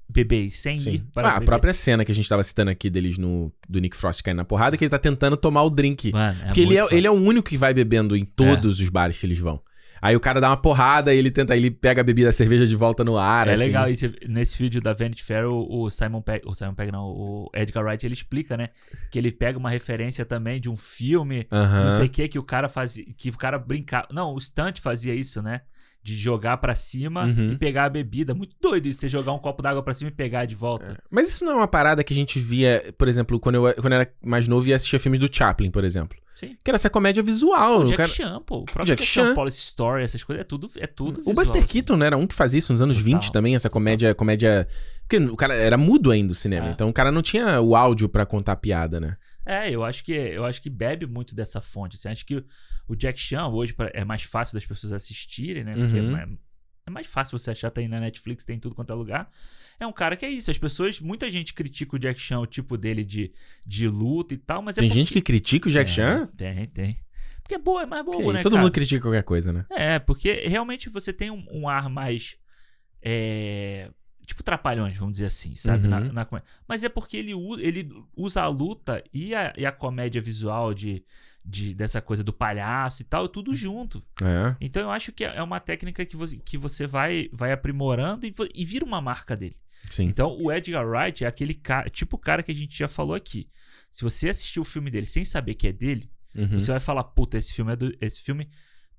[SPEAKER 2] beber, sem ir para
[SPEAKER 1] Ah, a própria cena que a gente tava citando aqui deles no do Nick Frost caindo na porrada, que ele tá tentando tomar o drink.
[SPEAKER 2] Mano, é
[SPEAKER 1] porque ele é, ele é o único que vai bebendo em todos os bares que eles vão. Aí o cara dá uma porrada e ele tenta, ele pega a bebida, a cerveja de volta no ar.
[SPEAKER 2] É
[SPEAKER 1] assim.
[SPEAKER 2] legal, nesse vídeo da Vanity Fair, o, o Simon Pegg, o Simon Pegg não, o Edgar Wright, ele explica, né? Que ele pega uma referência também de um filme,
[SPEAKER 1] Aham.
[SPEAKER 2] não sei o que, que o cara fazia, que o cara brincava, não, o Stunt fazia isso, né? De jogar pra cima
[SPEAKER 1] Uhum.
[SPEAKER 2] e pegar a bebida. Muito doido isso, você jogar um copo d'água pra cima e pegar de volta.
[SPEAKER 1] Mas isso não é uma parada que a gente via, por exemplo, quando eu, quando eu era mais novo e assistia filmes do Chaplin, por exemplo.
[SPEAKER 2] Sim.
[SPEAKER 1] Que era essa comédia visual.
[SPEAKER 2] O
[SPEAKER 1] o
[SPEAKER 2] Jack
[SPEAKER 1] cara-
[SPEAKER 2] Chan, pô. O próprio
[SPEAKER 1] Jack
[SPEAKER 2] Jack,
[SPEAKER 1] Chan.
[SPEAKER 2] Police Story, essas coisas, é tudo, é tudo
[SPEAKER 1] O
[SPEAKER 2] visual,
[SPEAKER 1] Buster
[SPEAKER 2] assim.
[SPEAKER 1] Keaton não era um que fazia isso nos anos
[SPEAKER 2] Total.
[SPEAKER 1] 20 também, essa comédia, comédia Porque o cara era mudo ainda o cinema,
[SPEAKER 2] É.
[SPEAKER 1] então o cara não tinha o áudio pra contar piada, né?
[SPEAKER 2] É, eu acho que eu acho que bebe muito dessa fonte. Assim. Acho que o- o Jack Chan hoje é mais fácil das pessoas assistirem, né? Porque
[SPEAKER 1] Uhum.
[SPEAKER 2] é, mais, é mais fácil você achar, tem na Netflix, tem em tudo quanto é lugar. É um cara que é isso. As pessoas, muita gente critica o Jack Chan, o tipo dele de, de luta e tal, mas é
[SPEAKER 1] Tem
[SPEAKER 2] porque-
[SPEAKER 1] gente que critica o Jack
[SPEAKER 2] É,
[SPEAKER 1] Chan?
[SPEAKER 2] Tem, tem. Porque é boa, é mais boa,
[SPEAKER 1] Ok,
[SPEAKER 2] né,
[SPEAKER 1] Todo
[SPEAKER 2] cara?
[SPEAKER 1] mundo critica qualquer coisa, né?
[SPEAKER 2] É, porque realmente você tem um, um ar mais. é, tipo trapalhões, vamos dizer assim, sabe?
[SPEAKER 1] Uhum.
[SPEAKER 2] Na, na. Mas é porque ele, u- ele usa a luta e a, e a comédia visual de, de, dessa coisa do palhaço e tal, tudo junto.
[SPEAKER 1] É.
[SPEAKER 2] Então eu acho que é uma técnica que você, que você vai, vai aprimorando e, e vira uma marca dele.
[SPEAKER 1] Sim.
[SPEAKER 2] Então o Edgar Wright é aquele cara, tipo o cara que a gente já falou aqui. Se você assistir o filme dele sem saber que é dele,
[SPEAKER 1] Uhum.
[SPEAKER 2] você vai falar, puta, esse filme é do. Esse filme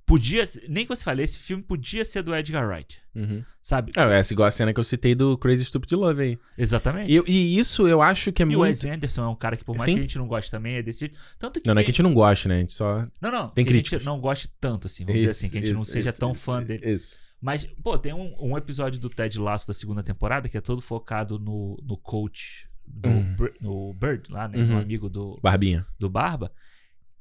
[SPEAKER 2] podia. Nem que você fale, esse filme podia ser do Edgar Wright.
[SPEAKER 1] Uhum.
[SPEAKER 2] Sabe?
[SPEAKER 1] É, essa igual a cena que eu citei do Crazy Stupid Love aí.
[SPEAKER 2] Exatamente.
[SPEAKER 1] E, e isso eu acho que é
[SPEAKER 2] E o
[SPEAKER 1] muito.
[SPEAKER 2] Wes Anderson é um cara que, por mais
[SPEAKER 1] Sim.
[SPEAKER 2] que a gente não goste também, é desse. Tanto que.
[SPEAKER 1] Não, não é
[SPEAKER 2] tem-
[SPEAKER 1] que a gente não goste, né? A gente só.
[SPEAKER 2] Não, não.
[SPEAKER 1] tem
[SPEAKER 2] que a gente
[SPEAKER 1] críticas.
[SPEAKER 2] não goste tanto, assim, vamos dizer assim, que a gente não
[SPEAKER 1] Isso,
[SPEAKER 2] seja
[SPEAKER 1] isso,
[SPEAKER 2] tão
[SPEAKER 1] isso,
[SPEAKER 2] fã
[SPEAKER 1] isso,
[SPEAKER 2] dele.
[SPEAKER 1] Isso.
[SPEAKER 2] Mas, pô, tem um, um episódio do Ted Lasso da segunda temporada que é todo focado no, no coach do
[SPEAKER 1] Uhum.
[SPEAKER 2] No Bird, lá, né?
[SPEAKER 1] Uhum.
[SPEAKER 2] amigo do,
[SPEAKER 1] Barbinha.
[SPEAKER 2] do Barba.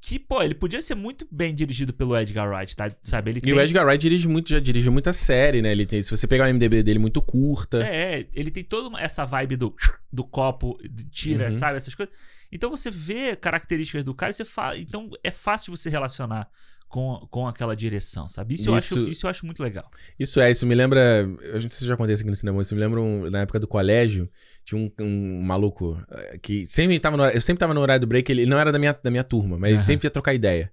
[SPEAKER 2] Que, pô, ele podia ser muito bem dirigido pelo Edgar Wright, tá? Sabe? Ele
[SPEAKER 1] E
[SPEAKER 2] tem...
[SPEAKER 1] o Edgar Wright dirige muito, já dirige muita série, né? Ele tem, se você pegar o MDB dele muito curta.
[SPEAKER 2] É, ele tem toda essa vibe do, do copo, tira,
[SPEAKER 1] Uhum.
[SPEAKER 2] sabe? Essas coisas. Então você vê características do cara e você fala. Então é fácil você relacionar com, com aquela direção, sabe? Isso, Eu
[SPEAKER 1] Isso-
[SPEAKER 2] acho, isso eu acho muito legal.
[SPEAKER 1] Isso é, isso me lembra. Eu não sei se já acontece aqui no cinema, isso me lembra um- na época do colégio. Tinha um, um maluco eh, que sempre tava no Eu sempre tava no horário do break, ele, ele não era da minha, da minha turma, mas ele
[SPEAKER 2] Aham.
[SPEAKER 1] sempre ia trocar ideia.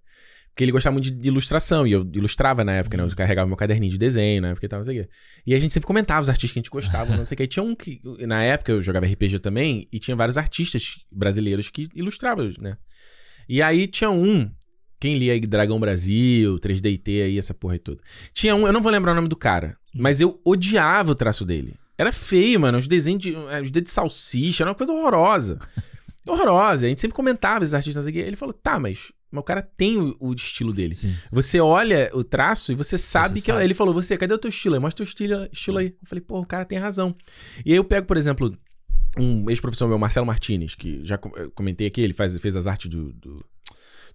[SPEAKER 1] Porque ele gostava muito de, ilustração, e eu ilustrava na época, né?
[SPEAKER 2] Uhum.
[SPEAKER 1] Eu carregava meu caderninho de desenho na época e tal, não sei o quê. E a gente sempre comentava os artistas que a gente gostava, não sei o quê. E tinha um que. Na época eu jogava RPG também, e tinha vários artistas brasileiros que ilustravam, né? E aí tinha um. Quem lia aí Dragão Brasil, 3DT aí, essa porra e tudo. Tinha um, eu não vou lembrar o nome do cara, mas eu odiava o traço dele. Era feio, mano. Os desenhos de. eh, Os dedos de salsicha, era uma coisa horrorosa. horrorosa. A gente sempre comentava esses artistas, quê. Ele falou, tá, mas, mas o cara tem o, o estilo dele.
[SPEAKER 2] Sim.
[SPEAKER 1] Você olha o traço e você sabe
[SPEAKER 2] Você
[SPEAKER 1] que.
[SPEAKER 2] sabe.
[SPEAKER 1] Ele falou, você, cadê o teu estilo? aí? Mostra o teu estilo, estilo aí. Eu falei, pô, o cara tem razão. E aí eu pego, por exemplo, um ex-professor meu, Marcelo Martinez, que já comentei aqui, ele faz, fez as artes do, do-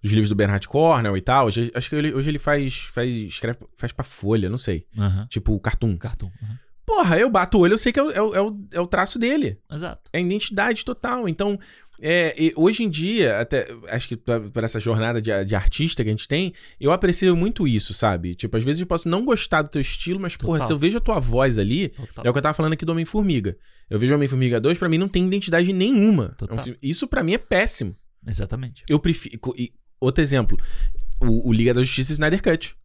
[SPEAKER 1] dos livros do Bernard Cornell e tal. Hoje, acho que ele- hoje ele faz, faz, escreve, faz pra folha, não sei.
[SPEAKER 2] Aham.
[SPEAKER 1] Tipo, cartoon.
[SPEAKER 2] Cartoon. aham.
[SPEAKER 1] Porra, eu bato o olho, eu sei que é o, é o, é o, é o traço dele.
[SPEAKER 2] Exato.
[SPEAKER 1] É a identidade total. Então, é, hoje em dia, até acho que por essa jornada de, de artista que a gente tem, eu aprecio muito isso, sabe? Tipo, às vezes eu posso não gostar do teu estilo, mas, porra,
[SPEAKER 2] Total.
[SPEAKER 1] se eu vejo a tua voz ali,
[SPEAKER 2] Total.
[SPEAKER 1] é o que eu tava falando aqui do Homem-Formiga. Eu vejo o Homem-Formiga 2, pra mim não tem identidade nenhuma. É um filme- isso pra mim é péssimo.
[SPEAKER 2] Exatamente.
[SPEAKER 1] Eu prefiro. e- outro exemplo, o, o Liga da Justiça e Snyder Cut.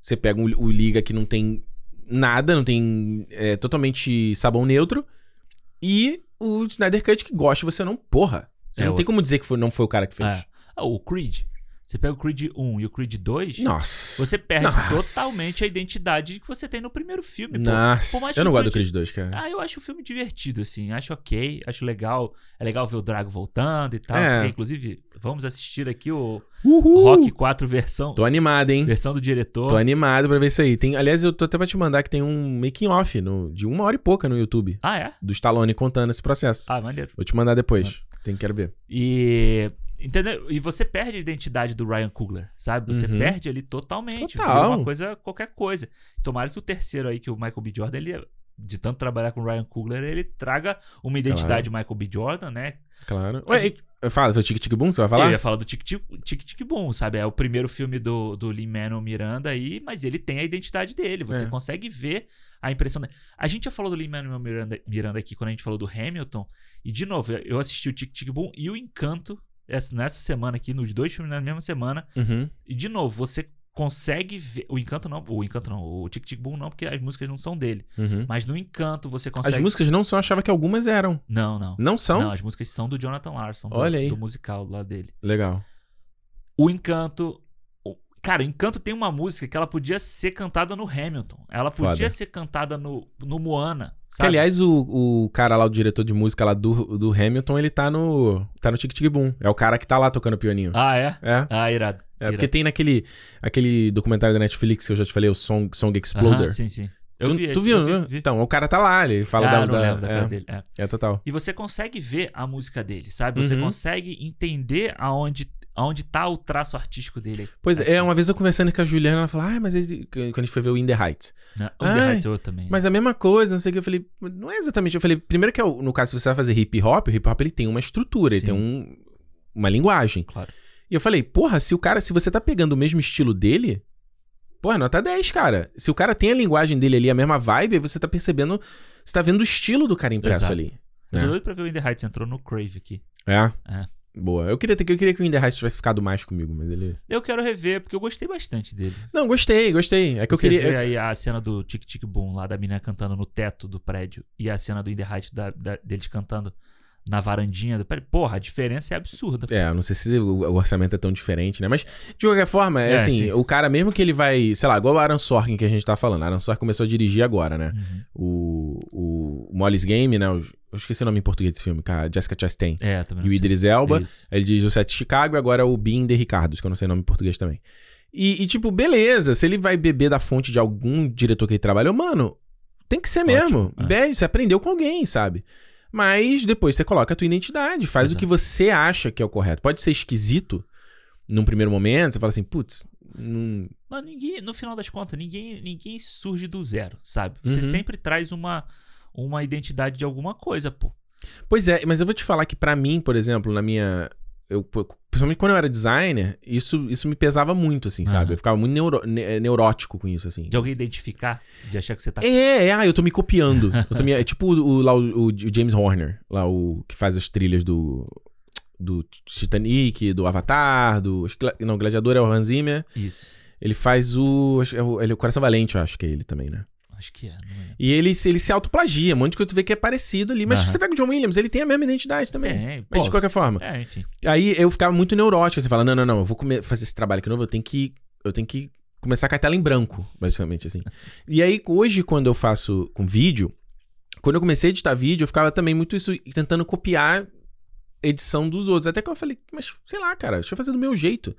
[SPEAKER 1] Você pega um- o Liga que não tem nada, não tem. É totalmente sabão neutro. E o Snyder Cut que gosta você não. Porra. Você
[SPEAKER 2] É,
[SPEAKER 1] não
[SPEAKER 2] o-
[SPEAKER 1] tem como dizer que foi, não foi o cara que fez.
[SPEAKER 2] É. Ah, o Creed. Você pega o Creed 1 e o Creed 2,
[SPEAKER 1] Nossa.
[SPEAKER 2] você perde
[SPEAKER 1] Nossa.
[SPEAKER 2] totalmente a identidade que você tem no primeiro filme.
[SPEAKER 1] Nossa. Eu não gosto do
[SPEAKER 2] Creed-
[SPEAKER 1] Creed 2, cara.
[SPEAKER 2] Ah, eu acho o filme divertido, assim. Acho ok, acho legal. É legal ver o Drago voltando e tal.
[SPEAKER 1] É.
[SPEAKER 2] Inclusive, vamos assistir aqui o
[SPEAKER 1] Uhul.
[SPEAKER 2] Rock 4 versão,
[SPEAKER 1] Tô animado, hein?
[SPEAKER 2] versão do diretor.
[SPEAKER 1] Tô animado pra ver isso aí. Tem, aliás, eu tô até pra te mandar que tem um making off no, de uma hora e pouca no YouTube.
[SPEAKER 2] Ah, é?
[SPEAKER 1] Do Stallone contando esse processo.
[SPEAKER 2] Ah, maneiro.
[SPEAKER 1] Vou te mandar depois. Tem que quero ver.
[SPEAKER 2] E. Entendeu? E você perde a identidade do Ryan Coogler, sabe? Você
[SPEAKER 1] Uhum.
[SPEAKER 2] perde ali totalmente.
[SPEAKER 1] Total.
[SPEAKER 2] Uma coisa, qualquer coisa. Tomara que o terceiro aí, que o Michael B. Jordan, ele, de tanto trabalhar com o Ryan Coogler, ele traga uma identidade Michael B. Jordan, né?
[SPEAKER 1] Claro. Ué,
[SPEAKER 2] gente-
[SPEAKER 1] fala, foi Tic Tic Boom, você vai
[SPEAKER 2] Eu
[SPEAKER 1] falar?
[SPEAKER 2] ia falar do Tic Tic, Tic Tic Boom, sabe? É o primeiro filme do, do Lin-Manuel Miranda aí, mas ele tem a identidade dele. Você
[SPEAKER 1] É.
[SPEAKER 2] consegue ver a impressão dele. A gente já falou do Lin-Manuel Miranda, Miranda aqui quando a gente falou do Hamilton. E, de novo, eu assisti o Tic Tic Boom e o Encanto nessa semana aqui, nos dois filmes na mesma semana.
[SPEAKER 1] Uhum.
[SPEAKER 2] E, de novo, você consegue ver... O Encanto não, o Encanto não, o Tic Tic Boom não, porque as músicas não são dele.
[SPEAKER 1] Uhum.
[SPEAKER 2] Mas no Encanto você consegue...
[SPEAKER 1] As músicas não são, eu achava que algumas eram.
[SPEAKER 2] Não, não.
[SPEAKER 1] Não são?
[SPEAKER 2] Não, as músicas são do Jonathan Larson, do,
[SPEAKER 1] Olha aí.
[SPEAKER 2] do musical lá dele.
[SPEAKER 1] Legal.
[SPEAKER 2] O Encanto. o- Cara, o Encanto tem uma música que ela podia ser cantada no Hamilton. Ela podia
[SPEAKER 1] Foda.
[SPEAKER 2] ser cantada no, no Moana.
[SPEAKER 1] Que, aliás, o, o cara lá, o diretor de música lá do, do Hamilton, ele tá no. tá no Tic Tic Boom. É o cara que tá lá tocando pianinho.
[SPEAKER 2] Ah, é?
[SPEAKER 1] É.
[SPEAKER 2] Ah, irado.
[SPEAKER 1] É, porque tem naquele aquele documentário da Netflix que eu já te falei, o Song, Song Exploder.
[SPEAKER 2] Aham, sim, sim. Eu
[SPEAKER 1] tu,
[SPEAKER 2] vi
[SPEAKER 1] tu
[SPEAKER 2] esse,
[SPEAKER 1] viu,
[SPEAKER 2] eu vi,
[SPEAKER 1] né?
[SPEAKER 2] vi.
[SPEAKER 1] Então, o cara tá lá, ele fala
[SPEAKER 2] ah,
[SPEAKER 1] da, da-
[SPEAKER 2] lembro da cara
[SPEAKER 1] é,
[SPEAKER 2] dele. É.
[SPEAKER 1] é total.
[SPEAKER 2] E você consegue ver a música dele, sabe? Você
[SPEAKER 1] Uhum.
[SPEAKER 2] consegue entender aonde, aonde tá o traço artístico dele.
[SPEAKER 1] Pois
[SPEAKER 2] aqui,
[SPEAKER 1] é, uma vez eu conversando com a Juliana, ela falou, ah, mas ele, quando a gente foi ver o In The Heights.
[SPEAKER 2] né? O
[SPEAKER 1] Ai,
[SPEAKER 2] The Heights é outro também.
[SPEAKER 1] Mas a mesma coisa, não sei o que. Eu falei, não é exatamente. Eu falei, primeiro que é no caso, se você vai fazer hip hop, o hip hop ele tem uma estrutura, ele
[SPEAKER 2] Sim.
[SPEAKER 1] tem um, uma linguagem.
[SPEAKER 2] Claro.
[SPEAKER 1] E eu falei, porra, se o cara, se você tá pegando o mesmo estilo dele, porra, nota 10, cara. Se o cara tem a linguagem dele ali, a mesma vibe, você tá percebendo, você tá vendo o estilo do cara impresso
[SPEAKER 2] Exato.
[SPEAKER 1] ali.
[SPEAKER 2] Eu tô
[SPEAKER 1] É.
[SPEAKER 2] doido pra ver o In The Heights, entrou no Crave aqui.
[SPEAKER 1] É?
[SPEAKER 2] É.
[SPEAKER 1] Boa. Eu queria, ter, eu queria que o In The Heights tivesse ficado mais comigo, mas ele...
[SPEAKER 2] Eu quero rever, porque eu gostei bastante dele.
[SPEAKER 1] Não, gostei, gostei. É que eu
[SPEAKER 2] Você
[SPEAKER 1] queria...
[SPEAKER 2] vê aí a cena do Tic Tic Boom, lá da menina cantando no teto do prédio, e a cena do In The Heights da, da- deles cantando na varandinha. Porra, a diferença é absurda.
[SPEAKER 1] É, eu não sei se o, orçamento é tão diferente, né? Mas, de qualquer forma, é,
[SPEAKER 2] É,
[SPEAKER 1] assim,
[SPEAKER 2] sim.
[SPEAKER 1] o cara, mesmo que ele vai, sei lá, igual o Aaron Sorkin que a gente tá falando. Aaron Sorkin começou a dirigir agora, né?
[SPEAKER 2] Uhum.
[SPEAKER 1] O, o Molly's Game, né? O- eu esqueci o nome em português desse filme, com a Jessica Chastain.
[SPEAKER 2] É, também
[SPEAKER 1] E o. Idris Elba.
[SPEAKER 2] Isso.
[SPEAKER 1] Ele dirige o Sete de Chicago e agora é o Bean de Ricardos, que eu não sei o nome em português também. E, e, tipo, beleza, se ele vai beber da fonte de algum diretor que ele trabalhou, mano, tem que ser
[SPEAKER 2] Ótimo,
[SPEAKER 1] mesmo.
[SPEAKER 2] é.
[SPEAKER 1] Bebe, você aprendeu com alguém, sabe? Mas depois você coloca a tua identidade, faz o
[SPEAKER 2] Exato.
[SPEAKER 1] que você acha que é o correto. Pode ser esquisito num primeiro momento, você fala assim, putz, não...
[SPEAKER 2] Mas ninguém, no final das contas, ninguém, ninguém surge do zero, sabe? Você
[SPEAKER 1] Uhum.
[SPEAKER 2] sempre traz uma, uma identidade de alguma coisa, pô.
[SPEAKER 1] Pois é, mas eu vou te falar que pra mim, por exemplo, na minha. Eu, principalmente quando eu era designer, isso, isso me pesava muito, assim, sabe?
[SPEAKER 2] Aham.
[SPEAKER 1] Eu ficava muito neuro- ne- neurótico com isso, assim.
[SPEAKER 2] De alguém identificar, de achar que você tá.
[SPEAKER 1] É, é, ah, eu tô me copiando. Eu tô me- é tipo o, o- lá o, o James Horner, lá o que faz as trilhas do do Titanic, do Avatar, do não, Gladiador é o Hans Zimmer.
[SPEAKER 2] Isso.
[SPEAKER 1] Ele faz o é o, ele é o Coração Valente, eu acho que é ele também, né?
[SPEAKER 2] Acho que é, não é.
[SPEAKER 1] E ele, se- ele se autoplagia, um monte de coisa tu vê que é parecido ali, mas
[SPEAKER 2] Aham.
[SPEAKER 1] se você pega o John Williams, ele tem a mesma identidade também.
[SPEAKER 2] Sim,
[SPEAKER 1] Mas
[SPEAKER 2] pô,
[SPEAKER 1] de qualquer forma.
[SPEAKER 2] É, enfim.
[SPEAKER 1] Aí eu ficava muito neurótico. Você fala, não, não, não, eu vou come- fazer esse trabalho aqui novo, eu tenho que. Eu tenho que começar com a tela em branco, basicamente, assim. e aí, hoje, quando eu faço com vídeo, quando eu comecei a editar vídeo, eu ficava também muito isso, tentando copiar edição dos outros. Até que eu falei, mas sei lá, cara, deixa eu fazer do meu jeito.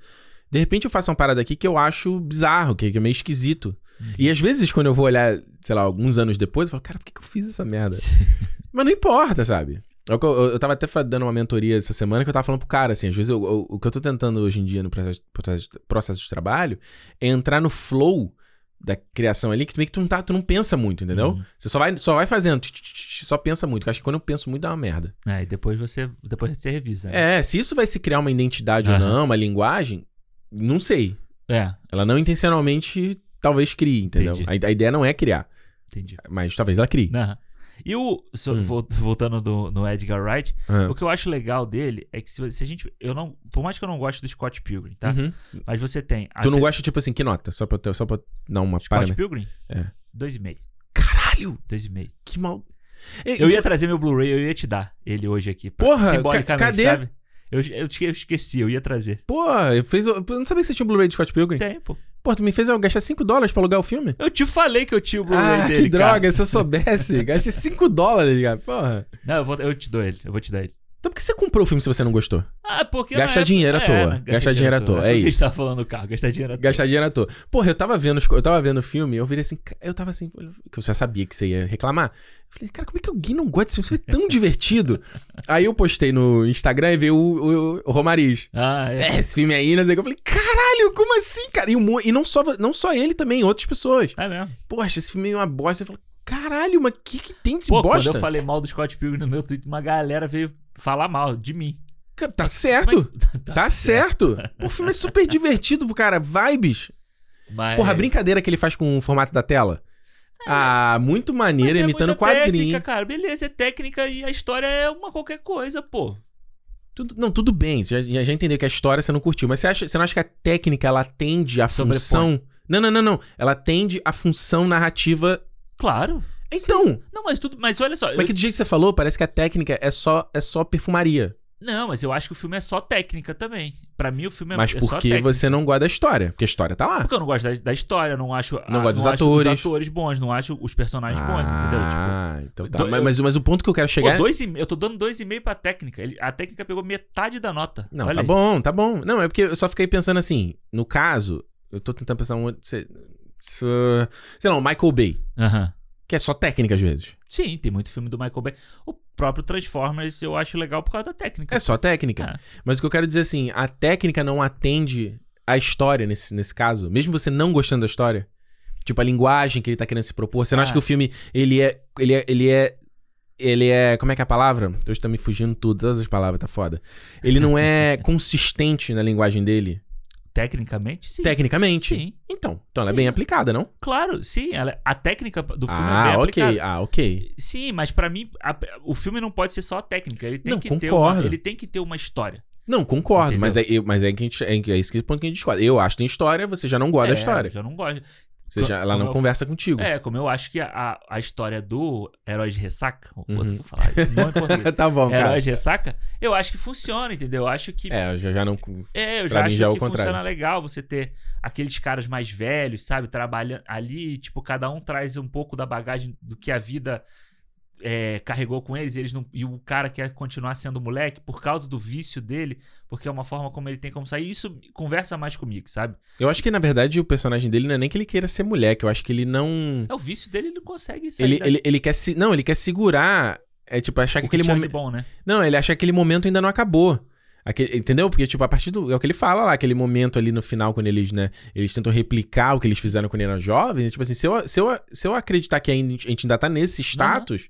[SPEAKER 1] De repente eu faço uma parada aqui que eu acho bizarro, que é meio esquisito. E às vezes, quando eu vou olhar, sei lá, alguns anos depois, eu falo, cara, por que, que eu fiz essa merda? Mas não importa, sabe? É Eu, eu, eu tava até dando uma mentoria essa semana que eu tava falando pro cara, assim, às vezes eu- eu- o que eu tô tentando hoje em dia no processo, processo, de trabalho é entrar no flow da criação ali, que meio que tu não, tá, tu não pensa muito, entendeu?
[SPEAKER 2] Uhum.
[SPEAKER 1] Você só vai, só vai fazendo, tch, tch, tch, só pensa muito. Eu acho que quando eu penso muito dá uma merda.
[SPEAKER 2] É, e depois você, depois você revisa. né?
[SPEAKER 1] É, se isso vai se criar uma identidade ou
[SPEAKER 2] Aham.
[SPEAKER 1] não, uma linguagem, não sei.
[SPEAKER 2] É,
[SPEAKER 1] Ela não intencionalmente talvez crie, entendeu? A, a ideia não é criar,
[SPEAKER 2] entendi.
[SPEAKER 1] mas talvez ela crie.
[SPEAKER 2] Aham. E o. so-
[SPEAKER 1] Hum.
[SPEAKER 2] vol- Voltando do, no Edgar Wright,
[SPEAKER 1] Aham.
[SPEAKER 2] o que eu acho legal dele é que se, se a gente. Eu não. Por mais que eu não goste do Scott Pilgrim, tá?
[SPEAKER 1] Uhum.
[SPEAKER 2] Mas você tem.
[SPEAKER 1] Tu não gosta, tipo assim, que nota? Só pra, eu ter- só pra dar uma
[SPEAKER 2] Scott
[SPEAKER 1] parada.
[SPEAKER 2] Pilgrim?
[SPEAKER 1] É.
[SPEAKER 2] Dois e meio.
[SPEAKER 1] Caralho!
[SPEAKER 2] Dois e meio.
[SPEAKER 1] Que mal.
[SPEAKER 2] Eu ia trazer meu Blu-ray, eu ia te dar ele hoje aqui. pra-
[SPEAKER 1] Porra,
[SPEAKER 2] simbolicamente,
[SPEAKER 1] ca- cadê?
[SPEAKER 2] sabe? Eu, eu, esque- eu esqueci, eu ia trazer.
[SPEAKER 1] Pô, eu, fiz, eu não sabia que você tinha um Blu-ray de Scott Pilgrim.
[SPEAKER 2] Tem, pô.
[SPEAKER 1] Pô, tu me fez eu gastar 5 dólares pra alugar o filme?
[SPEAKER 2] Eu te falei que eu tinha o Blu-ray
[SPEAKER 1] Ah,
[SPEAKER 2] dele,
[SPEAKER 1] que
[SPEAKER 2] cara.
[SPEAKER 1] droga, se eu soubesse. Gastei 5 dólares, cara. Porra.
[SPEAKER 2] Não, eu, vou, eu te dou ele, eu vou te dar ele.
[SPEAKER 1] Então por que você comprou o filme se você não gostou?
[SPEAKER 2] Ah, porque.
[SPEAKER 1] Gastar
[SPEAKER 2] época-
[SPEAKER 1] dinheiro à toa.
[SPEAKER 2] né?
[SPEAKER 1] Gastar dinheiro à toa, é isso.
[SPEAKER 2] tava falando do carro, gastar dinheiro à toa.
[SPEAKER 1] Gastar dinheiro à toa. Porra, eu tava vendo, eu tava vendo o filme, eu virei assim, eu tava assim, que eu já sabia que você ia reclamar. Eu falei, cara, como é que alguém não gosta desse filme? Isso é tão divertido. Aí eu postei no Instagram e veio o, o, o Romariz.
[SPEAKER 2] Ah, é.
[SPEAKER 1] É, esse filme aí, não sei o que. Eu falei, caralho, como assim, cara? E, o e não, só, não só ele também, outras pessoas.
[SPEAKER 2] É mesmo.
[SPEAKER 1] Poxa, esse filme é uma bosta. Eu falei, caralho, mas o que, que tem desse
[SPEAKER 2] Pô,
[SPEAKER 1] bosta?
[SPEAKER 2] quando eu falei mal do Scott Pilgrim no meu Twitter, uma galera veio falar mal de mim.
[SPEAKER 1] Tá certo.
[SPEAKER 2] Mas-
[SPEAKER 1] Tá, certo. O filme é super divertido, cara. Vibes.
[SPEAKER 2] Mas...
[SPEAKER 1] Porra, a brincadeira que ele faz com o formato da tela. Ah, muito
[SPEAKER 2] É.
[SPEAKER 1] Maneiro,
[SPEAKER 2] é
[SPEAKER 1] imitando quadrinho.
[SPEAKER 2] Técnica, cara. Beleza, é técnica e a história é uma qualquer coisa, pô.
[SPEAKER 1] Tudo, não, tudo bem. Você já, já entendeu que a história você não curtiu. Mas você, acha, você não acha que a técnica ela atende à função. Não, não, não, não. Ela atende à função narrativa.
[SPEAKER 2] Claro.
[SPEAKER 1] Então,
[SPEAKER 2] Não, mas tudo. Mas olha só.
[SPEAKER 1] mas
[SPEAKER 2] eu-
[SPEAKER 1] que do jeito que você falou, parece que a técnica é só, é só perfumaria.
[SPEAKER 2] Não, mas eu acho que o filme é só técnica também. Pra mim, o filme é,
[SPEAKER 1] Mas
[SPEAKER 2] é
[SPEAKER 1] porque você não gosta da história. Porque a história tá lá.
[SPEAKER 2] Porque eu não gosto da, da história, não acho.
[SPEAKER 1] Não
[SPEAKER 2] a-
[SPEAKER 1] gosta dos
[SPEAKER 2] acho
[SPEAKER 1] atores.
[SPEAKER 2] os atores bons, não acho os personagens bons, entendeu? Tipo,
[SPEAKER 1] Ah, então tá.
[SPEAKER 2] do-
[SPEAKER 1] mas, mas, mas o ponto que eu quero chegar
[SPEAKER 2] Pô,
[SPEAKER 1] é.
[SPEAKER 2] dois e, eu tô dando dois e meio pra técnica. Ele- a técnica pegou metade da nota.
[SPEAKER 1] Não,
[SPEAKER 2] Olha
[SPEAKER 1] tá
[SPEAKER 2] aí.
[SPEAKER 1] bom, tá bom. Não, é porque eu só fiquei pensando assim. No caso, eu tô tentando pensar um. outro- se- se- Sei lá, o Michael Bay.
[SPEAKER 2] Aham.
[SPEAKER 1] Que é só técnica às vezes.
[SPEAKER 2] Sim, tem muito filme do Michael Bay. O próprio Transformers eu acho legal por causa da técnica.
[SPEAKER 1] É só técnica.
[SPEAKER 2] É.
[SPEAKER 1] Mas o que eu quero dizer assim, a técnica não atende a história nesse, nesse caso. Mesmo você não gostando da história. Tipo, a linguagem que ele tá querendo se propor. Você não acha
[SPEAKER 2] Ah.
[SPEAKER 1] que o filme, ele é. Ele é. Ele é. Ele é. Como é que é a palavra? Hoje tá me fugindo tudo, todas as palavras, tá foda. Ele não é consistente na linguagem dele.
[SPEAKER 2] Tecnicamente, sim.
[SPEAKER 1] Tecnicamente.
[SPEAKER 2] Sim,
[SPEAKER 1] Então. Então ela é
[SPEAKER 2] Sim.
[SPEAKER 1] bem aplicada, não?
[SPEAKER 2] claro, sim. ela- a técnica do filme é
[SPEAKER 1] ah,
[SPEAKER 2] bem
[SPEAKER 1] ok.
[SPEAKER 2] aplicada.
[SPEAKER 1] Ah, ok.
[SPEAKER 2] Sim, mas pra mim, a- o filme não pode ser só a técnica. Ele tem,
[SPEAKER 1] Não,
[SPEAKER 2] que ter
[SPEAKER 1] concordo.
[SPEAKER 2] uma, ele tem que ter uma história.
[SPEAKER 1] Não, concordo,
[SPEAKER 2] Entendeu?
[SPEAKER 1] mas é, mas é, que a gente, é, é esse que é ponto que a gente discorda. Eu acho que tem história, você já não gosta da
[SPEAKER 2] É,
[SPEAKER 1] história.
[SPEAKER 2] Eu já não gosto.
[SPEAKER 1] Já, ela não
[SPEAKER 2] eu-
[SPEAKER 1] conversa contigo.
[SPEAKER 2] É, como eu acho que a, a, história do Herói de Ressaca,
[SPEAKER 1] Uhum.
[SPEAKER 2] outro vou falar, não português.
[SPEAKER 1] tá bom, cara.
[SPEAKER 2] Herói de Ressaca, eu acho que funciona, entendeu? Eu acho que. É,
[SPEAKER 1] É, eu já, já não.
[SPEAKER 2] eu
[SPEAKER 1] pra
[SPEAKER 2] já acho
[SPEAKER 1] já é
[SPEAKER 2] que
[SPEAKER 1] contrário.
[SPEAKER 2] funciona legal você ter aqueles caras mais velhos, sabe? Trabalhando ali, tipo, cada um traz um pouco da bagagem do que a vida é, carregou com eles, e eles não, e o cara quer continuar sendo moleque por causa do vício dele, porque é uma forma como ele tem como sair. Isso conversa mais comigo, sabe?
[SPEAKER 1] Eu acho que, na verdade, o personagem dele não é nem que ele queira ser moleque. Eu acho que ele não.
[SPEAKER 2] É o vício dele, ele não consegue sair.
[SPEAKER 1] Ele,
[SPEAKER 2] da-
[SPEAKER 1] ele, ele quer se. Não, ele quer segurar. É tipo, achar que
[SPEAKER 2] o que
[SPEAKER 1] aquele momento.
[SPEAKER 2] bom, né?
[SPEAKER 1] Não, ele acha que aquele momento ainda não acabou. Aquele- entendeu? Porque, tipo, a partir do. É o que ele fala lá, aquele momento ali no final, quando eles, né? Eles tentam replicar o que eles fizeram quando eles eram jovens. Tipo assim, se eu, se eu, se eu acreditar que a gente ainda tá nesse status,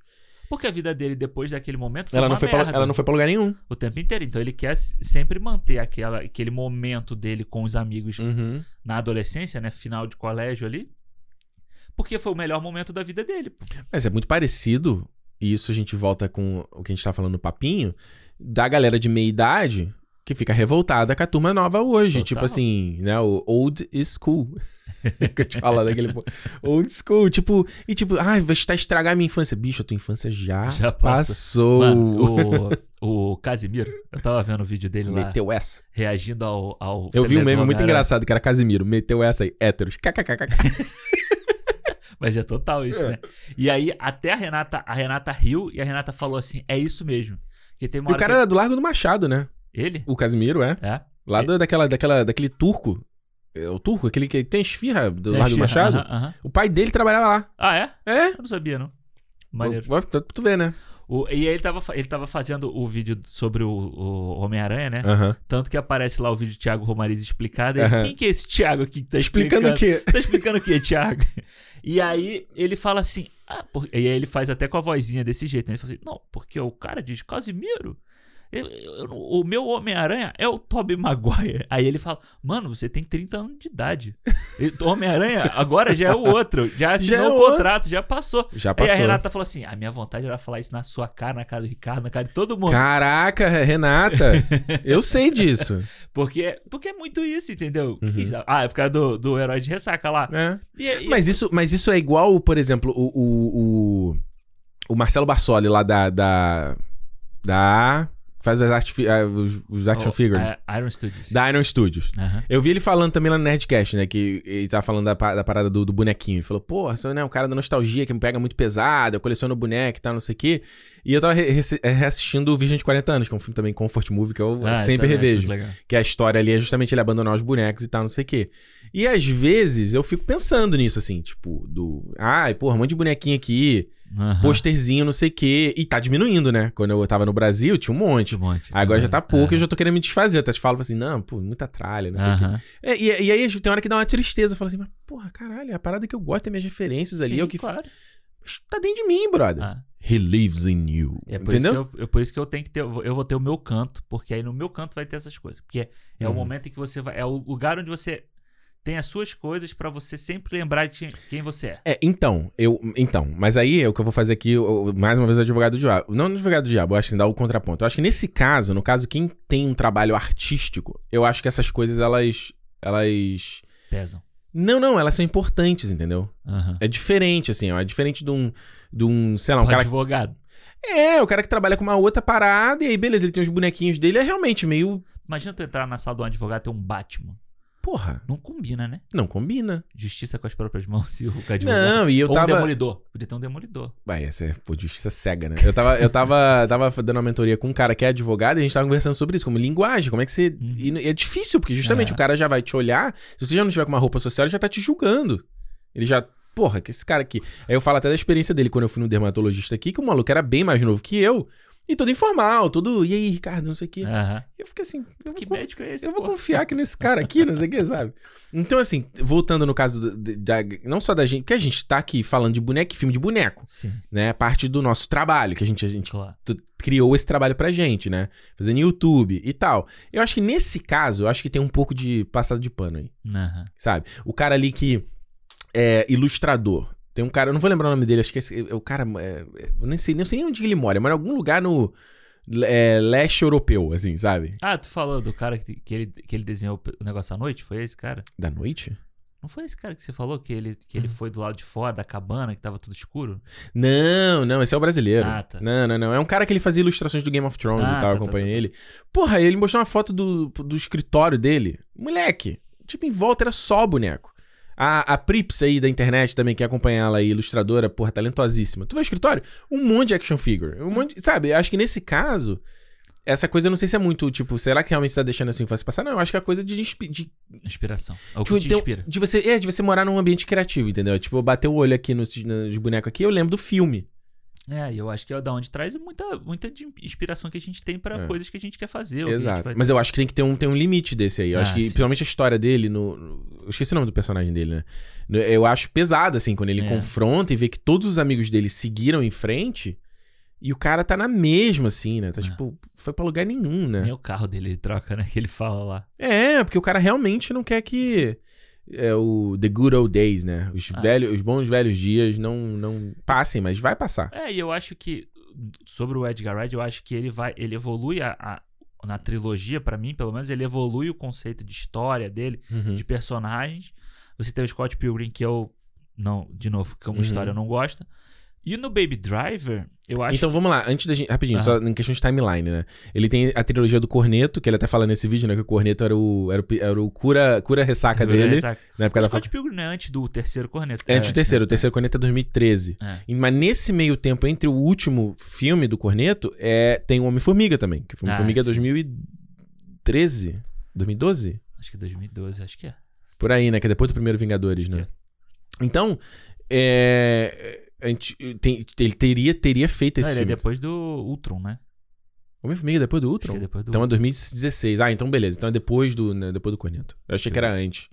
[SPEAKER 2] Porque a vida dele depois daquele momento foi
[SPEAKER 1] ela, não foi pra,
[SPEAKER 2] merda.
[SPEAKER 1] ela não foi pra lugar nenhum.
[SPEAKER 2] o tempo inteiro. Então ele quer sempre manter aquela, aquele momento dele com os amigos
[SPEAKER 1] Uhum.
[SPEAKER 2] na adolescência, né? Final de colégio ali. Porque foi o melhor momento da vida dele.
[SPEAKER 1] Mas é muito parecido, e isso a gente volta com o que a gente tá falando no papinho, da galera de meia idade que fica revoltada com a turma nova hoje.
[SPEAKER 2] Total.
[SPEAKER 1] Tipo assim, né? O old school. que eu te falo daquele. Old school. Tipo, e tipo, ai, vai estar estragar minha infância. Bicho, a tua infância já,
[SPEAKER 2] Já passou. Mano, o, o Casimiro, eu tava vendo o vídeo dele lá,
[SPEAKER 1] Meteu essa.
[SPEAKER 2] reagindo ao. ao
[SPEAKER 1] Eu vi um meme muito
[SPEAKER 2] Homem-Aranha.
[SPEAKER 1] engraçado que era Casimiro. Meteu essa aí, héteros. KKKK.
[SPEAKER 2] Mas é total isso,
[SPEAKER 1] É.
[SPEAKER 2] né? E aí, até a Renata, a Renata riu e a Renata falou assim: é isso mesmo. Que tem uma
[SPEAKER 1] E o cara
[SPEAKER 2] que-
[SPEAKER 1] era do Largo do Machado, né?
[SPEAKER 2] Ele?
[SPEAKER 1] O Casimiro, é.
[SPEAKER 2] É.
[SPEAKER 1] Lá daquela, daquela, daquele turco. É o turco? Aquele que tem esfirra do Largo do Machado?
[SPEAKER 2] Aham, aham.
[SPEAKER 1] O pai dele trabalhava lá.
[SPEAKER 2] Ah, é?
[SPEAKER 1] É?
[SPEAKER 2] Eu não sabia, não. Maneiro.
[SPEAKER 1] Pra tu ver, né?
[SPEAKER 2] O- e aí ele tava, ele tava fazendo o vídeo sobre o, o Homem-Aranha, né? Tanto que aparece lá o vídeo de Thiago Romariz explicado. e ele. Quem que é esse Thiago aqui que tá
[SPEAKER 1] Explicando
[SPEAKER 2] explicando?
[SPEAKER 1] o quê?
[SPEAKER 2] Tá explicando o quê, Thiago? E aí ele fala assim. Ah, por... E aí ele faz até com a vozinha desse jeito. Né? Ele fala assim: Não, porque o cara diz Casimiro. Eu- eu- o meu Homem-Aranha é o Tobey Maguire. Aí ele fala: Mano, você tem 30 anos de idade. O Homem-Aranha agora já é o outro. Já assinou
[SPEAKER 1] Já é
[SPEAKER 2] o
[SPEAKER 1] outro.
[SPEAKER 2] contrato, já passou.
[SPEAKER 1] Já
[SPEAKER 2] Aí
[SPEAKER 1] passou.
[SPEAKER 2] a Renata falou assim: A minha vontade era falar isso na sua cara, na cara do Ricardo, na cara de todo mundo.
[SPEAKER 1] Caraca, Renata. eu sei disso.
[SPEAKER 2] Porque, porque é muito isso, entendeu?
[SPEAKER 1] Uhum.
[SPEAKER 2] Ah, é por causa do, do herói de ressaca lá.
[SPEAKER 1] É.
[SPEAKER 2] E, e-
[SPEAKER 1] Mas isso, mas isso é igual, por exemplo, o, o, o, o Marcelo Barsoli lá da. da. da faz as art, ah, os, os action
[SPEAKER 2] o-
[SPEAKER 1] figures.
[SPEAKER 2] a- Iron Studios.
[SPEAKER 1] Da Iron Studios. Eu vi ele falando também lá no Nerdcast, né? Que ele tava falando da, da parada do, do bonequinho. Ele falou, pô, você né, um cara da nostalgia que me pega muito pesado, eu coleciono boneco e tal, não sei o quê. E eu tava re- re- reassistindo o Virgem de 40 anos, que é um filme também Comfort Movie, que eu
[SPEAKER 2] Ah,
[SPEAKER 1] sempre
[SPEAKER 2] também acho
[SPEAKER 1] revejo. Que a história ali é justamente ele abandonar os bonecos e tal, não sei o quê. E às vezes eu fico pensando nisso, assim, tipo, do. Ai, porra, um monte de bonequinho aqui,
[SPEAKER 2] Aham.
[SPEAKER 1] posterzinho, não sei o quê. E tá diminuindo, né? Quando eu tava no Brasil, tinha um monte.
[SPEAKER 2] Um monte.
[SPEAKER 1] Agora já tá pouco e
[SPEAKER 2] Aham.
[SPEAKER 1] eu já tô querendo me desfazer. Eu até te falo assim, não, pô, muita tralha, não sei o quê.
[SPEAKER 2] Aham.
[SPEAKER 1] É, e, e aí tem hora que dá uma tristeza. Fala assim, mas porra, caralho, é a parada que eu gosto, tem minhas referências ali,
[SPEAKER 2] Sim,
[SPEAKER 1] é o que.
[SPEAKER 2] claro.
[SPEAKER 1] Tá dentro de mim, brother.
[SPEAKER 2] Ah,
[SPEAKER 1] He lives in you.
[SPEAKER 2] é por isso,
[SPEAKER 1] Entendeu?
[SPEAKER 2] que eu, é por isso que eu tenho que ter. Eu vou ter o meu canto, porque aí no meu canto vai ter essas coisas. Porque é o
[SPEAKER 1] Uhum.
[SPEAKER 2] momento em que você vai. É o lugar onde você tem as suas coisas pra você sempre lembrar de quem- você é.
[SPEAKER 1] É, então, eu. Então, mas aí é o que eu vou fazer aqui, eu- mais uma vez, o advogado do diabo. Não o advogado do diabo, eu acho que assim, dá o contraponto. Eu acho que nesse caso, no caso, quem tem um trabalho artístico, eu acho que essas coisas, elas. Elas.
[SPEAKER 2] Pesam.
[SPEAKER 1] Não, não, elas são importantes, entendeu?
[SPEAKER 2] Aham.
[SPEAKER 1] É diferente, assim, ó. É diferente de um. De um, sei lá, um
[SPEAKER 2] Um
[SPEAKER 1] cara.
[SPEAKER 2] advogado.
[SPEAKER 1] É, o cara que trabalha com uma outra parada, e aí, beleza, ele tem os bonequinhos dele, é realmente meio.
[SPEAKER 2] Imagina tu entrar na sala de um advogado e ter um Batman.
[SPEAKER 1] Porra,
[SPEAKER 2] Não combina, né?
[SPEAKER 1] não combina.
[SPEAKER 2] Justiça com as próprias mãos e o advogado.
[SPEAKER 1] Não, e eu
[SPEAKER 2] Ou um
[SPEAKER 1] tava.
[SPEAKER 2] demolidor. Podia ter um demolidor.
[SPEAKER 1] Vai, essa é, pô, justiça cega, né? Eu tava, eu tava, tava dando uma mentoria com um cara que é advogado e a gente tava conversando sobre isso, como linguagem, como é que você.
[SPEAKER 2] Uhum.
[SPEAKER 1] E é difícil, porque justamente
[SPEAKER 2] É.
[SPEAKER 1] o cara já vai te olhar, se você já não tiver com uma roupa social, ele já tá te julgando. Ele já porra, que esse cara aqui. Aí eu falo até da experiência dele quando eu fui no dermatologista aqui, que o maluco era bem mais novo que eu. E todo informal, todo. E aí, Ricardo, não sei o quê.
[SPEAKER 2] Aham.
[SPEAKER 1] Eu fiquei assim. Eu
[SPEAKER 2] Que
[SPEAKER 1] vou,
[SPEAKER 2] médico é esse?
[SPEAKER 1] eu vou
[SPEAKER 2] pô?
[SPEAKER 1] confiar aqui nesse cara aqui, não sei o que, sabe? Então, assim, voltando no caso do- da. Não só da gente. Porque a gente tá aqui falando de boneco e filme de boneco,
[SPEAKER 2] Sim,
[SPEAKER 1] né? Parte do nosso trabalho, que a gente, a gente
[SPEAKER 2] claro.
[SPEAKER 1] criou esse trabalho pra gente, né? Fazendo YouTube e tal. Eu acho que nesse caso, eu acho que tem um pouco de passado de pano aí,
[SPEAKER 2] Aham.
[SPEAKER 1] sabe? O cara ali que é ilustrador. Tem um cara, eu não vou lembrar o nome dele, acho que esse, é o cara. é, é, eu nem sei, nem sei onde ele mora, mas em algum lugar no é, leste europeu, assim, sabe?
[SPEAKER 2] Ah, tu falou do cara que, que, ele, que ele desenhou o negócio à noite? Foi esse cara?
[SPEAKER 1] Da noite?
[SPEAKER 2] Não foi esse cara que você falou que ele, que ele
[SPEAKER 1] Uhum.
[SPEAKER 2] foi do lado de fora da cabana, que tava tudo escuro?
[SPEAKER 1] Não, não, esse é o brasileiro.
[SPEAKER 2] Ah, tá.
[SPEAKER 1] Não, não, não. É um cara que ele fazia ilustrações do Game of Thrones
[SPEAKER 2] Ah,
[SPEAKER 1] e tal,
[SPEAKER 2] tá,
[SPEAKER 1] eu
[SPEAKER 2] tá,
[SPEAKER 1] acompanhei
[SPEAKER 2] tá, tá.
[SPEAKER 1] ele. Porra, ele mostrou uma foto do, do escritório dele. Moleque, tipo, em volta era só boneco. A, a Prips aí da internet também, que acompanha ela aí, ilustradora, porra, talentosíssima. Tu vê o escritório? Um monte de action figure. Um monte, sabe, eu acho que nesse caso, essa coisa eu não sei se é muito, tipo, será que realmente você tá deixando a sua infância passar? Não, eu acho que é coisa de, inspi- de
[SPEAKER 2] Inspiração. É o
[SPEAKER 1] Tipo,
[SPEAKER 2] que te
[SPEAKER 1] então,
[SPEAKER 2] inspira.
[SPEAKER 1] De você, é, de você morar num ambiente criativo, entendeu? Tipo, eu bater o olho aqui nos, nos bonecos aqui, eu lembro do filme.
[SPEAKER 2] É, e eu acho que é da onde traz muita, muita inspiração que a gente tem pra
[SPEAKER 1] É.
[SPEAKER 2] coisas que a gente quer fazer.
[SPEAKER 1] Exato.
[SPEAKER 2] vai-
[SPEAKER 1] Mas eu acho que tem que ter um, tem um limite desse aí. Eu
[SPEAKER 2] Ah,
[SPEAKER 1] acho que,
[SPEAKER 2] sim.
[SPEAKER 1] principalmente a história dele no, no- Eu esqueci o nome do personagem dele, né? Eu acho pesado, assim, quando ele
[SPEAKER 2] É.
[SPEAKER 1] confronta e vê que todos os amigos dele seguiram em frente e o cara tá na mesma, assim, né? Tá
[SPEAKER 2] É.
[SPEAKER 1] tipo, foi pra lugar nenhum, né?
[SPEAKER 2] Nem o carro dele ele troca, né? Que ele fala lá.
[SPEAKER 1] É, porque o cara realmente não quer que. É o The Good Old Days, né? Os,
[SPEAKER 2] Ah.
[SPEAKER 1] velhos, os bons velhos dias não, não passem, mas vai passar.
[SPEAKER 2] É, e eu acho que sobre o Edgar Wright, eu acho que ele vai, ele evolui a, a- na trilogia pra mim, pelo menos ele evolui o conceito de história dele,
[SPEAKER 1] Uhum.
[SPEAKER 2] de personagens. Você tem o Scott Pilgrim que eu não, de novo, como
[SPEAKER 1] Uhum.
[SPEAKER 2] história eu não gosto. E no Baby Driver, eu acho
[SPEAKER 1] Então vamos lá, antes da gente. Rapidinho,
[SPEAKER 2] Aham.
[SPEAKER 1] só em questão de timeline, né? Ele tem a trilogia do Corneto, que ele até fala nesse vídeo, né? Que o Corneto era o, era o, era o cura, cura ressaca dele.
[SPEAKER 2] Exato.
[SPEAKER 1] Na época
[SPEAKER 2] O
[SPEAKER 1] da
[SPEAKER 2] Scott Pilgrim não é antes do terceiro corneto.
[SPEAKER 1] É antes do terceiro, o
[SPEAKER 2] né?
[SPEAKER 1] terceiro Corneto é 2013.
[SPEAKER 2] É.
[SPEAKER 1] E- Mas nesse meio tempo, entre o último filme do Corneto, é, tem o Homem-Formiga também. Que o
[SPEAKER 2] Ah,
[SPEAKER 1] Homem-Formiga é
[SPEAKER 2] sim.
[SPEAKER 1] 2013? 2012?
[SPEAKER 2] Acho que 2012, acho que é.
[SPEAKER 1] Por aí, né? Que é depois do primeiro Vingadores,
[SPEAKER 2] Acho
[SPEAKER 1] né?
[SPEAKER 2] que
[SPEAKER 1] Então, é, a gente tem- ele teria, teria feito
[SPEAKER 2] Não,
[SPEAKER 1] esse
[SPEAKER 2] ele é
[SPEAKER 1] filme.
[SPEAKER 2] depois do Ultron, né?
[SPEAKER 1] Homem-Formiga é depois do
[SPEAKER 2] Acho
[SPEAKER 1] Ultron?
[SPEAKER 2] é depois do
[SPEAKER 1] Então é 2016. Ah, então beleza. Então é depois do, né, depois do Corneto. Eu achei que era antes.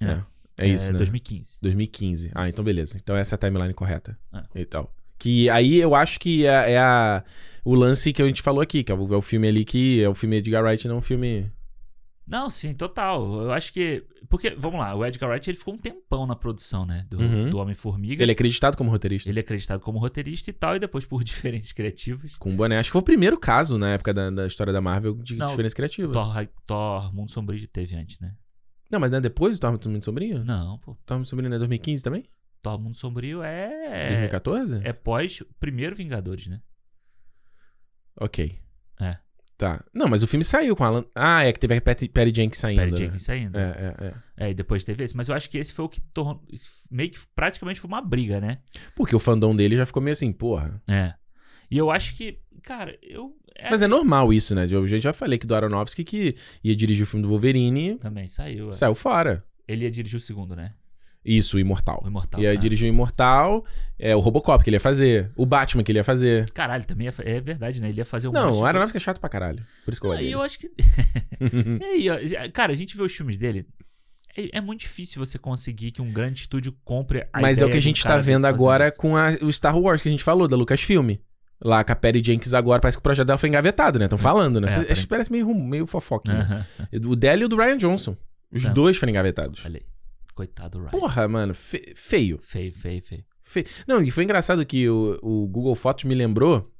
[SPEAKER 2] É.
[SPEAKER 1] É, é isso, né?
[SPEAKER 2] 2015.
[SPEAKER 1] 2015. Ah,
[SPEAKER 2] Isso.
[SPEAKER 1] então beleza. Então essa é a timeline correta.
[SPEAKER 2] É.
[SPEAKER 1] E tal. Que aí eu acho que é, é a, o lance que a gente falou aqui, que é o, é o filme ali que é o filme Edgar Wright, não um filme...
[SPEAKER 2] Não, sim, total. Eu acho que. Porque, vamos lá, o Edgar Wright ele ficou um tempão na produção, né? Do,
[SPEAKER 1] Uhum.
[SPEAKER 2] do Homem-Formiga.
[SPEAKER 1] Ele é acreditado como roteirista.
[SPEAKER 2] Ele é acreditado como roteirista e tal, e depois por diferentes criativas.
[SPEAKER 1] Com boné. Acho que foi o primeiro caso na época da, da história da Marvel de
[SPEAKER 2] Não,
[SPEAKER 1] diferença criativa.
[SPEAKER 2] Thor, Thor Mundo Sombrio teve antes, né?
[SPEAKER 1] Não, mas não é depois do Thor Muito Sobrinho?
[SPEAKER 2] Não, pô.
[SPEAKER 1] Thor Muito Sobrinho não é 2015 também?
[SPEAKER 2] Thor Mundo Sombrio é.
[SPEAKER 1] 2014?
[SPEAKER 2] É pós primeiro Vingadores, né?
[SPEAKER 1] Ok.
[SPEAKER 2] É.
[SPEAKER 1] Tá. Não, mas o filme saiu com Alan... Ah, é que teve a Patty, Patty Jenkins saindo.
[SPEAKER 2] Perry
[SPEAKER 1] né?
[SPEAKER 2] Jenkins saindo.
[SPEAKER 1] É, é, é.
[SPEAKER 2] É, e depois teve esse. Mas eu acho que esse foi o que tornou. Meio que praticamente foi uma briga, né?
[SPEAKER 1] Porque o fandom dele já ficou meio assim, porra.
[SPEAKER 2] É. E eu acho que, cara, eu. é
[SPEAKER 1] Mas é
[SPEAKER 2] assim,
[SPEAKER 1] normal isso, né? Eu já falei que do Aronofsky que ia dirigir o filme do Wolverine
[SPEAKER 2] Também saiu. é.
[SPEAKER 1] saiu fora.
[SPEAKER 2] Ele ia dirigir o segundo, né?
[SPEAKER 1] Isso, o Imortal.
[SPEAKER 2] O Imortal.
[SPEAKER 1] E aí
[SPEAKER 2] né?
[SPEAKER 1] dirigiu o Imortal, é, o Robocop que ele ia fazer, o Batman que ele ia fazer.
[SPEAKER 2] Caralho, também ia é verdade, né? Ele ia fazer um.
[SPEAKER 1] Não, o. Aronofsky é chato pra caralho. Por isso que eu odeio
[SPEAKER 2] E eu acho que. E aí, ó, cara, a gente vê os filmes dele. É, é muito difícil você conseguir que um grande estúdio compre a
[SPEAKER 1] Mas é o que a gente tá vendo agora
[SPEAKER 2] isso.
[SPEAKER 1] com a- o Star Wars que a gente falou, da Lucasfilm. Lá com a Perry Jenkins agora, parece que o projeto dela foi engavetado, né? Estão falando, né?
[SPEAKER 2] É,
[SPEAKER 1] Isso parece meio, meio fofoquinha.
[SPEAKER 2] Aham.
[SPEAKER 1] O dela e o do Ryan Johnson. Os
[SPEAKER 2] Tá.
[SPEAKER 1] dois foram engavetados.
[SPEAKER 2] Olha aí. Coitado do Ryan.
[SPEAKER 1] Porra, mano, fe- feio.
[SPEAKER 2] Feio, feio, feio.
[SPEAKER 1] Fe- Não, e foi engraçado que o, o Google Fotos me lembrou.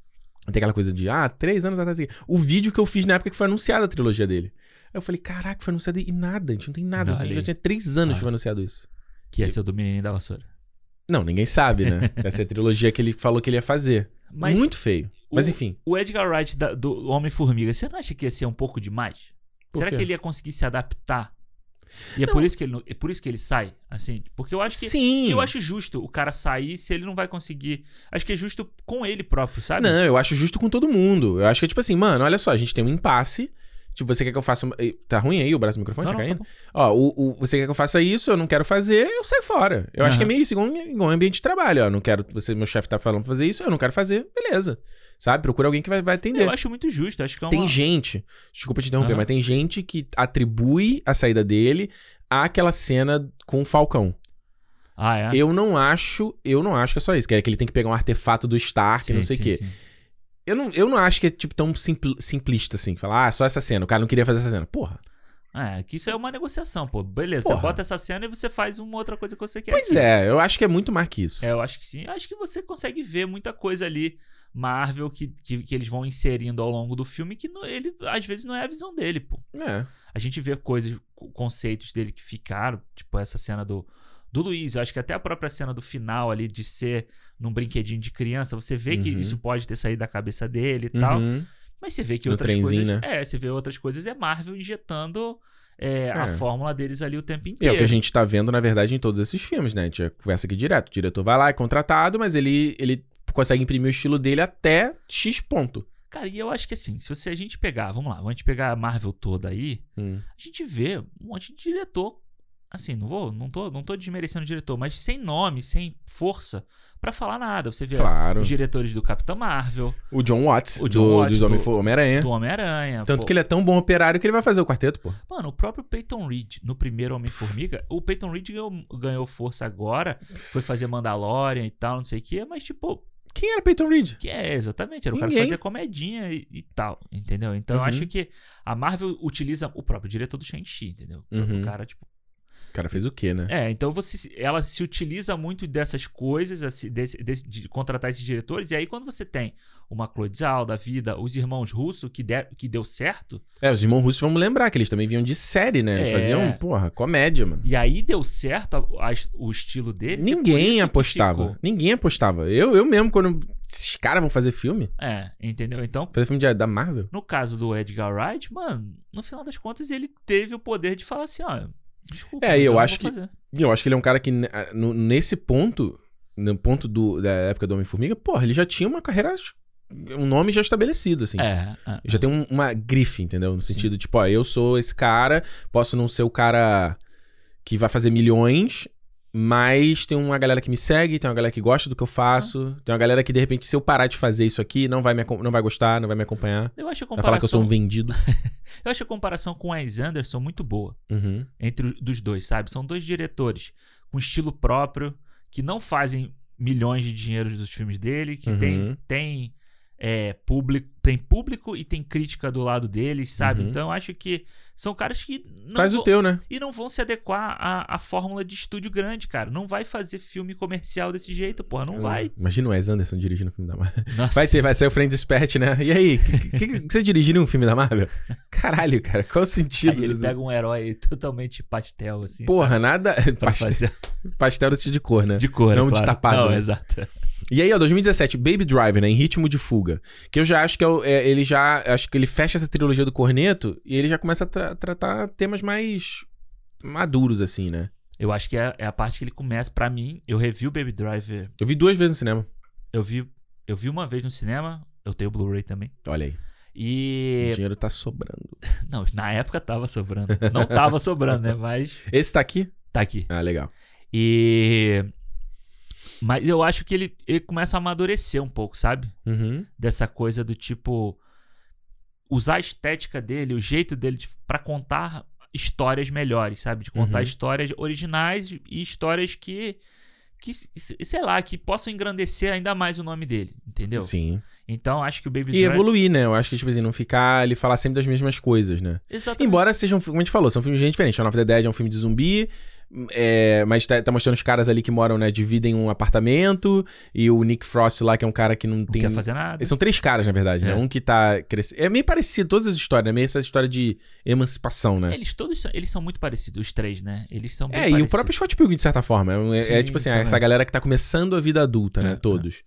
[SPEAKER 1] Tem aquela coisa de, ah, três anos atrás. O vídeo que eu fiz na época que foi anunciada a trilogia dele. Aí eu falei, caraca, foi anunciado e nada, a gente não tem nada.
[SPEAKER 2] Olha
[SPEAKER 1] A gente já tinha três anos que
[SPEAKER 2] Ah.
[SPEAKER 1] foi anunciado isso.
[SPEAKER 2] Que ia ser o do menininho da vassoura.
[SPEAKER 1] Não, ninguém sabe, né? Essa é a trilogia que ele falou que ele ia fazer.
[SPEAKER 2] Mas
[SPEAKER 1] Muito feio. Mas
[SPEAKER 2] o-
[SPEAKER 1] enfim.
[SPEAKER 2] o Edgar Wright da- do Homem-Formiga, você não acha que ia ser um pouco demais? Será que ele ia conseguir se adaptar? E é
[SPEAKER 1] Não.
[SPEAKER 2] por isso que ele não- é por isso que ele sai, assim, porque eu acho que
[SPEAKER 1] Sim.
[SPEAKER 2] eu acho justo o cara sair se ele não vai conseguir. Acho que é justo com ele próprio, sabe?
[SPEAKER 1] Não, eu acho justo com todo mundo. Eu acho que é tipo assim, mano, olha só, a gente tem um impasse. Tipo, você quer que eu faça. Tá ruim aí o braço do microfone?
[SPEAKER 2] Não,
[SPEAKER 1] tá
[SPEAKER 2] tá
[SPEAKER 1] caindo?
[SPEAKER 2] bom.
[SPEAKER 1] Ó, o, o- você quer que eu faça isso, eu não quero fazer, eu saio fora. Eu acho que é meio isso, igual, um- igual um ambiente de trabalho, ó. Não quero. Você, meu chefe tá falando pra fazer isso, eu não quero fazer, beleza. Sabe? Procura alguém que vai, vai atender.
[SPEAKER 2] Eu acho muito justo. Acho que é uma...
[SPEAKER 1] Tem gente, desculpa te interromper,
[SPEAKER 2] Aham.
[SPEAKER 1] mas tem gente que atribui a saída dele àquela cena com o Falcão.
[SPEAKER 2] Ah, é?
[SPEAKER 1] Eu não acho, eu não acho que é só isso, que é que ele tem que pegar um artefato do Stark,
[SPEAKER 2] Sim,
[SPEAKER 1] não sei o quê.
[SPEAKER 2] sim.
[SPEAKER 1] Eu não, eu não acho que é tipo tão simpl- simplista assim, falar, ah, só essa cena, o cara não queria fazer essa cena. Porra.
[SPEAKER 2] É, que isso é uma negociação, pô. Beleza,
[SPEAKER 1] Porra.
[SPEAKER 2] você bota essa cena e você faz uma outra coisa que você quer.
[SPEAKER 1] Pois é, eu acho que é muito mais que isso.
[SPEAKER 2] É, eu acho que sim. Eu acho que você consegue ver muita coisa ali Marvel que, que, que eles vão inserindo ao longo do filme que não- ele às vezes não é a visão dele, pô.
[SPEAKER 1] É.
[SPEAKER 2] A gente vê coisas, co- conceitos dele que ficaram, tipo essa cena do, do Luiz. Eu acho que até a própria cena do final ali de ser num brinquedinho de criança, você vê que
[SPEAKER 1] Uhum.
[SPEAKER 2] isso pode ter saído da cabeça dele e tal.
[SPEAKER 1] Uhum.
[SPEAKER 2] Mas você vê que
[SPEAKER 1] No
[SPEAKER 2] outras coisas.
[SPEAKER 1] né?
[SPEAKER 2] É, você vê outras coisas, é Marvel injetando é, a
[SPEAKER 1] É.
[SPEAKER 2] fórmula deles ali o tempo
[SPEAKER 1] E é
[SPEAKER 2] inteiro.
[SPEAKER 1] o que a gente tá vendo, na verdade, em todos esses filmes, né? A gente conversa aqui direto. O diretor vai lá, é contratado, mas ele, ele consegue imprimir o estilo dele até X ponto.
[SPEAKER 2] Cara, e eu acho que assim, se você, a gente pegar, vamos lá, vamos a gente pegar a Marvel toda aí,
[SPEAKER 1] Hum.
[SPEAKER 2] a gente vê um monte de diretor. Assim, não vou, não tô, não tô desmerecendo o diretor, mas sem nome, sem força pra falar nada. Você vê
[SPEAKER 1] Claro.
[SPEAKER 2] os diretores do Capitão Marvel,
[SPEAKER 1] O John Watts,
[SPEAKER 2] O John
[SPEAKER 1] do,
[SPEAKER 2] Watts,
[SPEAKER 1] do
[SPEAKER 2] do-
[SPEAKER 1] Homem-Aranha.
[SPEAKER 2] do Homem-Aranha.
[SPEAKER 1] Tanto
[SPEAKER 2] pô.
[SPEAKER 1] que ele é tão bom operário que ele vai fazer o quarteto, pô.
[SPEAKER 2] Mano, o próprio Peyton Reed, no primeiro Homem-Formiga, o Peyton Reed ganhou, ganhou força agora, foi fazer Mandalorian e tal, não sei o quê, mas tipo,
[SPEAKER 1] Quem era Peyton Reed?
[SPEAKER 2] que é exatamente, era o cara que
[SPEAKER 1] Ninguém.
[SPEAKER 2] fazia comedinha e, e tal, entendeu? Então eu
[SPEAKER 1] Uhum.
[SPEAKER 2] acho que a Marvel utiliza o próprio diretor do Shang-Chi, entendeu?
[SPEAKER 1] Uhum.
[SPEAKER 2] O cara, tipo,
[SPEAKER 1] O cara fez o quê, né?
[SPEAKER 2] É, então você, ela se utiliza muito dessas coisas, assim, desse- desse- de contratar esses diretores, e aí quando você tem uma Chloe Zhao da vida, os irmãos Russo, que, der, que deu certo,
[SPEAKER 1] É, os irmãos russos, vamos lembrar que eles também vinham de série, né? Eles
[SPEAKER 2] É.
[SPEAKER 1] faziam, porra, comédia, mano.
[SPEAKER 2] e aí deu certo a- a- o estilo deles.
[SPEAKER 1] Ninguém apostava. Ninguém apostava. Eu, eu mesmo, quando esses caras vão fazer filme,
[SPEAKER 2] É, entendeu? Então,
[SPEAKER 1] fazer filme de- da Marvel.
[SPEAKER 2] no caso do Edgar Wright, mano, no final das contas ele teve o poder de falar assim, ó, desculpa,
[SPEAKER 1] É, eu
[SPEAKER 2] não
[SPEAKER 1] acho
[SPEAKER 2] vou
[SPEAKER 1] que-
[SPEAKER 2] fazer.
[SPEAKER 1] E eu acho que ele é um cara que, né, nesse ponto, no ponto do, da época do Homem-Formiga, porra, ele já tinha uma carreira, um nome já estabelecido, assim.
[SPEAKER 2] É, é,
[SPEAKER 1] Já tem um- uma grife, entendeu? No sentido, de, tipo, ó, eu sou esse cara, posso não ser o cara que vai fazer milhões, mas tem uma galera que me segue, tem uma galera que gosta do que eu faço, tem uma galera que, de repente, se eu parar de fazer isso aqui, não vai, me, não vai gostar, não vai me acompanhar.
[SPEAKER 2] eu acho a
[SPEAKER 1] Vai falar que eu sou
[SPEAKER 2] comparação,
[SPEAKER 1] um vendido.
[SPEAKER 2] eu acho a comparação com o Wes Anderson muito boa.
[SPEAKER 1] Uhum.
[SPEAKER 2] entre o- dos dois, sabe? São dois diretores com estilo próprio, que não fazem milhões de dinheiro dos filmes dele, que
[SPEAKER 1] Uhum.
[SPEAKER 2] tem, tem é, público, tem público e tem crítica do lado deles, sabe?
[SPEAKER 1] Uhum.
[SPEAKER 2] Então eu acho que são caras que não
[SPEAKER 1] Faz
[SPEAKER 2] vão-
[SPEAKER 1] o teu, né?
[SPEAKER 2] e não vão se adequar à, à fórmula de estúdio grande, cara. Não vai fazer filme comercial desse jeito, porra, não vai.
[SPEAKER 1] Imagina o Wes Anderson dirigindo um filme da Marvel.
[SPEAKER 2] Nossa.
[SPEAKER 1] Vai ter, vai ser o Friend Dispatch, né? E aí, que, que- que você dirigiria um filme da Marvel? Caralho, cara, qual o sentido?
[SPEAKER 2] Aí ele pega um herói totalmente pastel, assim.
[SPEAKER 1] Porra,
[SPEAKER 2] sabe?
[SPEAKER 1] nada. Pastel,
[SPEAKER 2] fazer
[SPEAKER 1] pastel desse de cor, né?
[SPEAKER 2] de cor,
[SPEAKER 1] Não
[SPEAKER 2] é
[SPEAKER 1] de
[SPEAKER 2] claro.
[SPEAKER 1] tapado,
[SPEAKER 2] Não,
[SPEAKER 1] né?
[SPEAKER 2] exato.
[SPEAKER 1] E aí, ó, 2017, Baby Driver, né? Em ritmo de fuga. Que eu já acho que é, o- é- ele já. Acho que ele fecha essa trilogia do Corneto e ele já começa a tra- tratar temas mais maduros, assim, né?
[SPEAKER 2] Eu acho que é, é a parte que ele começa, pra mim, eu revi o Baby Driver,
[SPEAKER 1] Eu vi duas vezes no cinema.
[SPEAKER 2] eu vi, eu vi uma vez no cinema, eu tenho o Blu-ray também.
[SPEAKER 1] Olha aí. O
[SPEAKER 2] E
[SPEAKER 1] dinheiro tá sobrando.
[SPEAKER 2] não, na época tava sobrando. Não tava sobrando, né, mas
[SPEAKER 1] Esse tá aqui?
[SPEAKER 2] tá aqui.
[SPEAKER 1] Ah, legal.
[SPEAKER 2] E mas eu acho que ele, ele começa a amadurecer um pouco, sabe?
[SPEAKER 1] Uhum.
[SPEAKER 2] Dessa coisa do tipo usar a estética dele, o jeito dele de, para contar histórias melhores, sabe? De contar
[SPEAKER 1] Uhum.
[SPEAKER 2] histórias originais e histórias que que sei lá, que possam engrandecer ainda mais o nome dele, entendeu?
[SPEAKER 1] Sim.
[SPEAKER 2] Então acho que o Baby
[SPEAKER 1] E
[SPEAKER 2] Driver
[SPEAKER 1] evoluir, né? Eu acho que, tipo assim, não ficar ele falar sempre das mesmas coisas, né?
[SPEAKER 2] Exatamente.
[SPEAKER 1] Embora sejam, como a gente falou, são filmes diferentes. Shaun of the Dead é um filme de zumbi, é, mas tá, tá mostrando os caras ali que moram, né? Dividem um apartamento, e o Nick Frost lá, que é um cara que não
[SPEAKER 2] não
[SPEAKER 1] tem.
[SPEAKER 2] quer fazer nada.
[SPEAKER 1] São três caras, na verdade, né?
[SPEAKER 2] É.
[SPEAKER 1] Um que tá crescendo. É meio parecido, todas as histórias, né? Meio essa história de emancipação, né?
[SPEAKER 2] Eles todos são, eles são muito parecidos, os três, né? Eles são bem
[SPEAKER 1] É, e o
[SPEAKER 2] parecidos.
[SPEAKER 1] próprio Scott Pilgrim, de certa forma. É, um- é- é
[SPEAKER 2] Sim,
[SPEAKER 1] tipo assim,
[SPEAKER 2] também.
[SPEAKER 1] essa galera que tá começando a vida adulta, né?
[SPEAKER 2] É,
[SPEAKER 1] Todos.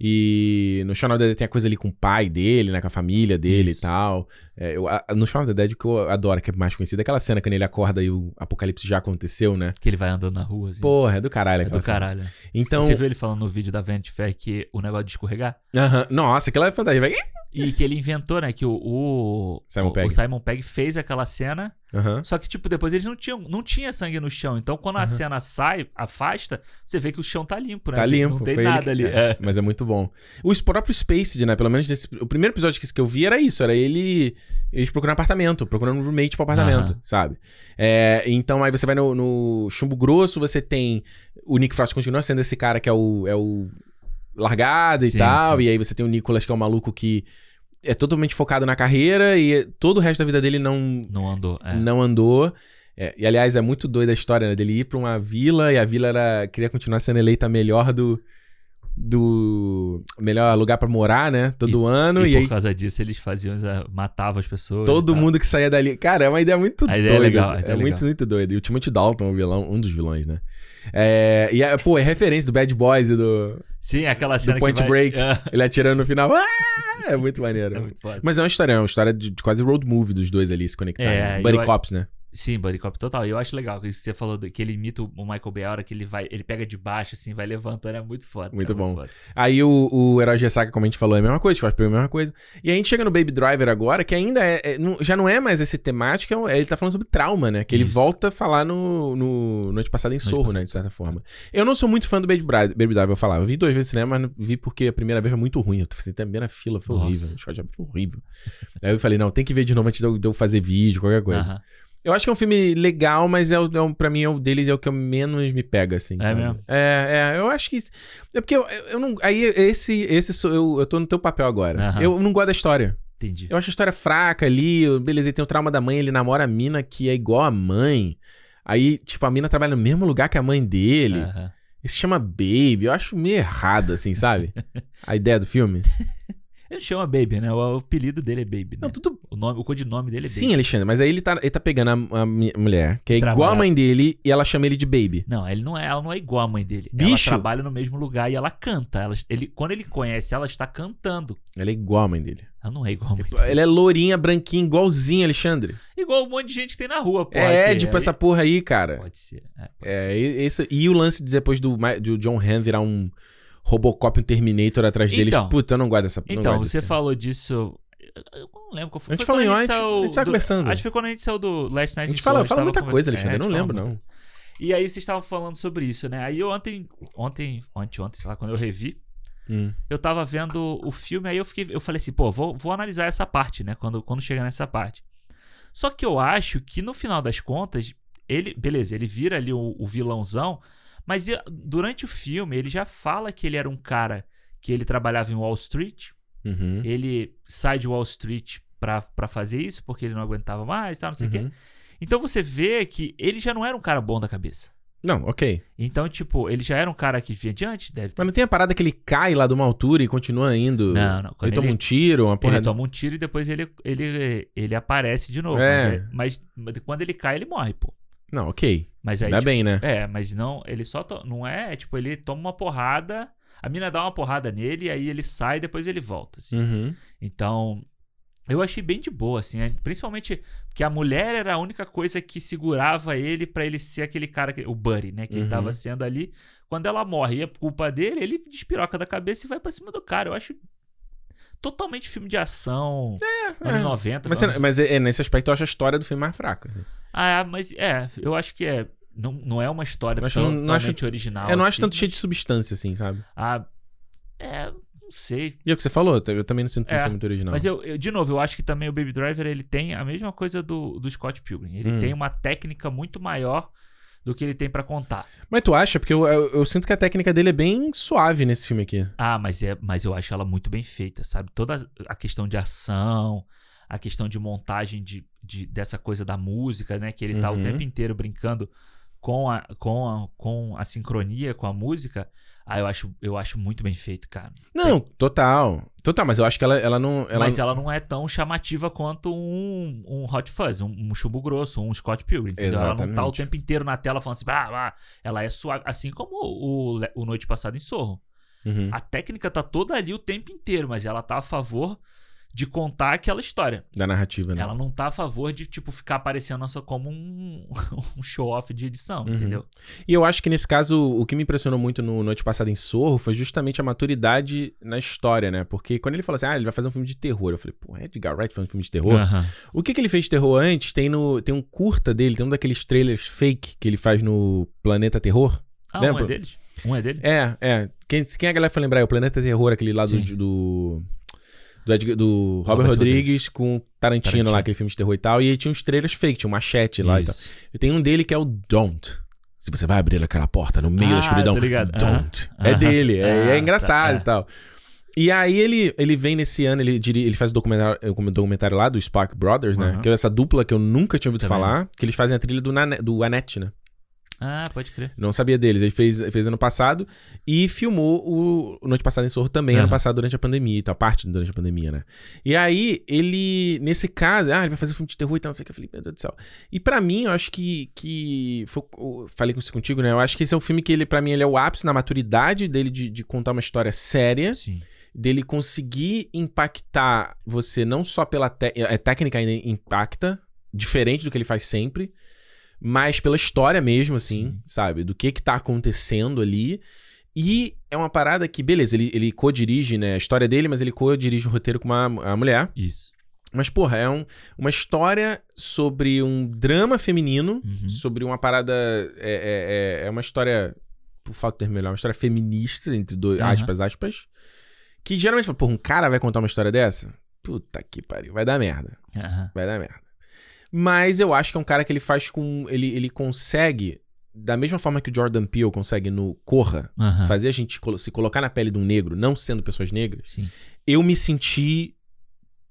[SPEAKER 1] E no Shaun of the Dead tem a coisa ali com o pai dele, né? Com a família dele
[SPEAKER 2] Isso.
[SPEAKER 1] e tal. É, eu- a- no Shaun of the Dead, o que eu adoro, que é mais conhecido, é aquela cena quando ele acorda e o apocalipse já aconteceu, né?
[SPEAKER 2] Que ele vai andando na rua, assim.
[SPEAKER 1] Porra, é do caralho
[SPEAKER 2] é do
[SPEAKER 1] cena.
[SPEAKER 2] caralho.
[SPEAKER 1] Então,
[SPEAKER 2] Você viu ele falando no vídeo da Vanity Fair que o negócio de escorregar?
[SPEAKER 1] aham. nossa, aquela é fantástica. Vai-
[SPEAKER 2] E que ele inventou, né? Que o, o,
[SPEAKER 1] Simon
[SPEAKER 2] o,
[SPEAKER 1] Pegg.
[SPEAKER 2] o Simon Pegg fez aquela cena.
[SPEAKER 1] Aham.
[SPEAKER 2] Só que, tipo, depois eles não tinham, não tinha sangue no chão. Então, quando a cena sai, afasta, você vê que o chão tá limpo, né?
[SPEAKER 1] Tá limpo.
[SPEAKER 2] Não tem nada
[SPEAKER 1] que-
[SPEAKER 2] ali.
[SPEAKER 1] é,
[SPEAKER 2] É.
[SPEAKER 1] Mas é muito bom. O próprio Spaced, né? Pelo menos desse- o primeiro episódio que, eu vi era isso. Era ele... Eles procurando apartamento. Procurando um roommate pro apartamento,
[SPEAKER 2] Aham.
[SPEAKER 1] sabe? É, então aí você vai no, no Chumbo Grosso, você tem... O Nick Frost continua sendo esse cara que é o... É o largado
[SPEAKER 2] Sim,
[SPEAKER 1] e tal.
[SPEAKER 2] sim.
[SPEAKER 1] E aí você tem o Nicolas, que é um maluco que... É totalmente focado na carreira e todo o resto da vida dele não,
[SPEAKER 2] Não andou. É.
[SPEAKER 1] não andou. É, e aliás, é muito doida a história, né? Dele ir pra uma vila e a vila era, queria continuar sendo eleita melhor do. Do melhor lugar pra morar, né? Todo ano.
[SPEAKER 2] E,
[SPEAKER 1] E,
[SPEAKER 2] por
[SPEAKER 1] aí
[SPEAKER 2] causa disso, eles faziam, eh, matavam as pessoas.
[SPEAKER 1] todo
[SPEAKER 2] e
[SPEAKER 1] mundo que saía dali. Cara, é uma ideia muito
[SPEAKER 2] A ideia é
[SPEAKER 1] doida.
[SPEAKER 2] legal,
[SPEAKER 1] assim. é
[SPEAKER 2] é
[SPEAKER 1] muito,
[SPEAKER 2] legal.
[SPEAKER 1] muito doida. E o Timothy Dalton, é o vilão, um dos vilões, né? É, e, é, pô, é referência do Bad Boys e do.
[SPEAKER 2] Sim, aquela cena
[SPEAKER 1] Point
[SPEAKER 2] que vai...
[SPEAKER 1] Break.
[SPEAKER 2] É,
[SPEAKER 1] Ele atirando no final. Ah! É muito maneiro.
[SPEAKER 2] é muito foda.
[SPEAKER 1] Mas é uma história, é uma história de, de quase road movie dos dois ali se conectarem.
[SPEAKER 2] É,
[SPEAKER 1] Buddy Cops, né?
[SPEAKER 2] Sim, Buddy Cop total. E eu acho legal que você falou, do- que ele imita o Michael Bay, a hora que ele vai, ele pega de baixo, assim, vai levantando, é muito foda.
[SPEAKER 1] Muito
[SPEAKER 2] é
[SPEAKER 1] bom.
[SPEAKER 2] foda.
[SPEAKER 1] Aí o, o Herói Gessaca, como a gente falou, é a mesma coisa, Forte é a mesma coisa. E a gente chega no Baby Driver agora, que ainda é, é- não- já não é mais esse temática, é ele tá falando sobre trauma, né? Que ele
[SPEAKER 2] Isso.
[SPEAKER 1] volta a falar no, no Noite Passada em Sorro, né? De certa forma. Eu não sou muito fã do Baby, Driver, Baby Driver, eu falava. Eu vi duas vezes no cinema, mas vi porque a primeira vez foi muito ruim. Eu fiz também na fila, foi
[SPEAKER 2] Nossa.
[SPEAKER 1] horrível. O shot foi horrível. aí eu falei, não, tem que ver de novo antes de eu, de eu fazer vídeo, qualquer coisa.
[SPEAKER 2] Aham.
[SPEAKER 1] Eu acho que é um filme legal, mas é, é, pra mim, é o deles é o que menos me pega, assim.
[SPEAKER 2] É
[SPEAKER 1] sabe?
[SPEAKER 2] mesmo?
[SPEAKER 1] É, é, eu acho que. É porque eu, eu não. Aí, esse. esse eu, eu tô no teu papel agora.
[SPEAKER 2] Aham.
[SPEAKER 1] Eu não gosto da história.
[SPEAKER 2] Entendi.
[SPEAKER 1] Eu acho a história fraca ali. Beleza, ele tem o trauma da mãe, ele namora a mina que é igual a mãe. Aí, tipo, a mina trabalha no mesmo lugar que a mãe dele.
[SPEAKER 2] Aham.
[SPEAKER 1] E se chama Baby. Eu acho meio errado, assim, sabe? a ideia do filme.
[SPEAKER 2] Ele chama Baby, né? O, apelido dele é Baby, né?
[SPEAKER 1] Não, tudo.
[SPEAKER 2] O, nome, o codinome dele é
[SPEAKER 1] Sim,
[SPEAKER 2] Baby.
[SPEAKER 1] Alexandre, mas aí ele tá, ele tá pegando a, a mulher, que é igual
[SPEAKER 2] Trabalha.
[SPEAKER 1] a mãe dele, e ela chama ele de Baby.
[SPEAKER 2] Não, ele não é, ela não é igual a mãe dele.
[SPEAKER 1] Bicho!
[SPEAKER 2] Ela trabalha no mesmo lugar e ela canta. Ela, ele, quando ele conhece, ela está cantando.
[SPEAKER 1] Ela é igual a mãe dele.
[SPEAKER 2] Ela não é igual a mãe dele.
[SPEAKER 1] Ela é lourinha, branquinha, igualzinha, Alexandre.
[SPEAKER 2] Igual um monte de gente que tem na rua, pô.
[SPEAKER 1] é,
[SPEAKER 2] aqui.
[SPEAKER 1] tipo
[SPEAKER 2] Aí-
[SPEAKER 1] essa porra aí, cara.
[SPEAKER 2] Pode ser. É, pode
[SPEAKER 1] É,
[SPEAKER 2] ser.
[SPEAKER 1] e- esse, e o lance de depois do, do John Han virar um Robocop, um Terminator atrás deles.
[SPEAKER 2] Então.
[SPEAKER 1] Puta, eu não gosto dessa
[SPEAKER 2] Então,
[SPEAKER 1] gosto
[SPEAKER 2] você falou disso. Eu não lembro qual foi.
[SPEAKER 1] A gente
[SPEAKER 2] foi
[SPEAKER 1] falou
[SPEAKER 2] saiu
[SPEAKER 1] a gente tava
[SPEAKER 2] do-
[SPEAKER 1] conversando.
[SPEAKER 2] Acho que foi quando a gente saiu do Last Night
[SPEAKER 1] A gente fala, fala muita coisa, Alexandre.
[SPEAKER 2] É,
[SPEAKER 1] eu não
[SPEAKER 2] gente
[SPEAKER 1] lembro,
[SPEAKER 2] fala
[SPEAKER 1] não.
[SPEAKER 2] E aí vocês estavam falando sobre isso, né? Aí eu ontem, ontem, ontem, ontem, sei lá, quando eu revi,
[SPEAKER 1] Hum.
[SPEAKER 2] eu tava vendo o filme, aí eu fiquei, eu falei assim, pô, vou, vou analisar essa parte, né? Quando, quando chegar nessa parte. Só que eu acho que no final das contas, ele, beleza, ele vira ali o, o vilãozão, mas durante o filme ele já fala que ele era um cara que ele trabalhava em Wall Street,
[SPEAKER 1] Uhum.
[SPEAKER 2] ele sai de Wall Street pra, pra fazer isso, porque ele não aguentava mais, tal, não sei o
[SPEAKER 1] Uhum.
[SPEAKER 2] quê. Então você vê que ele já não era um cara bom da cabeça.
[SPEAKER 1] Não, ok.
[SPEAKER 2] Então, tipo, ele já era um cara que vinha adiante, deve ter.
[SPEAKER 1] Mas não tem a parada que ele cai lá de uma altura e continua indo.
[SPEAKER 2] Não, não. Quando
[SPEAKER 1] Ele toma
[SPEAKER 2] ele-
[SPEAKER 1] um tiro, uma porra.
[SPEAKER 2] Ele toma um tiro e depois ele, ele, ele aparece de novo.
[SPEAKER 1] É.
[SPEAKER 2] Mas, é- mas quando ele cai, ele morre, pô.
[SPEAKER 1] Não, ok.
[SPEAKER 2] Mas aí.
[SPEAKER 1] Ainda
[SPEAKER 2] tipo,
[SPEAKER 1] bem, né?
[SPEAKER 2] É, mas não. Ele só. to- Não é, tipo, ele toma uma porrada. A mina dá uma porrada nele, aí ele sai e depois ele volta. assim.
[SPEAKER 1] Uhum.
[SPEAKER 2] Então. Eu achei bem de boa, assim. né? Principalmente porque a mulher era a única coisa que segurava ele pra ele ser aquele cara, que- o Buddy, né? Que ele
[SPEAKER 1] Uhum.
[SPEAKER 2] tava sendo ali. Quando ela morre e é culpa dele, ele despiroca da cabeça e vai pra cima do cara. Eu acho totalmente filme de ação. anos
[SPEAKER 1] é.
[SPEAKER 2] 90.
[SPEAKER 1] Mas,
[SPEAKER 2] anos-
[SPEAKER 1] mas é, nesse aspecto eu acho a história do filme mais fraca. assim.
[SPEAKER 2] Ah, mas é, eu acho que é. Não, não é uma história
[SPEAKER 1] Eu acho-
[SPEAKER 2] tão-
[SPEAKER 1] não acho-
[SPEAKER 2] totalmente original.
[SPEAKER 1] eu não acho
[SPEAKER 2] assim,
[SPEAKER 1] tanto cheio
[SPEAKER 2] mas-
[SPEAKER 1] de substância, assim, sabe?
[SPEAKER 2] Ah, é, não sei.
[SPEAKER 1] E é o que você falou, eu também não sinto
[SPEAKER 2] É,
[SPEAKER 1] ser muito original.
[SPEAKER 2] Mas eu, eu- de novo, eu acho que também o Baby Driver ele tem a mesma coisa do, do Scott Pilgrim. Ele
[SPEAKER 1] Hum.
[SPEAKER 2] tem uma técnica muito maior do que ele tem pra contar.
[SPEAKER 1] Mas tu acha? Porque eu, eu, eu sinto que a técnica dele é bem suave nesse filme aqui.
[SPEAKER 2] Ah, mas é, mas eu acho ela muito bem feita, sabe? Toda a questão de ação, a questão de montagem de, de- dessa coisa da música, né? Que ele tá
[SPEAKER 1] Uhum.
[SPEAKER 2] o tempo inteiro brincando com a, com a, com a sincronia, com a música. Ah, eu acho, eu acho muito bem feito, cara.
[SPEAKER 1] Não, total. Total, mas eu acho que ela, ela não. Ela...
[SPEAKER 2] Mas ela não é tão chamativa quanto um, um Hot Fuzz, um, um chumbo grosso, um Scott Pilgrim. Entendeu? Ela não tá o
[SPEAKER 1] Exatamente.
[SPEAKER 2] tempo inteiro na tela falando assim, blá, blá. ela é suave. Assim como o, o Noite Passada em Sorro.
[SPEAKER 1] Uhum.
[SPEAKER 2] A técnica tá toda ali o tempo inteiro, mas ela tá a favor de contar aquela história.
[SPEAKER 1] Da narrativa, né?
[SPEAKER 2] Ela não tá a favor de, tipo, ficar aparecendo só como um, um show-off de edição,
[SPEAKER 1] Uhum.
[SPEAKER 2] entendeu?
[SPEAKER 1] E eu acho que nesse caso, o que me impressionou muito no Noite Passada em Sorro foi justamente a maturidade na história, né? Porque quando ele falou assim, ah, ele vai fazer um filme de terror, eu falei, pô, Edgar Wright fazendo um filme de terror?
[SPEAKER 2] Aham.
[SPEAKER 1] O que, que ele fez de terror antes? Tem, no, tem um curta dele, tem um daqueles trailers fake que ele faz no Planeta Terror.
[SPEAKER 2] Ah,
[SPEAKER 1] Lembra?
[SPEAKER 2] um é deles? Um é dele?
[SPEAKER 1] É, é. Quem, quem a galera foi lembrar? É o Planeta Terror, aquele lá do, do, Edgar- do Robert,
[SPEAKER 2] Robert
[SPEAKER 1] Rodrigues com Tarantino,
[SPEAKER 2] Tarantino.
[SPEAKER 1] lá, aquele filme de terror e tal. E aí tinha uns trailers fake, tinha um machete lá e tal.
[SPEAKER 2] Isso.
[SPEAKER 1] E tem um dele que é o Don't. Se você vai abrir aquela porta no meio da
[SPEAKER 2] Ah,
[SPEAKER 1] escuridão,
[SPEAKER 2] tô ligado.
[SPEAKER 1] don't.
[SPEAKER 2] Aham.
[SPEAKER 1] É dele, é,
[SPEAKER 2] Ah,
[SPEAKER 1] é engraçado
[SPEAKER 2] tá, é.
[SPEAKER 1] e tal. E aí ele, ele vem nesse ano, ele, ele faz o documentário, o documentário lá do Spark Brothers, né? Que é essa dupla que eu nunca tinha ouvido
[SPEAKER 2] Também
[SPEAKER 1] falar, que eles fazem a trilha do, Nane- do Annette, né?
[SPEAKER 2] Ah, pode crer.
[SPEAKER 1] Não sabia deles. Ele fez, fez ano passado e filmou o, Noite Passada em Sorro também, ano
[SPEAKER 2] Aham. passado
[SPEAKER 1] durante a pandemia e tal, parte durante a pandemia, né? E aí, ele, nesse caso, ah, ele vai fazer filme de terror e tal, não sei o que. Eu falei, meu Deus do céu. E pra mim, eu acho que. que foi, falei com isso contigo, né? Eu acho que esse é um filme que, ele, pra mim, ele é o ápice na maturidade dele de, de contar uma história séria,
[SPEAKER 2] Sim.
[SPEAKER 1] dele conseguir impactar você não só pela. Te, a técnica ainda impacta, diferente do que ele faz sempre mas pela história mesmo, assim,
[SPEAKER 2] Sim.
[SPEAKER 1] sabe? Do que que tá acontecendo ali. E é uma parada que, beleza, ele, ele co-dirige, né? A história dele, mas ele co-dirige o roteiro com uma, uma mulher.
[SPEAKER 2] Isso.
[SPEAKER 1] Mas, porra, é um, uma história sobre um drama feminino,
[SPEAKER 2] Uhum.
[SPEAKER 1] sobre uma parada. É, é, é- é uma história, por falta de termo melhor, uma história feminista, entre dois,
[SPEAKER 2] Aham.
[SPEAKER 1] aspas, aspas. Que geralmente, porra, um cara vai contar uma história dessa? Puta que pariu, vai dar merda.
[SPEAKER 2] Aham.
[SPEAKER 1] Vai dar merda. Mas eu acho que é um cara que ele faz com. Ele, ele consegue, da mesma forma que o Jordan Peele consegue no Corra, fazer a gente se colocar na pele de um negro, não sendo pessoas negras,
[SPEAKER 2] Sim.
[SPEAKER 1] eu me senti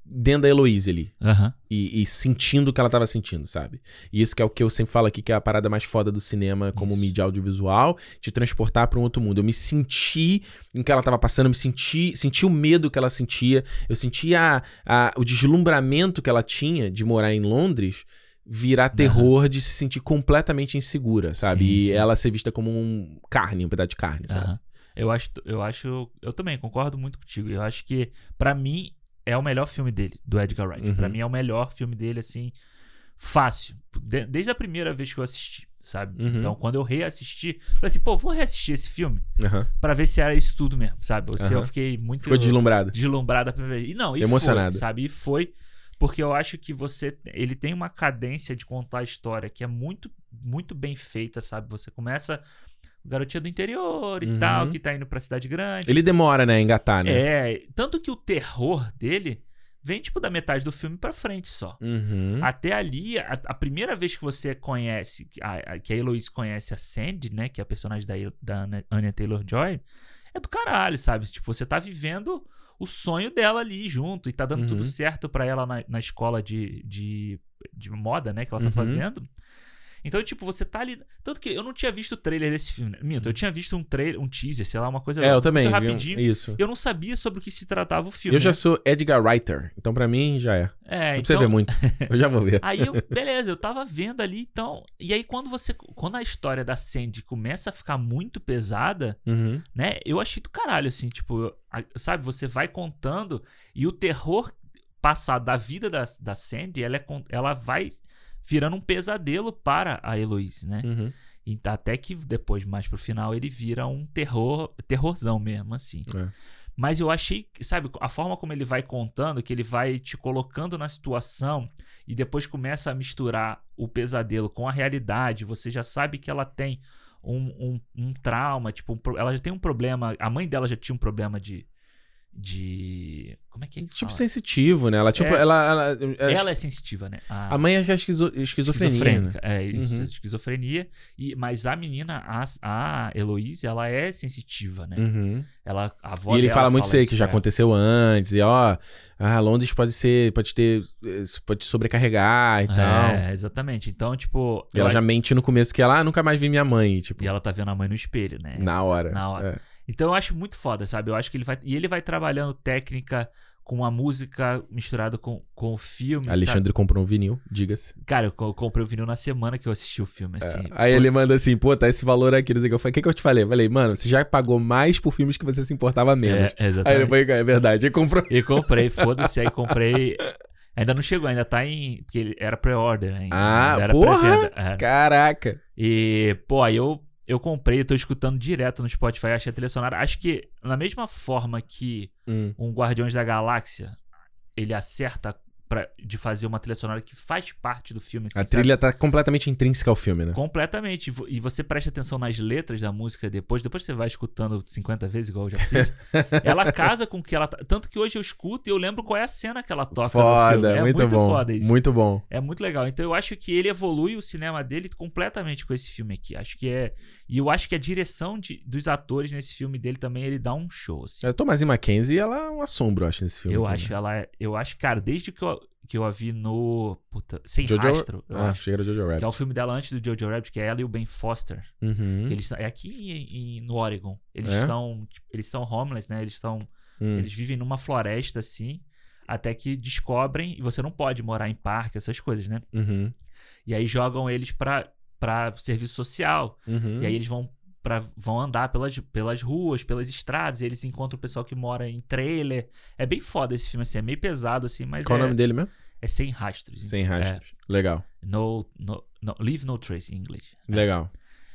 [SPEAKER 1] dentro da Heloise ali.
[SPEAKER 2] Aham.
[SPEAKER 1] E, e sentindo o que ela tava sentindo, sabe? E isso que é o que eu sempre falo aqui, que é a parada mais foda do cinema como
[SPEAKER 2] Isso.
[SPEAKER 1] mídia audiovisual, te transportar pra um outro mundo. Eu me senti em que ela tava passando, eu me senti, senti o medo que ela sentia, eu senti a, a- o deslumbramento que ela tinha de morar em Londres virar terror de se sentir completamente insegura, sabe?
[SPEAKER 2] Sim,
[SPEAKER 1] e
[SPEAKER 2] sim.
[SPEAKER 1] ela ser vista como um carne, um pedaço de carne, sabe?
[SPEAKER 2] Aham. Eu acho, eu acho, eu também concordo muito contigo. Eu acho que pra mim é o melhor filme dele, do Edgar Wright.
[SPEAKER 1] Uhum.
[SPEAKER 2] Pra mim é o melhor filme dele assim, fácil. De- desde a primeira vez que eu assisti, sabe?
[SPEAKER 1] Uhum.
[SPEAKER 2] Então, quando eu reassisti, falei assim, pô, vou reassistir esse filme
[SPEAKER 1] Aham.
[SPEAKER 2] pra ver se era isso tudo mesmo, sabe? Ou se eu fiquei muito
[SPEAKER 1] Ficou deslumbrado.
[SPEAKER 2] deslumbrado a primeira vez. E não, e
[SPEAKER 1] Emocionado.
[SPEAKER 2] foi, sabe? E foi porque eu acho que você ele tem uma cadência de contar a história que é muito muito bem feita, sabe? Você começa o garotinho do interior e
[SPEAKER 1] Uhum.
[SPEAKER 2] tal, que tá indo pra cidade grande.
[SPEAKER 1] Ele demora, né, engatar, né?
[SPEAKER 2] É, tanto que o terror dele vem tipo da metade do filme pra frente só.
[SPEAKER 1] Uhum.
[SPEAKER 2] Até ali, a, a primeira vez que você conhece, que a, a- que a Eloise conhece a Sandy, né? Que é a personagem da, da Anya- Taylor-Joy, é do caralho, sabe? Tipo, você tá vivendo o sonho dela ali junto e tá dando
[SPEAKER 1] Uhum.
[SPEAKER 2] tudo certo pra ela na, na escola de, de, de moda, né? Que ela tá
[SPEAKER 1] Uhum.
[SPEAKER 2] fazendo. Então, tipo, você tá ali. Tanto que eu não tinha visto o trailer desse filme. né? Minto, eu tinha visto um trailer, um teaser, sei lá, uma coisa
[SPEAKER 1] É, eu também. vi um-
[SPEAKER 2] rapidinho.
[SPEAKER 1] Isso.
[SPEAKER 2] Eu não sabia sobre o que se tratava o filme.
[SPEAKER 1] Eu já
[SPEAKER 2] né?
[SPEAKER 1] sou Edgar Writer, então pra mim já é.
[SPEAKER 2] É,
[SPEAKER 1] Não precisa
[SPEAKER 2] então,
[SPEAKER 1] ver muito. Eu já vou ver.
[SPEAKER 2] Aí eu, beleza, eu tava vendo ali, então. E aí, quando você. Quando a história da Sandy começa a ficar muito pesada,
[SPEAKER 1] Uhum.
[SPEAKER 2] né? Eu achei do caralho, assim, tipo, sabe, você vai contando e o terror passado da vida da, da Sandy, ela, é, ela vai virando um pesadelo para a Heloise, né?
[SPEAKER 1] Uhum.
[SPEAKER 2] E até que depois, mais pro final, ele vira um terror, terrorzão mesmo, assim.
[SPEAKER 1] É.
[SPEAKER 2] Mas eu achei, que, sabe, a forma como ele vai contando, que ele vai te colocando na situação e depois começa a misturar o pesadelo com a realidade. Você já sabe que ela tem um, um, um trauma, tipo, um ela já tem um problema. A mãe dela já tinha um problema de. De como é que é que
[SPEAKER 1] Tipo
[SPEAKER 2] fala?
[SPEAKER 1] sensitivo, né? Ela, tipo,
[SPEAKER 2] É.
[SPEAKER 1] ela, ela,
[SPEAKER 2] Ela é sensitiva, né? A,
[SPEAKER 1] A mãe é esquizo- esquizofrenia. né?
[SPEAKER 2] esquizofrênica. É, isso,
[SPEAKER 1] Uhum.
[SPEAKER 2] esquizofrenia. E, mas a menina, a, a Heloise, ela é sensitiva, né?
[SPEAKER 1] Uhum.
[SPEAKER 2] Ela, a avó
[SPEAKER 1] E ele fala muito isso aí, que já
[SPEAKER 2] é.
[SPEAKER 1] aconteceu antes. E ó, ah, Londres pode ser, pode ter, isso pode te sobrecarregar e tal.
[SPEAKER 2] É, exatamente. Então, tipo.
[SPEAKER 1] E ela já mente no começo que ela, ah, nunca mais vi minha mãe, tipo,
[SPEAKER 2] E ela tá vendo a mãe no espelho, né?
[SPEAKER 1] na hora.
[SPEAKER 2] Na hora.
[SPEAKER 1] É.
[SPEAKER 2] Então eu acho muito foda, sabe? Eu acho que ele vai. E ele vai trabalhando técnica com a música misturada com, com o filme.
[SPEAKER 1] Alexandre
[SPEAKER 2] sabe?
[SPEAKER 1] comprou um vinil, diga-se.
[SPEAKER 2] Cara, eu co- comprei o vinil na semana que eu assisti o filme, assim.
[SPEAKER 1] É. Aí ele manda assim, pô, tá esse valor aqui, não sei o que. Eu falei, o que, que eu te falei? Eu falei, mano, você já pagou mais por filmes que você se importava menos.
[SPEAKER 2] É,
[SPEAKER 1] Aí
[SPEAKER 2] exatamente.
[SPEAKER 1] ele foi, é verdade, ele comprou.
[SPEAKER 2] E comprei, foda-se, aí comprei. Ainda não chegou, ainda tá em. Porque ele era pre-order ainda.
[SPEAKER 1] Ah,
[SPEAKER 2] ainda era
[SPEAKER 1] porra!
[SPEAKER 2] é.
[SPEAKER 1] Caraca.
[SPEAKER 2] E, pô, aí eu, eu comprei, tô escutando direto no Spotify, achei a trilha sonora. Acho que, na mesma forma que
[SPEAKER 1] Hum.
[SPEAKER 2] um Guardiões da Galáxia, ele acerta pra, de fazer uma trilha sonora que faz parte do filme. assim,
[SPEAKER 1] A
[SPEAKER 2] sabe?
[SPEAKER 1] trilha tá completamente intrínseca ao filme, né?
[SPEAKER 2] Completamente. E vo- você presta atenção nas letras da música depois. Depois você vai escutando 50 vezes, igual eu já fiz. ela casa com o que ela tá. Tanto que hoje eu escuto e eu lembro qual é a cena que ela toca no
[SPEAKER 1] Foda.
[SPEAKER 2] É
[SPEAKER 1] muito,
[SPEAKER 2] muito,
[SPEAKER 1] bom.
[SPEAKER 2] foda isso.
[SPEAKER 1] Muito bom.
[SPEAKER 2] É muito legal. Então eu acho que ele evolui o cinema dele completamente com esse filme aqui. Acho que é. E eu acho que a direção de- dos atores nesse filme dele também, ele dá um show. assim.
[SPEAKER 1] A Thomasin Mackenzie, ela é um assombro, eu acho, nesse filme.
[SPEAKER 2] Eu
[SPEAKER 1] aqui,
[SPEAKER 2] acho
[SPEAKER 1] né?
[SPEAKER 2] ela. Eu acho, cara, desde que eu, que eu a vi no. Puta, Sem
[SPEAKER 1] Jojo-
[SPEAKER 2] Rastro, eu
[SPEAKER 1] Ah,
[SPEAKER 2] acho.
[SPEAKER 1] chega Jojo Rabbit.
[SPEAKER 2] Que é o filme dela antes do Jojo Rabbit, que é ela e o Ben Foster.
[SPEAKER 1] Uhum.
[SPEAKER 2] Que eles, é aqui em- em- no Oregon. Eles
[SPEAKER 1] É?
[SPEAKER 2] são. tipo, eles são homeless, né? Eles são.
[SPEAKER 1] Hum.
[SPEAKER 2] Eles vivem numa floresta, assim. Até que descobrem. E você não pode morar em parque, essas coisas, né?
[SPEAKER 1] Uhum.
[SPEAKER 2] E aí jogam eles pra, pra serviço social.
[SPEAKER 1] Uhum.
[SPEAKER 2] E aí eles vão, pra, vão andar pelas, pelas ruas, pelas estradas. E eles encontram o pessoal que mora em trailer. É bem foda esse filme, assim. É meio pesado, assim, mas
[SPEAKER 1] Qual
[SPEAKER 2] é,
[SPEAKER 1] o nome dele mesmo?
[SPEAKER 2] é sem rastros.
[SPEAKER 1] Sem rastros. Legal.
[SPEAKER 2] É, no, no, no- leave no trace em inglês. É.
[SPEAKER 1] Legal.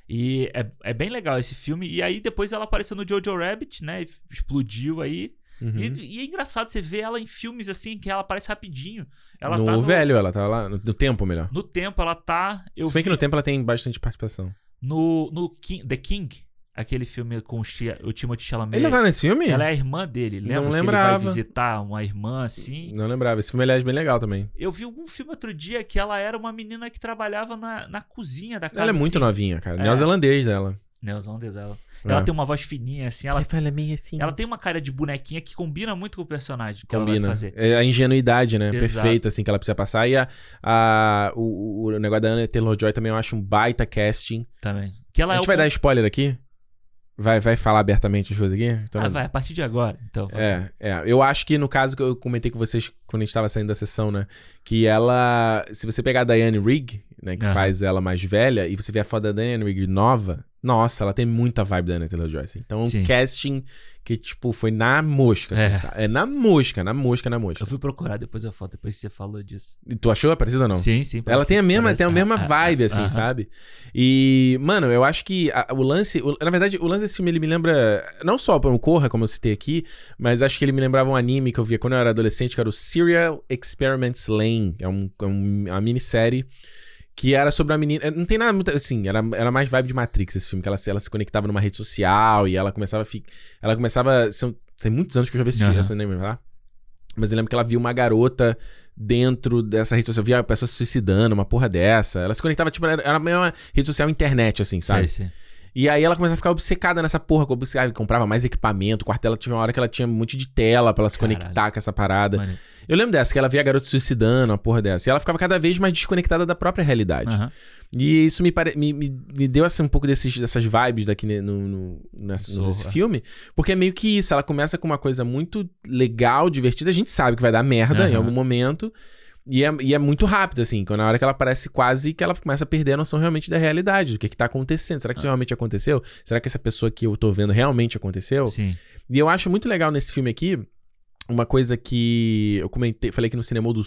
[SPEAKER 2] E é, é bem legal esse filme. E aí depois ela apareceu no Jojo Rabbit, né? Explodiu aí.
[SPEAKER 1] Uhum.
[SPEAKER 2] E, e é engraçado você ver ela em filmes assim, que ela aparece rapidinho. Ela
[SPEAKER 1] no
[SPEAKER 2] tá no,
[SPEAKER 1] velho, ela tá lá. No, tempo, melhor.
[SPEAKER 2] no tempo, ela tá. Eu
[SPEAKER 1] Se bem que
[SPEAKER 2] vi
[SPEAKER 1] no tempo ela tem bastante participação.
[SPEAKER 2] No, no King- The King, aquele filme com o, o Timothy Chalamet.
[SPEAKER 1] Ele tá nesse filme?
[SPEAKER 2] Ela é a irmã dele, lembra?
[SPEAKER 1] Não
[SPEAKER 2] que ele
[SPEAKER 1] lembrava.
[SPEAKER 2] vai visitar uma irmã assim.
[SPEAKER 1] Não lembrava. Esse filme, aliás, é bem legal também.
[SPEAKER 2] Eu vi algum filme outro dia que ela era uma menina que trabalhava na, na cozinha da casa.
[SPEAKER 1] Ela é muito
[SPEAKER 2] assim,
[SPEAKER 1] novinha, cara.
[SPEAKER 2] É.
[SPEAKER 1] Neozelandês dela.
[SPEAKER 2] Neozelandesa. Ela,
[SPEAKER 1] É.
[SPEAKER 2] ela tem uma voz fininha, assim. Ela,
[SPEAKER 1] Você fala meio assim.
[SPEAKER 2] ela tem uma cara de bonequinha que combina muito com o personagem que ela vai
[SPEAKER 1] Combina.
[SPEAKER 2] fazer.
[SPEAKER 1] É a ingenuidade, né?
[SPEAKER 2] Exato.
[SPEAKER 1] Perfeita, assim, que ela precisa passar. E a, a- o, o negócio da Anna Taylor-Joy também eu acho um baita casting.
[SPEAKER 2] Também. Que ela
[SPEAKER 1] a
[SPEAKER 2] é
[SPEAKER 1] gente
[SPEAKER 2] o
[SPEAKER 1] vai dar spoiler aqui? Vai, vai falar abertamente as coisas aqui? Então,
[SPEAKER 2] Ah, vai, a partir de agora. Então, vai.
[SPEAKER 1] É, é. Eu acho que no caso que eu comentei com vocês quando a gente tava saindo da sessão, né? Que ela. Se você pegar a Diane Rigg, né? Que
[SPEAKER 2] Aham.
[SPEAKER 1] faz ela mais velha, e você ver a foto da Diane Rigg nova, nossa, ela tem muita vibe da Anna Taylor-Joy. assim. Então, um
[SPEAKER 2] Sim.
[SPEAKER 1] casting que, tipo, foi na mosca, assim,
[SPEAKER 2] É.
[SPEAKER 1] sabe? É na mosca, na mosca, na mosca.
[SPEAKER 2] Eu fui procurar depois a foto, depois que você falou disso.
[SPEAKER 1] E Tu achou parecido ou não?
[SPEAKER 2] Sim, sim.
[SPEAKER 1] Ela
[SPEAKER 2] parece-
[SPEAKER 1] tem a mesma,
[SPEAKER 2] parece-
[SPEAKER 1] tem a mesma
[SPEAKER 2] ah, ah,
[SPEAKER 1] vibe,
[SPEAKER 2] ah,
[SPEAKER 1] assim,
[SPEAKER 2] aham.
[SPEAKER 1] sabe? E, mano, eu acho que a- o lance. o- na verdade, o lance desse filme ele me lembra. Não só o Corra, como eu citei aqui, mas acho que ele me lembrava um anime que eu via quando eu era adolescente, que era o Serial Experiments Lane. É, um, é um- uma minissérie. Que era sobre uma menina. é, Não tem nada muito. Assim, era, era mais vibe de Matrix esse filme, que ela, se- ela se conectava numa rede social e ela começava a ficar. Ela começava. São, tem muitos anos que eu já vi esse, essa anime, tá? Mas eu lembro que ela viu uma garota dentro dessa rede social. Eu via a pessoa se suicidando, uma porra dessa. Ela se conectava, tipo, era era meio uma rede social internet, assim, sabe?
[SPEAKER 2] Sei, sei.
[SPEAKER 1] E aí ela começava a ficar obcecada nessa porra. obcecada, comprava mais equipamento. O quarto dela tinha uma hora que ela tinha um monte de tela pra ela se
[SPEAKER 2] Caralho.
[SPEAKER 1] conectar com essa parada.
[SPEAKER 2] Maneiro.
[SPEAKER 1] Eu lembro dessa, que ela via a garota suicidando, uma porra dessa. E ela ficava cada vez mais desconectada da própria realidade.
[SPEAKER 2] Aham.
[SPEAKER 1] E isso me, pare... me, me, me deu assim, um pouco desses, dessas vibes daqui no, no, nessa-
[SPEAKER 2] Zorra.
[SPEAKER 1] nesse filme. Porque é meio que isso. Ela começa com uma coisa muito legal, divertida. A gente sabe que vai dar merda em
[SPEAKER 2] Aham.
[SPEAKER 1] algum momento. E é, e é muito rápido, assim. Quando na hora que ela aparece quase que ela começa a perder a noção realmente da realidade. Do que, que tá acontecendo. Será que isso realmente aconteceu? Será que essa pessoa que eu tô vendo realmente aconteceu?
[SPEAKER 2] Sim.
[SPEAKER 1] E eu acho muito legal nesse filme aqui. Uma coisa que eu comentei, falei aqui no cinema do,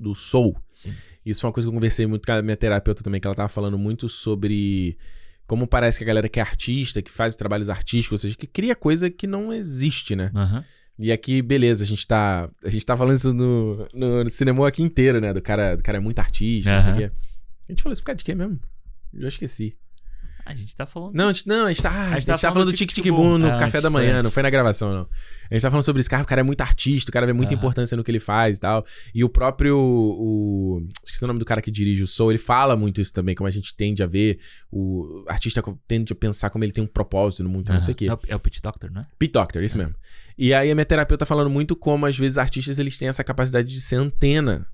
[SPEAKER 1] do Soul.
[SPEAKER 2] Sim.
[SPEAKER 1] Isso foi uma coisa que eu conversei muito com a minha terapeuta também, que ela tava falando muito sobre como parece que a galera que é artista, que faz trabalhos artísticos, ou seja, que cria coisa que não existe, né?
[SPEAKER 2] Aham.
[SPEAKER 1] E aqui, beleza, a gente tá. A gente tá falando isso no, no, no cinema aqui inteiro, né? Do cara, do cara é muito artista, não sei o quê. A gente falou isso por causa de quê mesmo? Eu já esqueci.
[SPEAKER 2] A gente tá falando.
[SPEAKER 1] Não, a gente, não, a gente tá, ah, a gente
[SPEAKER 2] tá
[SPEAKER 1] tá falando do Tic Tic Boom no
[SPEAKER 2] Ah,
[SPEAKER 1] café da
[SPEAKER 2] foi
[SPEAKER 1] manhã,
[SPEAKER 2] antes.
[SPEAKER 1] não foi na gravação, não. A gente tá falando sobre esse cara, o cara é muito artista, o cara vê muita
[SPEAKER 2] Aham.
[SPEAKER 1] importância no que ele faz e tal. E o próprio. O, esqueci o nome do cara que dirige o Soul, ele fala muito isso também, como a gente tende a ver. O artista tende a pensar como ele tem um propósito no mundo, não sei o quê.
[SPEAKER 2] É o, é o Pit Doctor, não é?
[SPEAKER 1] Pete Doctor, isso mesmo. E aí a minha terapeuta falando muito como às vezes artistas eles têm essa capacidade de ser antena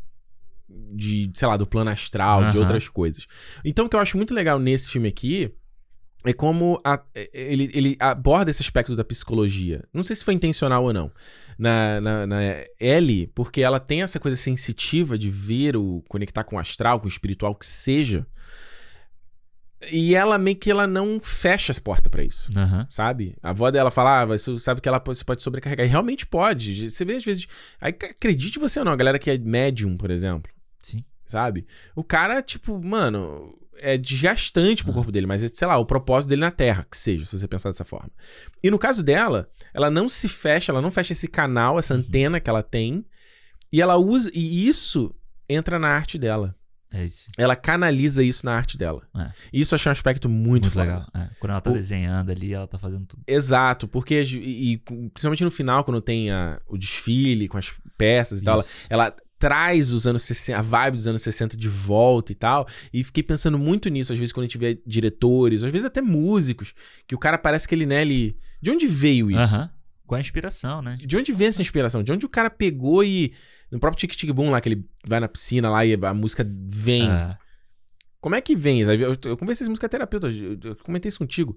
[SPEAKER 1] de, sei lá, do plano astral, de
[SPEAKER 2] Aham.
[SPEAKER 1] outras coisas. Então o que eu acho muito legal nesse filme aqui é como a- ele, ele aborda esse aspecto da psicologia. Não sei se foi intencional ou não. Na, na, na Ellie, porque ela tem essa coisa sensitiva de ver o conectar com o astral, com o espiritual, que seja. E ela meio que ela não fecha as portas pra isso.
[SPEAKER 2] Aham.
[SPEAKER 1] Sabe? A avó dela fala, ah, você sabe que ela pode, você pode sobrecarregar. E realmente pode. Você vê às vezes. Aí, acredite você ou não, a galera que é médium, por exemplo
[SPEAKER 2] Sim.
[SPEAKER 1] sabe? O cara, tipo, mano, é desgastante
[SPEAKER 2] Ah.
[SPEAKER 1] pro corpo dele, mas é, sei lá, o propósito dele na Terra, que seja, se você pensar dessa forma. E no caso dela, ela não se fecha, ela não fecha esse canal, essa
[SPEAKER 2] Uhum.
[SPEAKER 1] antena que ela tem, e ela usa, e isso entra na arte dela.
[SPEAKER 2] É isso.
[SPEAKER 1] Ela canaliza isso na arte dela.
[SPEAKER 2] É.
[SPEAKER 1] Isso eu achei um aspecto muito,
[SPEAKER 2] Muito, legal. É, Quando ela tá
[SPEAKER 1] O-
[SPEAKER 2] desenhando ali, ela tá fazendo tudo.
[SPEAKER 1] Exato, porque e, e principalmente no final, quando tem a- o desfile com as peças e tal, ela,
[SPEAKER 2] Isso.
[SPEAKER 1] ela traz os anos 60, a vibe dos anos 60 de volta e tal. E fiquei pensando muito nisso, às vezes, quando a gente vê diretores, às vezes até músicos, que o cara parece que ele, né, ele. De onde veio isso?
[SPEAKER 2] Aham. Com a inspiração, né?
[SPEAKER 1] De onde veio essa inspiração? De onde o cara pegou e. No próprio Tic Tic Boom lá, que ele vai na piscina lá e a música vem.
[SPEAKER 2] É.
[SPEAKER 1] Como é que vem? Eu, eu, eu conversei com música terapeuta, eu, eu comentei isso contigo.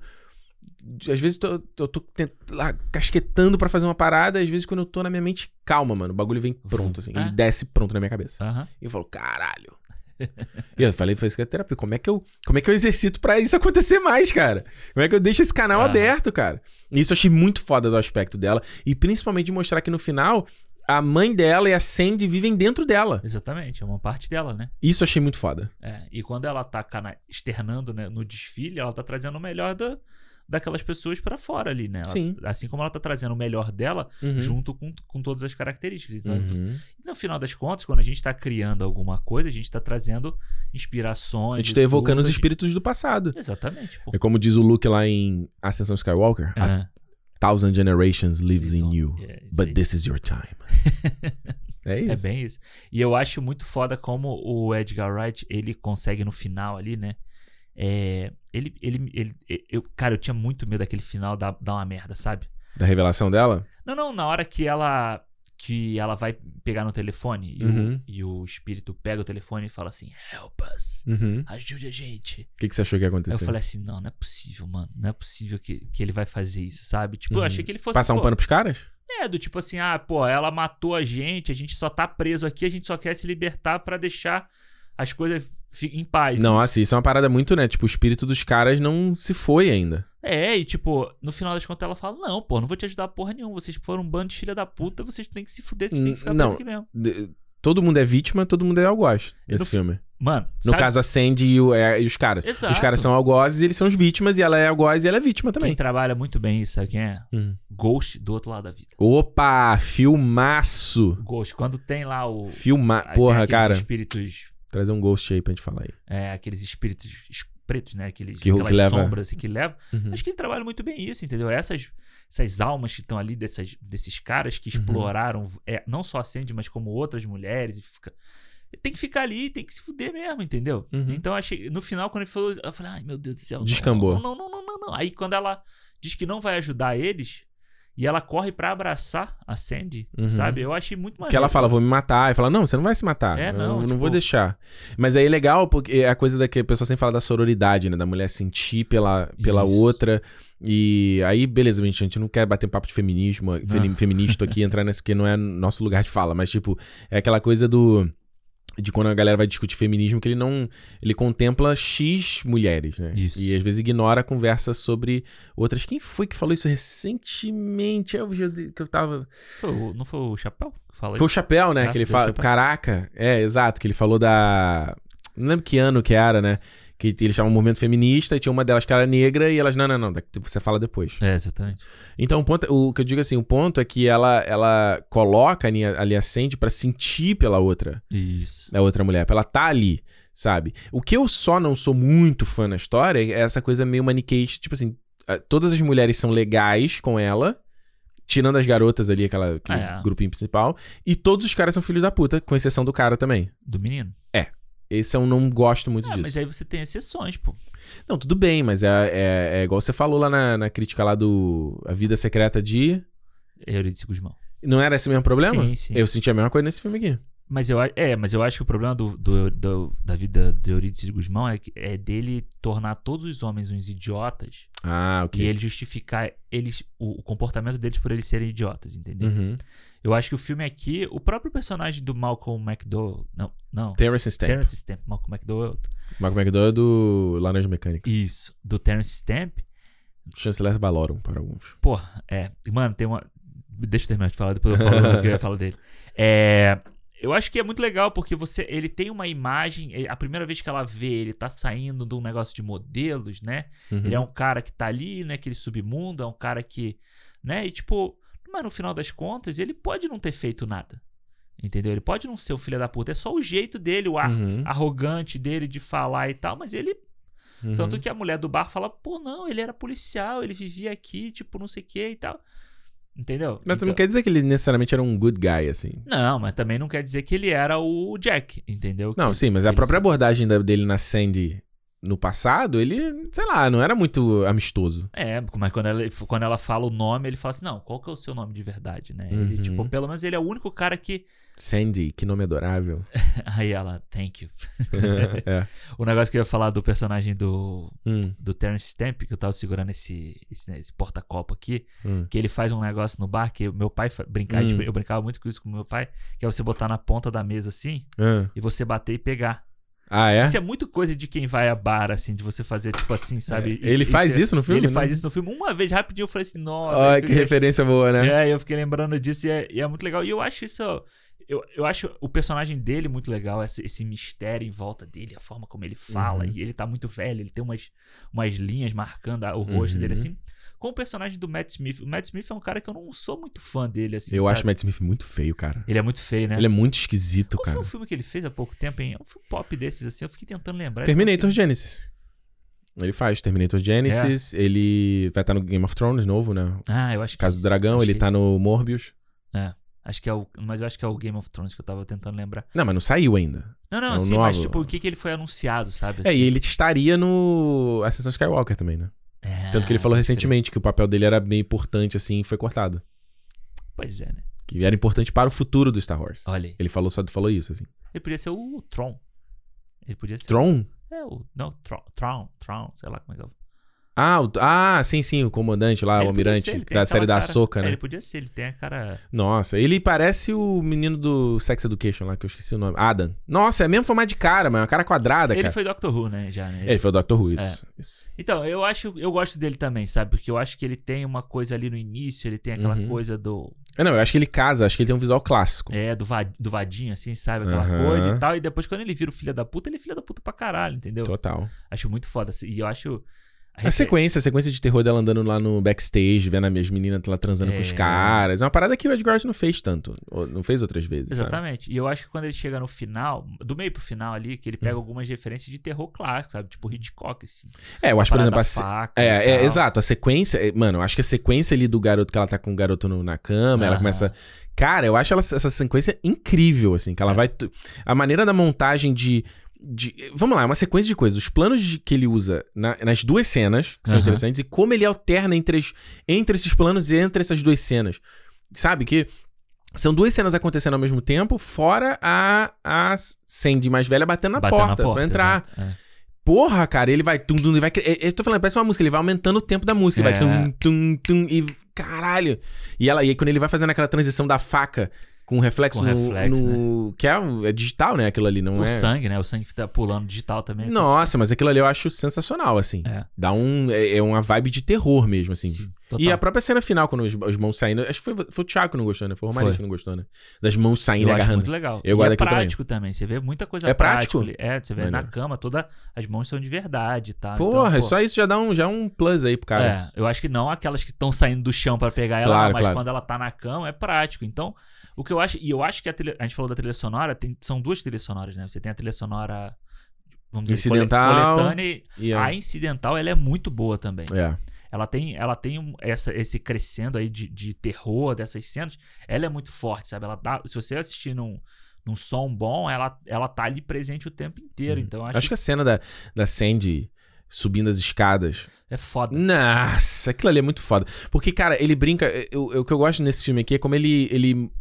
[SPEAKER 1] Às vezes eu tô, eu tô lá casquetando pra fazer uma parada, às vezes quando eu tô na minha mente calma, mano, o bagulho vem pronto, assim.
[SPEAKER 2] É.
[SPEAKER 1] Ele desce pronto na minha cabeça.
[SPEAKER 2] Aham.
[SPEAKER 1] E eu falo, caralho. e eu falei, foi isso que é terapia. Como é que eu, como é que eu exercito pra isso acontecer mais, cara? Como é que eu deixo esse canal
[SPEAKER 2] Aham.
[SPEAKER 1] aberto, cara? E isso eu achei muito foda do aspecto dela. E principalmente de mostrar que no final, a mãe dela e a Sandy vivem dentro dela.
[SPEAKER 2] Exatamente, é uma parte dela, né?
[SPEAKER 1] Isso eu achei muito foda.
[SPEAKER 2] É, e quando ela tá externando né, no desfile, ela tá trazendo o melhor da, daquelas pessoas pra fora ali, né? Ela-
[SPEAKER 1] Sim.
[SPEAKER 2] Assim como ela tá trazendo o melhor dela
[SPEAKER 1] Uhum.
[SPEAKER 2] junto com, com todas as características. Então,
[SPEAKER 1] Uhum.
[SPEAKER 2] no final das contas, quando a gente tá criando alguma coisa, a gente tá trazendo inspirações.
[SPEAKER 1] A gente tá evocando
[SPEAKER 2] tudo,
[SPEAKER 1] os
[SPEAKER 2] a gente-
[SPEAKER 1] espíritos do passado.
[SPEAKER 2] Exatamente, pô.
[SPEAKER 1] É como diz o Luke lá em Ascensão Skywalker: A
[SPEAKER 2] É,
[SPEAKER 1] thousand generations lives in you,
[SPEAKER 2] É, isso
[SPEAKER 1] but
[SPEAKER 2] aí.
[SPEAKER 1] this is your time. é
[SPEAKER 2] É
[SPEAKER 1] isso.
[SPEAKER 2] bem isso. E eu acho muito foda como o Edgar Wright, ele consegue no final ali, né? É, ele, ele, ele, eu, cara, eu tinha muito medo daquele final dar, dar uma merda, sabe?
[SPEAKER 1] Da revelação dela?
[SPEAKER 2] Não, não, na hora que ela que ela vai pegar no telefone e,
[SPEAKER 1] Uhum.
[SPEAKER 2] o, e o espírito pega o telefone e fala assim: Help us,
[SPEAKER 1] Uhum.
[SPEAKER 2] ajude a gente.
[SPEAKER 1] O que, que você achou que ia
[SPEAKER 2] Aí eu
[SPEAKER 1] acontecer?
[SPEAKER 2] falei assim: Não, não é possível, mano. Não é possível que, que ele vai fazer isso, sabe? Tipo, eu
[SPEAKER 1] Uhum.
[SPEAKER 2] achei que ele fosse.
[SPEAKER 1] Passar um
[SPEAKER 2] pô,
[SPEAKER 1] pano pros caras?
[SPEAKER 2] É, do tipo assim: Ah, pô, ela matou a gente, a gente só tá preso aqui, a gente só quer se libertar pra deixar as coisas em paz.
[SPEAKER 1] Não, assim, isso é uma parada muito, né? Tipo, o espírito dos caras não se foi ainda.
[SPEAKER 2] É, e tipo, no final das contas ela fala: Não, pô, não vou te ajudar porra nenhuma. Vocês foram um bando de filha da puta, vocês têm que se fuder, vocês têm que ficar
[SPEAKER 1] Não.
[SPEAKER 2] aqui mesmo.
[SPEAKER 1] Todo mundo é vítima, todo mundo é algoz nesse filme.
[SPEAKER 2] Mano,
[SPEAKER 1] No
[SPEAKER 2] sabe-
[SPEAKER 1] caso, a Sandy e, o- é, e os caras.
[SPEAKER 2] Exato.
[SPEAKER 1] Os caras são algozes e eles são as vítimas, e ela é algoz e ela é vítima
[SPEAKER 2] Quem
[SPEAKER 1] também.
[SPEAKER 2] trabalha muito bem isso, sabe quem é?
[SPEAKER 1] Hum.
[SPEAKER 2] Ghost do outro lado da vida.
[SPEAKER 1] Opa, filmaço.
[SPEAKER 2] Ghost, quando tem lá o.
[SPEAKER 1] Filma... Porra, cara.
[SPEAKER 2] espíritos.
[SPEAKER 1] Trazer um ghost aí pra gente falar aí.
[SPEAKER 2] É, aqueles espíritos es- pretos, né? Aqueles,
[SPEAKER 1] Que- que
[SPEAKER 2] aquelas
[SPEAKER 1] leva-
[SPEAKER 2] sombras assim, que levam.
[SPEAKER 1] Uhum.
[SPEAKER 2] Acho que ele trabalha muito bem isso, entendeu? Essas, essas almas que estão ali, dessas, desses caras que
[SPEAKER 1] Uhum.
[SPEAKER 2] exploraram é, não só a Sandy, mas como outras mulheres. E fica... Tem que ficar ali, tem que se fuder mesmo, entendeu?
[SPEAKER 1] Uhum.
[SPEAKER 2] Então achei. No final, quando ele falou, eu falei, ai meu Deus do céu. não,
[SPEAKER 1] Descambou.
[SPEAKER 2] Não, não, não, não, não. Aí quando ela diz que não vai ajudar eles. E ela corre pra abraçar a Sandy,
[SPEAKER 1] Uhum.
[SPEAKER 2] sabe? Eu achei muito maneiro.
[SPEAKER 1] Que ela fala, vou me matar. E fala, não, você não vai se matar.
[SPEAKER 2] É,
[SPEAKER 1] Eu
[SPEAKER 2] não,
[SPEAKER 1] não
[SPEAKER 2] tipo-
[SPEAKER 1] vou deixar. Mas aí é legal, porque é a coisa da que a pessoa sempre fala da sororidade, né? Da mulher sentir pela, pela
[SPEAKER 2] Isso.
[SPEAKER 1] outra. E aí, beleza, gente, a gente não quer bater papo de feminismo, femi- feminista aqui, entrar nesse que não é nosso lugar de fala. Mas, tipo, é aquela coisa do... De quando a galera vai discutir feminismo, que ele não. Ele contempla X mulheres, né?
[SPEAKER 2] Isso.
[SPEAKER 1] E às vezes ignora a conversa sobre outras. Quem foi que falou isso recentemente? Eu, que eu tava.
[SPEAKER 2] Foi o- não foi o Chapéu que fala
[SPEAKER 1] Foi o
[SPEAKER 2] isso?
[SPEAKER 1] Chapéu, né?
[SPEAKER 2] É,
[SPEAKER 1] que ele
[SPEAKER 2] o
[SPEAKER 1] fala. Caraca, é, exato. Que ele falou da. Não lembro que ano que era, né? Que eles chamam um movimento feminista e tinha uma delas que era negra e elas, não, não, não, você fala depois.
[SPEAKER 2] É, exatamente.
[SPEAKER 1] Então, o, ponto, o que eu digo assim, o ponto é que ela, ela coloca ali, ali a Sandy pra sentir pela outra,
[SPEAKER 2] Isso.
[SPEAKER 1] da outra mulher, pra ela tá ali, sabe? O que eu só não sou muito fã na história é essa coisa meio maniqueísta, tipo assim, todas as mulheres são legais com ela, tirando as garotas ali, aquela, aquele
[SPEAKER 2] É.
[SPEAKER 1] grupinho principal, e todos os caras são filhos da puta, com exceção do cara também.
[SPEAKER 2] Do menino.
[SPEAKER 1] Esse eu não gosto muito
[SPEAKER 2] Ah,
[SPEAKER 1] disso.
[SPEAKER 2] mas aí você tem exceções, pô.
[SPEAKER 1] Não, tudo bem, mas é, é, é igual você falou lá na, na crítica lá do A Vida Secreta de...
[SPEAKER 2] Eurídice Guzmão.
[SPEAKER 1] Não era esse mesmo problema?
[SPEAKER 2] Sim, sim.
[SPEAKER 1] Eu senti a mesma coisa nesse filme aqui.
[SPEAKER 2] Mas eu, é, mas eu acho que o problema do, do- do- da vida de Eurídice Guzmão é, que- é dele tornar todos os homens uns idiotas
[SPEAKER 1] Ah, ok.
[SPEAKER 2] e ele justificar eles, o, o comportamento deles por eles serem idiotas, entendeu?
[SPEAKER 1] Uhum.
[SPEAKER 2] Eu acho que o filme aqui, o próprio personagem do Malcolm McDowell. Não, não.
[SPEAKER 1] Terrence Stamp.
[SPEAKER 2] Terrence Stamp. Malcolm McDowell. é outro.
[SPEAKER 1] Malcolm McDowell é do Laranja Mecânica.
[SPEAKER 2] Isso, do Terrence Stamp.
[SPEAKER 1] Chanceler Valorum para alguns.
[SPEAKER 2] Pô, é. Mano, tem uma. Deixa eu terminar de falar, depois eu falo o que eu ia falar dele. É. Eu acho que é muito legal porque você, ele tem uma imagem. ele- A primeira vez que ela vê, ele tá saindo de um negócio de modelos, né?
[SPEAKER 1] Uhum.
[SPEAKER 2] Ele é um cara que tá ali, né? Aquele submundo, é um cara que. Né? E tipo, mas no final das contas, ele pode não ter feito nada. Entendeu? Ele pode não ser o filho da puta. É só o jeito dele, o ar
[SPEAKER 1] Uhum.
[SPEAKER 2] arrogante dele de falar e tal, mas ele
[SPEAKER 1] Uhum.
[SPEAKER 2] tanto que a mulher do bar fala, pô, não, ele era policial, ele vivia aqui, tipo, não sei o que e tal. Entendeu?
[SPEAKER 1] Mas
[SPEAKER 2] Então-
[SPEAKER 1] não quer dizer que ele necessariamente era um good guy, assim.
[SPEAKER 2] Não, mas também não quer dizer que ele era o Jack, entendeu?
[SPEAKER 1] Não,
[SPEAKER 2] Que-
[SPEAKER 1] sim, mas a própria abordagem da- dele na Sandy no passado, ele, sei lá, não era muito amistoso.
[SPEAKER 2] É, mas quando ela, quando ela fala o nome, ele fala assim, não, qual que é o seu nome de verdade, né? Ele,
[SPEAKER 1] Uhum.
[SPEAKER 2] tipo, pelo menos ele é o único cara que...
[SPEAKER 1] Sandy, que nome adorável.
[SPEAKER 2] Aí ela, thank you.
[SPEAKER 1] é.
[SPEAKER 2] O negócio que eu ia falar do personagem do,
[SPEAKER 1] Hum,
[SPEAKER 2] do Terence Stamp, que eu tava segurando esse, esse, esse porta-copo aqui,
[SPEAKER 1] hum.
[SPEAKER 2] que ele faz um negócio no bar que meu pai brincava,
[SPEAKER 1] Hum.
[SPEAKER 2] eu brincava muito com isso com meu pai, que é você botar na ponta da mesa assim e você bater e pegar.
[SPEAKER 1] Ah, é?
[SPEAKER 2] Isso é muito coisa de quem vai a bar, assim, de você fazer tipo assim, sabe?
[SPEAKER 1] É. Ele faz
[SPEAKER 2] é-
[SPEAKER 1] isso no filme,
[SPEAKER 2] Ele
[SPEAKER 1] né?
[SPEAKER 2] faz isso no filme. Uma vez rapidinho eu falei assim, nossa.
[SPEAKER 1] Olha que referência boa, né?
[SPEAKER 2] É, eu fiquei lembrando disso e é, e é muito legal. E eu acho isso. Eu, eu acho o personagem dele muito legal, esse, esse mistério em volta dele, a forma como ele fala.
[SPEAKER 1] Uhum.
[SPEAKER 2] E ele tá muito velho, ele tem umas, umas linhas marcando o rosto
[SPEAKER 1] Uhum.
[SPEAKER 2] dele assim. Com o personagem do Matt Smith. O Matt Smith é um cara que eu não sou muito fã dele, assim.
[SPEAKER 1] Eu
[SPEAKER 2] sabe?
[SPEAKER 1] acho o Matt Smith muito feio, cara.
[SPEAKER 2] Ele é muito feio, né?
[SPEAKER 1] Ele é muito esquisito,
[SPEAKER 2] Qual
[SPEAKER 1] cara.
[SPEAKER 2] foi um filme que ele fez há pouco tempo, hein? É um filme pop desses, assim. Eu fiquei tentando lembrar.
[SPEAKER 1] Terminator
[SPEAKER 2] Eu
[SPEAKER 1] Genesis. Ele faz Terminator Genesis, ele vai estar no Game of Thrones novo, né?
[SPEAKER 2] Ah, eu acho que
[SPEAKER 1] Caso
[SPEAKER 2] é
[SPEAKER 1] do. Dragão, ele
[SPEAKER 2] é
[SPEAKER 1] tá no Morbius.
[SPEAKER 2] Acho que é o. Mas eu acho que é o Game of Thrones que eu tava tentando lembrar.
[SPEAKER 1] Não, mas não saiu ainda.
[SPEAKER 2] Não, não,
[SPEAKER 1] É o
[SPEAKER 2] sim, mas
[SPEAKER 1] novo.
[SPEAKER 2] tipo, o que, que ele foi anunciado, sabe?
[SPEAKER 1] É,
[SPEAKER 2] assim?
[SPEAKER 1] e ele estaria no Ascensão Skywalker também, né?
[SPEAKER 2] É,
[SPEAKER 1] Tanto que ele falou recentemente que o papel dele era bem importante, assim, e foi cortado.
[SPEAKER 2] Pois é, né?
[SPEAKER 1] Que era importante para o futuro do Star Wars.
[SPEAKER 2] Olha aí.
[SPEAKER 1] Ele falou só falou isso, assim.
[SPEAKER 2] Ele podia ser o Tron. Ele podia ser.
[SPEAKER 1] Tron?
[SPEAKER 2] É, o. Não, Tron, Tron, Tron, sei lá como é que é.
[SPEAKER 1] Ah, o- ah, sim, sim, o comandante lá,
[SPEAKER 2] Ele
[SPEAKER 1] o almirante
[SPEAKER 2] ser, ele
[SPEAKER 1] da série da Soca,
[SPEAKER 2] É,
[SPEAKER 1] né?
[SPEAKER 2] ele podia ser, ele tem a cara.
[SPEAKER 1] Nossa, ele parece o menino do Sex Education lá, que eu esqueci o nome. Adam. Nossa, é mesmo formato de cara, mano. Uma cara quadrada,
[SPEAKER 2] Ele
[SPEAKER 1] cara.
[SPEAKER 2] foi Doctor Who, né? Já, né?
[SPEAKER 1] Ele foi o Doctor Who, isso. isso.
[SPEAKER 2] Então, eu acho, eu gosto dele também, sabe? Porque eu acho que ele tem uma coisa ali no início, ele tem aquela
[SPEAKER 1] Uhum.
[SPEAKER 2] coisa do.
[SPEAKER 1] É, Não, eu acho que ele casa, acho que ele tem um visual clássico.
[SPEAKER 2] É, do, va- do vadinho, assim, sabe? Aquela
[SPEAKER 1] Aham.
[SPEAKER 2] coisa e tal. E depois, quando ele vira o filho da puta, ele é filho da puta pra caralho, entendeu?
[SPEAKER 1] Total.
[SPEAKER 2] Acho muito foda. assim, E eu acho.
[SPEAKER 1] A sequência, a sequência de terror dela andando lá no backstage, vendo as meninas lá transando com os
[SPEAKER 2] É.
[SPEAKER 1] caras. É uma parada que o Edgar Wright não fez tanto. Não fez outras vezes. sabe?
[SPEAKER 2] Exatamente. E eu acho que quando ele chega no final, do meio pro final ali, que ele
[SPEAKER 1] Hum.
[SPEAKER 2] pega algumas referências de terror clássico, sabe? Tipo Hitchcock, assim.
[SPEAKER 1] É, eu acho, por exemplo, a se- É, é, exato. A sequência. é, Mano, eu acho que a sequência ali do garoto que ela tá com o garoto no- na cama, ela começa. Cara, eu acho ela- essa sequência incrível, assim, que ela
[SPEAKER 2] É.
[SPEAKER 1] vai. A maneira da montagem de. De- Vamos lá, é uma sequência de coisas. Os planos de- que ele usa na- nas duas cenas, que são
[SPEAKER 2] Aham.
[SPEAKER 1] interessantes, e como ele alterna entre, as- entre esses planos e entre essas duas cenas. Sabe? Que são duas cenas acontecendo ao mesmo tempo, fora a, a Sandy mais velha batendo na
[SPEAKER 2] Batendo
[SPEAKER 1] porta, pra entrar.
[SPEAKER 2] É.
[SPEAKER 1] Porra, cara, ele vai tum, tum, ele vai. é, Eu tô falando, parece uma música, ele vai aumentando o tempo da música, ele vai
[SPEAKER 2] É.
[SPEAKER 1] tum, tum, tum, e. Caralho! E ela, e aí quando ele vai fazendo aquela transição da faca com reflexo
[SPEAKER 2] Com
[SPEAKER 1] no.
[SPEAKER 2] reflexo,
[SPEAKER 1] no- Que é, é digital, né? Aquilo ali, não
[SPEAKER 2] O
[SPEAKER 1] é.
[SPEAKER 2] sangue, né? O sangue tá pulando digital também.
[SPEAKER 1] Nossa, mas aquilo ali eu acho sensacional, assim.
[SPEAKER 2] É.
[SPEAKER 1] Dá um. É, é uma vibe de terror mesmo, assim.
[SPEAKER 2] Sim,
[SPEAKER 1] E a própria cena final, quando os, os mãos saindo. Acho que foi, foi o Thiago que não gostou, né? Foi o Romarinho
[SPEAKER 2] Foi.
[SPEAKER 1] que não gostou, né? Das mãos saindo
[SPEAKER 2] eu acho
[SPEAKER 1] agarrando.
[SPEAKER 2] muito legal.
[SPEAKER 1] Eu
[SPEAKER 2] e é
[SPEAKER 1] daquilo também.
[SPEAKER 2] prático também. Você vê muita coisa
[SPEAKER 1] É
[SPEAKER 2] prática
[SPEAKER 1] prático?
[SPEAKER 2] É, você vê na cama, toda as mãos são de verdade tal.
[SPEAKER 1] Porra,
[SPEAKER 2] então, pô,
[SPEAKER 1] só isso já dá um, já um plus aí pro cara.
[SPEAKER 2] É, eu acho que não aquelas que estão saindo do chão pra pegar ela,
[SPEAKER 1] Claro,
[SPEAKER 2] mas
[SPEAKER 1] claro.
[SPEAKER 2] quando ela tá na cama é prático. Então, o que eu acho, e eu acho que a, trilha, a gente falou da trilha sonora, tem- são duas trilhas sonoras, né? Você tem a trilha sonora, vamos dizer,
[SPEAKER 1] Incidental.
[SPEAKER 2] coletânea e
[SPEAKER 1] E
[SPEAKER 2] a incidental, ela é muito boa também.
[SPEAKER 1] É.
[SPEAKER 2] Ela tem, ela tem essa, esse crescendo aí de, de terror dessas cenas, ela é muito forte, sabe? Ela dá, se você assistir num, num som bom, ela, ela tá ali presente o tempo inteiro. Então, eu acho,
[SPEAKER 1] Acho que a cena da, da Sandy subindo as escadas.
[SPEAKER 2] é foda.
[SPEAKER 1] Nossa, aquilo ali é muito foda. Porque, cara, ele brinca. eu- eu- O que eu gosto nesse filme aqui é como ele. ele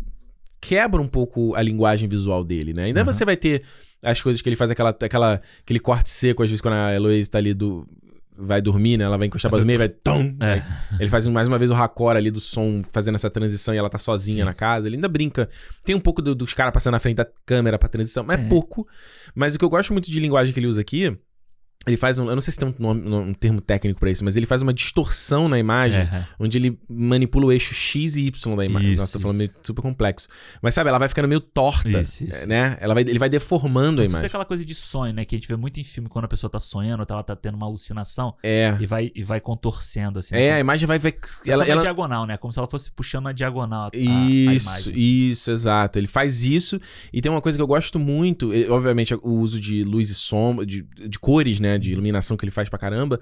[SPEAKER 1] quebra um pouco a linguagem visual dele, né? Ainda
[SPEAKER 2] Uhum.
[SPEAKER 1] você vai ter as coisas que ele faz, aquela, aquela, aquele corte seco, às vezes, quando a Heloise tá ali do. Vai dormir, né? Ela vai encostar pra dormir, vai. Tom,
[SPEAKER 2] É.
[SPEAKER 1] Ele faz mais uma vez o raccord ali do som, fazendo essa transição e ela tá sozinha
[SPEAKER 2] Sim.
[SPEAKER 1] na casa. Ele ainda brinca. Tem um pouco do- dos caras passando na frente da câmera pra transição, mas é
[SPEAKER 2] É.
[SPEAKER 1] pouco. Mas o que eu gosto muito de linguagem que ele usa aqui. Ele faz um. Eu não sei se tem um, um termo técnico pra isso, mas ele faz uma distorção na imagem
[SPEAKER 2] É,
[SPEAKER 1] onde ele manipula o eixo X e Y da imagem.
[SPEAKER 2] Isso,
[SPEAKER 1] Nossa, tô falando
[SPEAKER 2] isso.
[SPEAKER 1] meio super complexo. Mas sabe, ela vai ficando meio torta,
[SPEAKER 2] Isso, isso,
[SPEAKER 1] né? Ela vai, ele vai deformando a
[SPEAKER 2] Isso é
[SPEAKER 1] imagem.
[SPEAKER 2] aquela coisa de sonho, né? Que a gente vê muito em filme quando a pessoa tá sonhando, ou ela tá tendo uma alucinação
[SPEAKER 1] É.
[SPEAKER 2] e vai, e vai contorcendo, assim.
[SPEAKER 1] É, a imagem vai... vai
[SPEAKER 2] se-
[SPEAKER 1] ela,
[SPEAKER 2] uma
[SPEAKER 1] ela,
[SPEAKER 2] diagonal, né? Como se ela fosse puxando a diagonal a, a- a
[SPEAKER 1] Isso,
[SPEAKER 2] imagem. assim.
[SPEAKER 1] isso, exato. Ele faz isso. E tem uma coisa que eu gosto muito, obviamente, o uso de luz e sombra, de, de cores, né? De iluminação que ele faz pra caramba.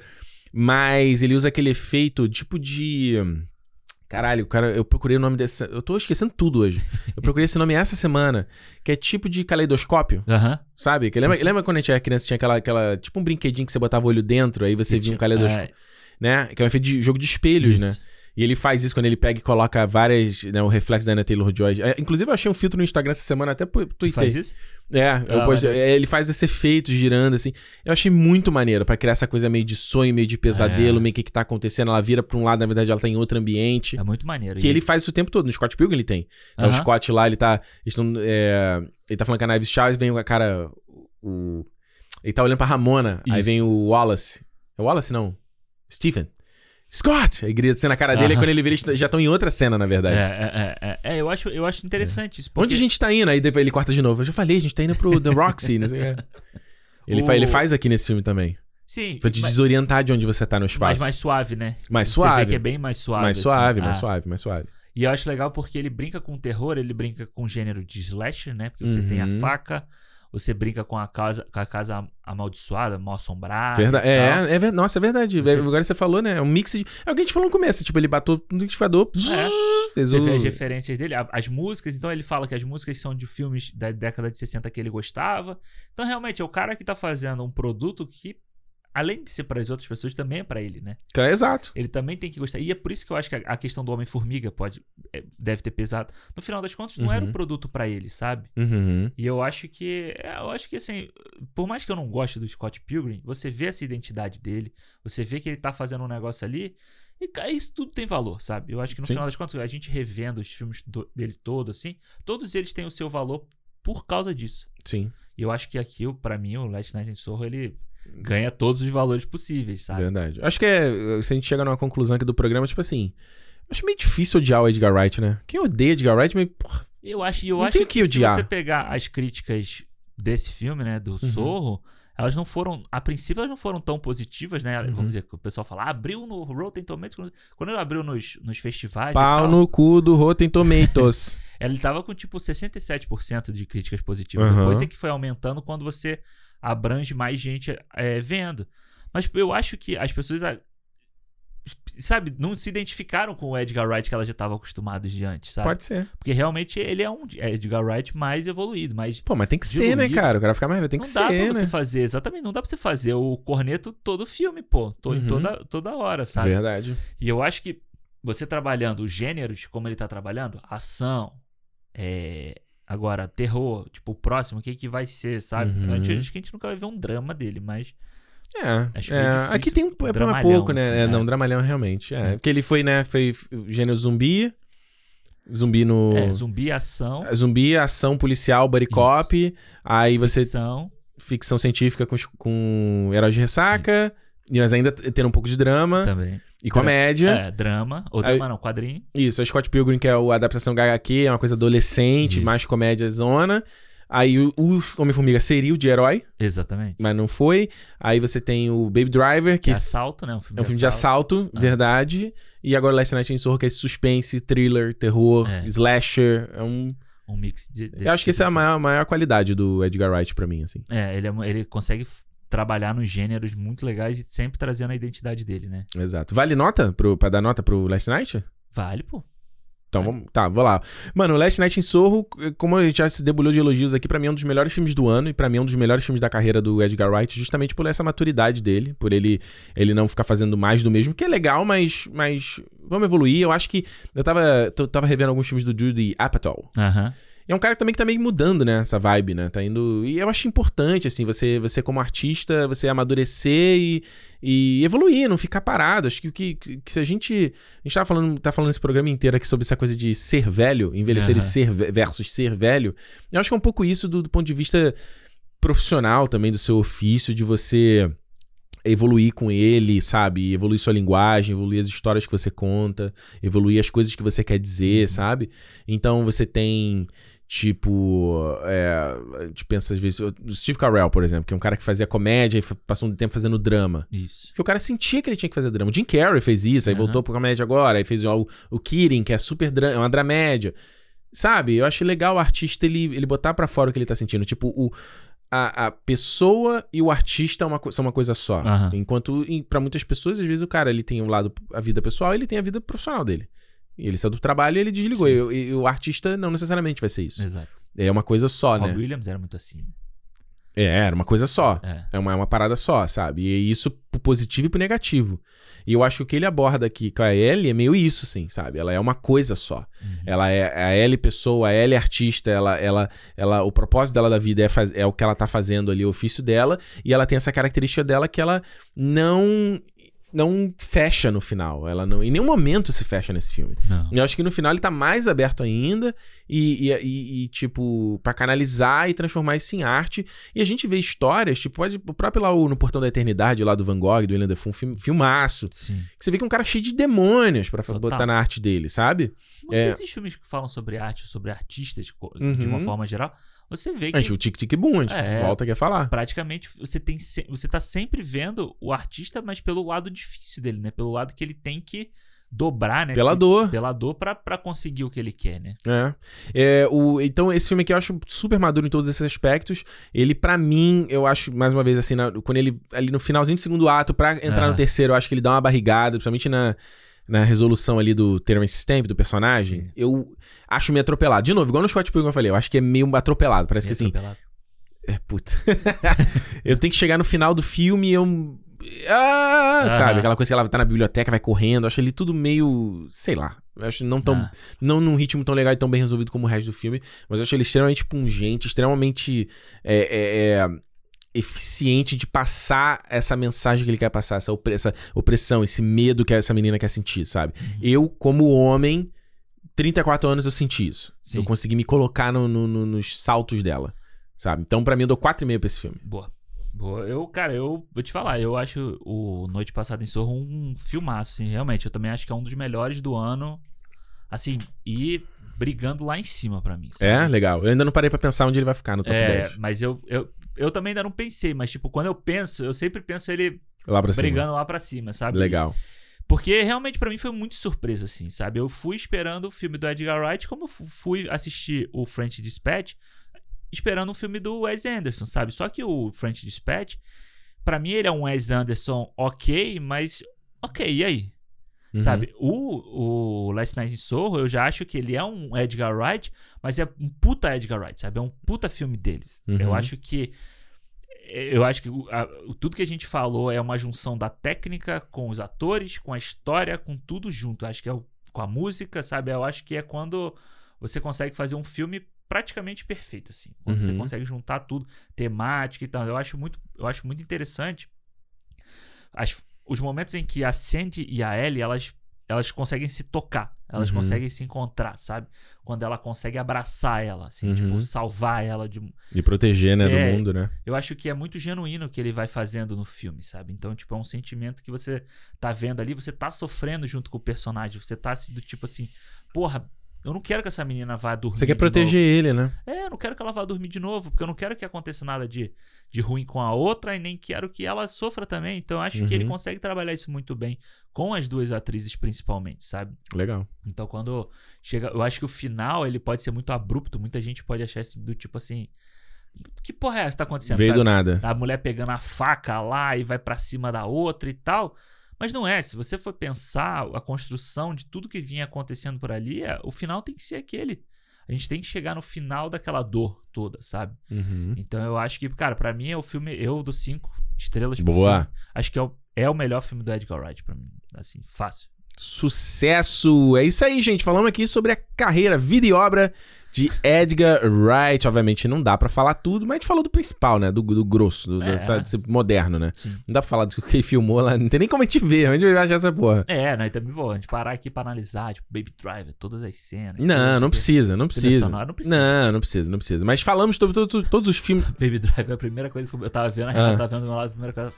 [SPEAKER 1] Mas ele usa aquele efeito tipo de. Caralho, cara, eu procurei o nome desse. Eu tô esquecendo tudo hoje. Eu procurei esse nome essa semana, que é tipo de caleidoscópio,
[SPEAKER 2] Aham.
[SPEAKER 1] sabe? Que
[SPEAKER 2] Sim,
[SPEAKER 1] lembra,
[SPEAKER 2] sim.
[SPEAKER 1] lembra quando a gente era criança, tinha aquela, aquela. Tipo um brinquedinho que você botava o olho dentro, aí você
[SPEAKER 2] E
[SPEAKER 1] via um caleidoscópio,
[SPEAKER 2] é,
[SPEAKER 1] né? Que é um efeito de jogo de espelhos,
[SPEAKER 2] isso.
[SPEAKER 1] né? E ele faz isso quando ele pega e coloca várias. Né, o reflexo da Anna Taylor Joy. É, inclusive, eu achei um filtro no Instagram essa semana, até tuitei.
[SPEAKER 2] faz isso?
[SPEAKER 1] É, eu
[SPEAKER 2] Ah,
[SPEAKER 1] é, ele faz esse efeito girando, assim. Eu achei muito maneiro pra criar essa coisa meio de sonho, meio de pesadelo,
[SPEAKER 2] É.
[SPEAKER 1] meio que que tá acontecendo. Ela vira pra um lado, na verdade, ela tá em outro ambiente.
[SPEAKER 2] É muito maneiro.
[SPEAKER 1] Que
[SPEAKER 2] E-
[SPEAKER 1] ele faz isso o tempo todo. No Scott Pilgrim ele tem. Então, o
[SPEAKER 2] Aham.
[SPEAKER 1] Scott lá, ele tá. É, ele tá falando com a Knives Charles, vem o cara. O, ele tá olhando pra Ramona. Aí
[SPEAKER 2] Isso.
[SPEAKER 1] vem o Wallace. É o Wallace, não. Stephen. Scott! Aí grita assim na cara dele, e quando ele vira, eles já estão em outra cena, na
[SPEAKER 2] É,
[SPEAKER 1] verdade.
[SPEAKER 2] é, é, é, é, eu acho, eu acho interessante isso.
[SPEAKER 1] Onde
[SPEAKER 2] porque-
[SPEAKER 1] a gente tá indo? Aí depois ele corta de novo. Eu já falei, a gente tá indo pro The Roxy. quê. ele,
[SPEAKER 2] O-
[SPEAKER 1] fa- ele faz aqui nesse filme também.
[SPEAKER 2] Sim,
[SPEAKER 1] Pra te
[SPEAKER 2] mas,
[SPEAKER 1] desorientar de onde você tá no
[SPEAKER 2] mas
[SPEAKER 1] espaço.
[SPEAKER 2] mais suave, né?
[SPEAKER 1] Mais
[SPEAKER 2] Você
[SPEAKER 1] suave.
[SPEAKER 2] vê que é bem mais suave.
[SPEAKER 1] mais
[SPEAKER 2] assim.
[SPEAKER 1] suave, mais
[SPEAKER 2] Ah.
[SPEAKER 1] suave, mais suave.
[SPEAKER 2] E eu acho legal porque ele brinca com terror, ele brinca com o gênero de slasher, né? Porque você tem a
[SPEAKER 1] Uhum.
[SPEAKER 2] faca, você brinca com a casa, com a casa amaldiçoada, mal assombrada.
[SPEAKER 1] Verda- é, é, ver- nossa, é verdade.
[SPEAKER 2] Você-
[SPEAKER 1] Agora você falou, né? É um mix de. É o que a gente falou no começo. Tipo, ele bateu no liquidificador,
[SPEAKER 2] É.
[SPEAKER 1] fez
[SPEAKER 2] Você
[SPEAKER 1] o.
[SPEAKER 2] vê as referências dele, as músicas, então ele fala que as músicas são de filmes da década de 60 que ele gostava. Então, realmente, é o cara que tá fazendo um produto que, além de ser para as outras pessoas, também é pra ele, né?
[SPEAKER 1] É, exato.
[SPEAKER 2] Ele também tem que gostar. E é por isso que eu acho que a, a questão do Homem-Formiga pode é, deve ter pesado. No final das contas, não era um
[SPEAKER 1] Uhum.
[SPEAKER 2] produto pra ele, sabe?
[SPEAKER 1] Uhum.
[SPEAKER 2] E eu acho que. é, Eu acho que assim, por mais que eu não goste do Scott Pilgrim, você vê essa identidade dele, você vê que ele tá fazendo um negócio ali. E isso tudo tem valor, sabe? Eu acho que no
[SPEAKER 1] Sim.
[SPEAKER 2] final das contas, a gente revendo os filmes do- dele todo, assim, todos eles têm o seu valor por causa disso.
[SPEAKER 1] Sim,
[SPEAKER 2] E eu acho que aqui, pra mim, o Last Night in Soho, ele ganha todos os valores possíveis, sabe?
[SPEAKER 1] verdade. Acho que é. Se a gente chega numa conclusão aqui do programa, tipo assim. Acho meio difícil odiar o Edgar Wright, né? Quem odeia Edgar Wright, meio. Porra,
[SPEAKER 2] Eu acho, eu
[SPEAKER 1] Não
[SPEAKER 2] acho que,
[SPEAKER 1] que
[SPEAKER 2] se você pegar as críticas desse filme, né, do Zorro, elas não foram, a princípio elas não foram tão positivas, né?
[SPEAKER 1] Uhum.
[SPEAKER 2] Vamos dizer que o pessoal fala, ah, abriu no Rotten Tomatoes, quando- quando abriu nos, nos festivais e
[SPEAKER 1] pau no cu do Rotten Tomatoes.
[SPEAKER 2] ele tava com tipo 67% de críticas positivas.
[SPEAKER 1] Aham.
[SPEAKER 2] Depois é que foi aumentando quando você abrange mais gente é, vendo. Mas eu acho que as pessoas sabe, não se identificaram com o Edgar Wright que elas já estavam acostumadas de antes, sabe?
[SPEAKER 1] Pode ser.
[SPEAKER 2] Porque realmente ele é um Edgar Wright mais evoluído, mais
[SPEAKER 1] Pô, mas tem que ser, né,
[SPEAKER 2] Diluído.
[SPEAKER 1] cara? O cara ficar mais velho, tem
[SPEAKER 2] não
[SPEAKER 1] que
[SPEAKER 2] dá
[SPEAKER 1] ser,
[SPEAKER 2] pra você
[SPEAKER 1] né?
[SPEAKER 2] fazer, exatamente, não dá pra você fazer o corneto todo filme, pô, em
[SPEAKER 1] Uhum.
[SPEAKER 2] toda, toda hora, sabe?
[SPEAKER 1] Verdade.
[SPEAKER 2] E eu acho que você trabalhando os gêneros, como ele tá trabalhando, ação, é, agora terror, tipo, o próximo, o que que vai ser, sabe?
[SPEAKER 1] Uhum.
[SPEAKER 2] Acho que a gente nunca vai ver um drama dele, mas
[SPEAKER 1] É,
[SPEAKER 2] Acho
[SPEAKER 1] é.
[SPEAKER 2] difícil.
[SPEAKER 1] aqui tem um, é
[SPEAKER 2] Dramalhão,
[SPEAKER 1] pouco, né?
[SPEAKER 2] assim,
[SPEAKER 1] é,
[SPEAKER 2] é.
[SPEAKER 1] não, dramalhão realmente. É,
[SPEAKER 2] É.
[SPEAKER 1] porque ele foi, né? Foi gênero zumbi, zumbi no...
[SPEAKER 2] é, zumbi, ação,
[SPEAKER 1] Zumbi, ação policial, buddy cop, aí você...
[SPEAKER 2] ficção,
[SPEAKER 1] Ficção científica com, com heróis de ressaca, mas ainda tendo um pouco de drama
[SPEAKER 2] também.
[SPEAKER 1] E comédia.
[SPEAKER 2] É, drama, ou drama não, quadrinho.
[SPEAKER 1] Isso, a Scott Pilgrim, que é a adaptação HQ, é uma coisa adolescente,
[SPEAKER 2] Isso.
[SPEAKER 1] mais comédia zona. Aí o, o Homem-Formiga seria o de herói,
[SPEAKER 2] Exatamente.
[SPEAKER 1] mas não foi. Aí você tem o Baby Driver, que
[SPEAKER 2] é assalto, né? Um filme,
[SPEAKER 1] é um filme de assalto,
[SPEAKER 2] Ah.
[SPEAKER 1] verdade. E agora Last Night in Soho, que é suspense, thriller, terror,
[SPEAKER 2] É.
[SPEAKER 1] slasher. É um...
[SPEAKER 2] Um mix de.
[SPEAKER 1] Eu acho que
[SPEAKER 2] tipo
[SPEAKER 1] essa é a
[SPEAKER 2] de
[SPEAKER 1] maior, maior qualidade do Edgar Wright pra mim, assim.
[SPEAKER 2] É, ele, é ele consegue trabalhar nos gêneros muito legais e sempre trazendo a identidade dele, né?
[SPEAKER 1] Exato. Vale nota pro, pra dar nota pro Last Night?
[SPEAKER 2] Vale, pô.
[SPEAKER 1] Então, vamos, tá, vou lá. Mano, Last Night in Sorro, como a gente já se debulhou de elogios aqui, pra mim é um dos melhores filmes do ano e pra mim é um dos melhores filmes da carreira do Edgar Wright, justamente por essa maturidade dele, por ele ele não ficar fazendo mais do mesmo, que é legal, mas mas vamos evoluir. Eu acho que eu tava eu tava revendo alguns filmes do Judy Apatow.
[SPEAKER 2] Aham.
[SPEAKER 1] E é um cara também que tá meio mudando, né? Essa vibe, né? Tá indo. E eu acho importante, assim, você, você como artista, você amadurecer e, e evoluir, não ficar parado. Acho que o que, que, se a gente. A gente tá falando, tá falando esse programa inteiro aqui sobre essa coisa de ser velho, envelhecer
[SPEAKER 2] Aham.
[SPEAKER 1] e ser ve- versus ser velho. Eu acho que é um pouco isso do, do ponto de vista profissional também do seu ofício, de você evoluir com ele, sabe? Evoluir sua linguagem, evoluir as histórias que você conta, evoluir as coisas que você quer dizer, sabe? Então você tem. Tipo, é, a gente pensa às vezes. O Steve Carell, por exemplo, que é um cara que fazia comédia e passou um tempo fazendo drama.
[SPEAKER 2] Isso.
[SPEAKER 1] Porque o cara sentia que ele tinha que fazer drama. O Jim Carrey fez isso, aí voltou pra comédia agora, aí fez o, o Kidding, que é super drama, é uma dramédia. Sabe? Eu acho legal o artista ele, ele botar pra fora o que ele tá sentindo. Tipo, o, a, a pessoa e o artista é uma são uma coisa só.
[SPEAKER 2] Aham.
[SPEAKER 1] Enquanto pra muitas pessoas, às vezes o cara ele tem um lado, a vida pessoal, ele tem a vida profissional dele. Ele saiu do trabalho e ele desligou. E, e o artista não necessariamente vai ser isso.
[SPEAKER 2] Exato.
[SPEAKER 1] É uma coisa só,
[SPEAKER 2] Rob
[SPEAKER 1] né?
[SPEAKER 2] Williams era muito assim. né?
[SPEAKER 1] É, era uma coisa só.
[SPEAKER 2] É.
[SPEAKER 1] É uma, é uma parada só, sabe? E isso pro positivo e pro negativo. E eu acho que o que ele aborda aqui com a Ellie é meio isso, assim, sabe? Ela é uma coisa só.
[SPEAKER 2] Uhum.
[SPEAKER 1] Ela é a Ellie pessoa, a Ellie artista, ela, ela, ela, o propósito dela da vida é, faz- é o que ela tá fazendo ali, o ofício dela, e ela tem essa característica dela que ela não não fecha no final. Ela não, em nenhum momento se fecha nesse filme.
[SPEAKER 2] Não.
[SPEAKER 1] Eu acho que no final ele tá mais aberto ainda e, e, e- tipo, pra canalizar e transformar isso em arte. E a gente vê histórias, tipo, pode, o próprio lá o No Portão da Eternidade, lá do Van Gogh, do William Defoe, um filme, filmaço.
[SPEAKER 2] Sim.
[SPEAKER 1] Que você vê que é um cara cheio de demônios
[SPEAKER 2] Total.
[SPEAKER 1] botar na arte dele, sabe?
[SPEAKER 2] Muitos
[SPEAKER 1] É.
[SPEAKER 2] desses filmes que falam sobre arte, sobre artistas, de
[SPEAKER 1] Uhum.
[SPEAKER 2] uma forma geral, você vê que
[SPEAKER 1] A gente, o Tic Tic Boom, a gente
[SPEAKER 2] É.
[SPEAKER 1] volta aqui a falar.
[SPEAKER 2] praticamente você tem se- você tá sempre vendo o artista, mas pelo lado difícil dele, né? Pelo lado que ele tem que dobrar, né?
[SPEAKER 1] Pela
[SPEAKER 2] Se-
[SPEAKER 1] dor.
[SPEAKER 2] Pela dor pra, pra conseguir o que ele quer, né?
[SPEAKER 1] É. É, o, então, esse filme aqui eu acho super maduro em todos esses aspectos. Ele, pra mim, eu acho, mais uma vez, assim, na- quando ele, ali no finalzinho do segundo ato, pra entrar
[SPEAKER 2] Ah.
[SPEAKER 1] no terceiro, eu acho que ele dá uma barrigada, principalmente na, na resolução ali do Terence Stamp, do personagem.
[SPEAKER 2] Sim.
[SPEAKER 1] Eu acho meio atropelado. De novo, igual no Scott Pilgrim eu falei, eu acho que é meio atropelado. Parece que
[SPEAKER 2] Meio
[SPEAKER 1] assim,
[SPEAKER 2] atropelado.
[SPEAKER 1] é, puta. eu tenho que chegar no final do filme e eu. Ah, sabe? Aquela coisa que ela tá na biblioteca, vai correndo. Eu acho ele tudo meio. Sei lá. Eu acho não tão.
[SPEAKER 2] Ah.
[SPEAKER 1] Não num ritmo tão legal e tão bem resolvido como o resto do filme. Mas eu acho ele extremamente pungente, extremamente. é, é, é, eficiente de passar essa mensagem que ele quer passar, essa, opre- essa opressão, esse medo que essa menina quer sentir, sabe?
[SPEAKER 2] Uhum.
[SPEAKER 1] Eu, como homem, 34 anos eu senti isso.
[SPEAKER 2] Sim.
[SPEAKER 1] Eu consegui me colocar no- no- no- nos saltos dela, sabe? Então, pra mim, eu dou 4,5 pra esse filme.
[SPEAKER 2] Boa. Boa. Eu, cara, eu vou te falar, eu acho o Noite Passada em Sorro um filmaço, assim, realmente. Eu também acho que é um dos melhores do ano. Assim, e brigando lá em cima pra mim. sabe?
[SPEAKER 1] É, legal. Eu ainda não parei pra pensar onde ele vai ficar no top
[SPEAKER 2] É,
[SPEAKER 1] 10.
[SPEAKER 2] mas eu, eu, eu também ainda não pensei, mas tipo, quando eu penso, eu sempre penso ele
[SPEAKER 1] Lá pra cima.
[SPEAKER 2] brigando lá pra cima, sabe?
[SPEAKER 1] Legal.
[SPEAKER 2] Porque realmente pra mim foi muito surpresa, assim, sabe? Eu fui esperando o filme do Edgar Wright, como eu fu- fui assistir o French Dispatch, esperando um filme do Wes Anderson, sabe? Só que o French Dispatch, pra mim ele é um Wes Anderson ok, mas ok, e aí?
[SPEAKER 1] Uhum.
[SPEAKER 2] Sabe? O, o Last Night in Soho, eu já acho que ele é um Edgar Wright, mas é um puta Edgar Wright, sabe? É um puta filme dele.
[SPEAKER 1] Uhum.
[SPEAKER 2] Eu acho que. Eu acho que a- tudo que a gente falou é uma junção da técnica com os atores, com a história, com tudo junto. Eu acho que é o- com a música, sabe? Eu acho que é quando você consegue fazer um filme praticamente perfeito, assim. Quando você
[SPEAKER 1] Uhum.
[SPEAKER 2] consegue juntar tudo, temática e tal. Eu acho muito, eu acho muito interessante as- os momentos em que a Sandy e a Ellie, elas, elas conseguem se tocar. Elas
[SPEAKER 1] Uhum.
[SPEAKER 2] conseguem se encontrar, sabe? Quando ela consegue abraçar ela, assim,
[SPEAKER 1] Uhum.
[SPEAKER 2] tipo, salvar ela de,
[SPEAKER 1] E proteger, né,
[SPEAKER 2] É.
[SPEAKER 1] do mundo, né?
[SPEAKER 2] eu acho que é muito genuíno o que ele vai fazendo no filme, sabe? Então, tipo, é um sentimento que você tá vendo ali, você tá sofrendo junto com o personagem, você tá assim, do tipo assim, porra, eu não quero que essa menina vá dormir.
[SPEAKER 1] Você quer proteger ele, né?
[SPEAKER 2] novo. É, eu não quero que ela vá dormir de novo, porque eu não quero que aconteça nada de, de ruim com a outra e nem quero que ela sofra também. Então, eu acho que ele
[SPEAKER 1] Uhum.
[SPEAKER 2] consegue trabalhar isso muito bem com as duas atrizes, principalmente, sabe?
[SPEAKER 1] Legal.
[SPEAKER 2] Então, quando chega. Eu acho que o final ele pode ser muito abrupto. Muita gente pode achar assim, do tipo assim. Que porra é essa que tá acontecendo?
[SPEAKER 1] Veio
[SPEAKER 2] sabe?
[SPEAKER 1] do nada.
[SPEAKER 2] A mulher pegando a faca lá e vai pra cima da outra e tal. Mas não é. Se você for pensar a construção de tudo que vinha acontecendo por ali, é- o final tem que ser aquele. A gente tem que chegar no final daquela dor toda, sabe?
[SPEAKER 1] Uhum.
[SPEAKER 2] Então eu acho que, cara, pra mim é o filme. Eu dos cinco estrelas
[SPEAKER 1] Boa.
[SPEAKER 2] filme, Acho que é o, é o melhor filme do Edgar Wright pra mim. Assim, fácil.
[SPEAKER 1] Sucesso! É isso aí, gente. Falamos aqui sobre a carreira, vida e obra de Edgar Wright. Obviamente não dá pra falar tudo, mas a gente falou do principal, né? Do, do grosso, do,
[SPEAKER 2] É.
[SPEAKER 1] do- sabe, moderno, né?
[SPEAKER 2] Sim.
[SPEAKER 1] Não dá pra falar do que ele filmou lá, não tem nem como a gente ver, onde vai achar essa porra.
[SPEAKER 2] É, né? Também, pô, a gente parar aqui pra analisar, tipo, Baby Driver, todas as cenas.
[SPEAKER 1] Não, não precisa, não precisa.
[SPEAKER 2] sonora, não precisa.
[SPEAKER 1] Não, não precisa, não precisa. Mas falamos sobre to- to- todos os filmes.
[SPEAKER 2] Baby Driver, a primeira coisa que eu tava vendo, a
[SPEAKER 1] Ah.
[SPEAKER 2] Tava vendo do meu lado, a primeira coisa.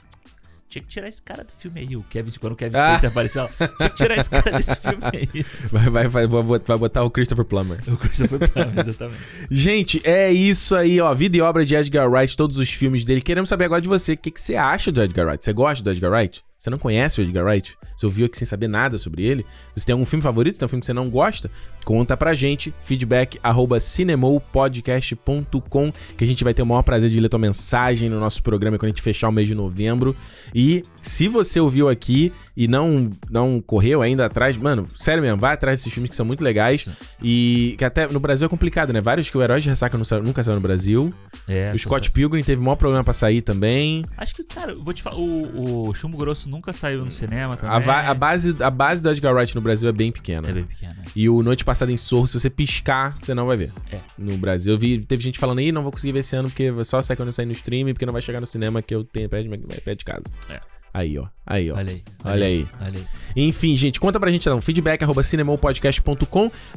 [SPEAKER 2] Tinha que tirar esse cara do filme aí, o Kevin, quando o Kevin
[SPEAKER 1] Ah.
[SPEAKER 2] Spacey apareceu, tinha que tirar esse cara desse filme aí.
[SPEAKER 1] Vai, vai, vai, vai botar o Christopher Plummer.
[SPEAKER 2] O Christopher Plummer, exatamente.
[SPEAKER 1] Gente, é isso aí, ó. Vida e obra de Edgar Wright, todos os filmes dele. Queremos saber agora de você. O que, que você acha do Edgar Wright? Você gosta do Edgar Wright? Você não conhece o Edgar Wright? Você ouviu aqui sem saber nada sobre ele? Você tem algum filme favorito? Tem um filme que você não gosta? Conta pra gente. Feedback arroba cinemopodcast.com que a gente vai ter o maior prazer de ler tua mensagem no nosso programa quando a gente fechar o mês de novembro. E se você ouviu aqui e não, não correu ainda atrás, mano, sério mesmo, vai atrás desses filmes que são muito legais.
[SPEAKER 2] Sim.
[SPEAKER 1] E que até no Brasil é complicado, né? Vários que o Herói de Ressaca saiu- nunca saiu no Brasil.
[SPEAKER 2] É,
[SPEAKER 1] o Scott Pilgrim teve o maior problema pra sair também.
[SPEAKER 2] Acho que, cara, vou te falar, o, o Chumbo Grosso nunca saiu no cinema também.
[SPEAKER 1] A, a base, a base do Edgar Wright no Brasil é bem pequena.
[SPEAKER 2] É bem pequeno. né?
[SPEAKER 1] E o Noite Passada em Sorro, se você piscar, você não vai ver.
[SPEAKER 2] É.
[SPEAKER 1] No Brasil, eu vi, teve gente falando aí, não vou conseguir ver esse ano porque só sai quando eu sair no stream, porque não vai chegar no cinema que eu tenho perto de, perto de casa.
[SPEAKER 2] É.
[SPEAKER 1] Aí, ó. Aí, ó.
[SPEAKER 2] Olha aí.
[SPEAKER 1] Olha aí.
[SPEAKER 2] Olha aí.
[SPEAKER 1] Enfim, gente, conta pra gente então. Feedback arroba.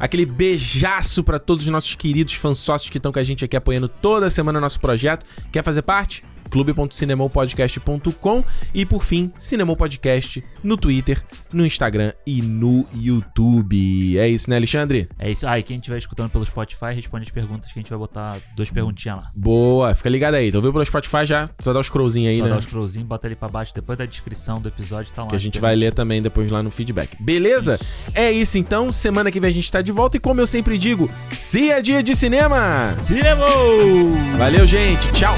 [SPEAKER 1] Aquele beijaço pra todos os nossos queridos fãs sócios que estão com a gente aqui apoiando toda semana o nosso projeto. Quer fazer parte? clube.cinemopodcast.com e por fim, Cinemou Podcast no Twitter, no Instagram e no YouTube. É isso, né, Alexandre?
[SPEAKER 2] É isso. Ah, e quem estiver escutando pelo Spotify, responde as perguntas que a gente vai botar duas perguntinhas lá.
[SPEAKER 1] Boa, fica ligado aí. Então viu pelo Spotify já? Só dá os scrollzinhos aí,
[SPEAKER 2] Só
[SPEAKER 1] né?
[SPEAKER 2] dá o scrollzinho, bota ali pra baixo, depois da descrição do episódio tá lá.
[SPEAKER 1] Que a gente vai ler também depois lá no feedback. Beleza? É isso então. Semana que vem a gente tá de volta e como eu sempre digo, se é dia de cinema!
[SPEAKER 2] Cinema!
[SPEAKER 1] Valeu, gente. Tchau.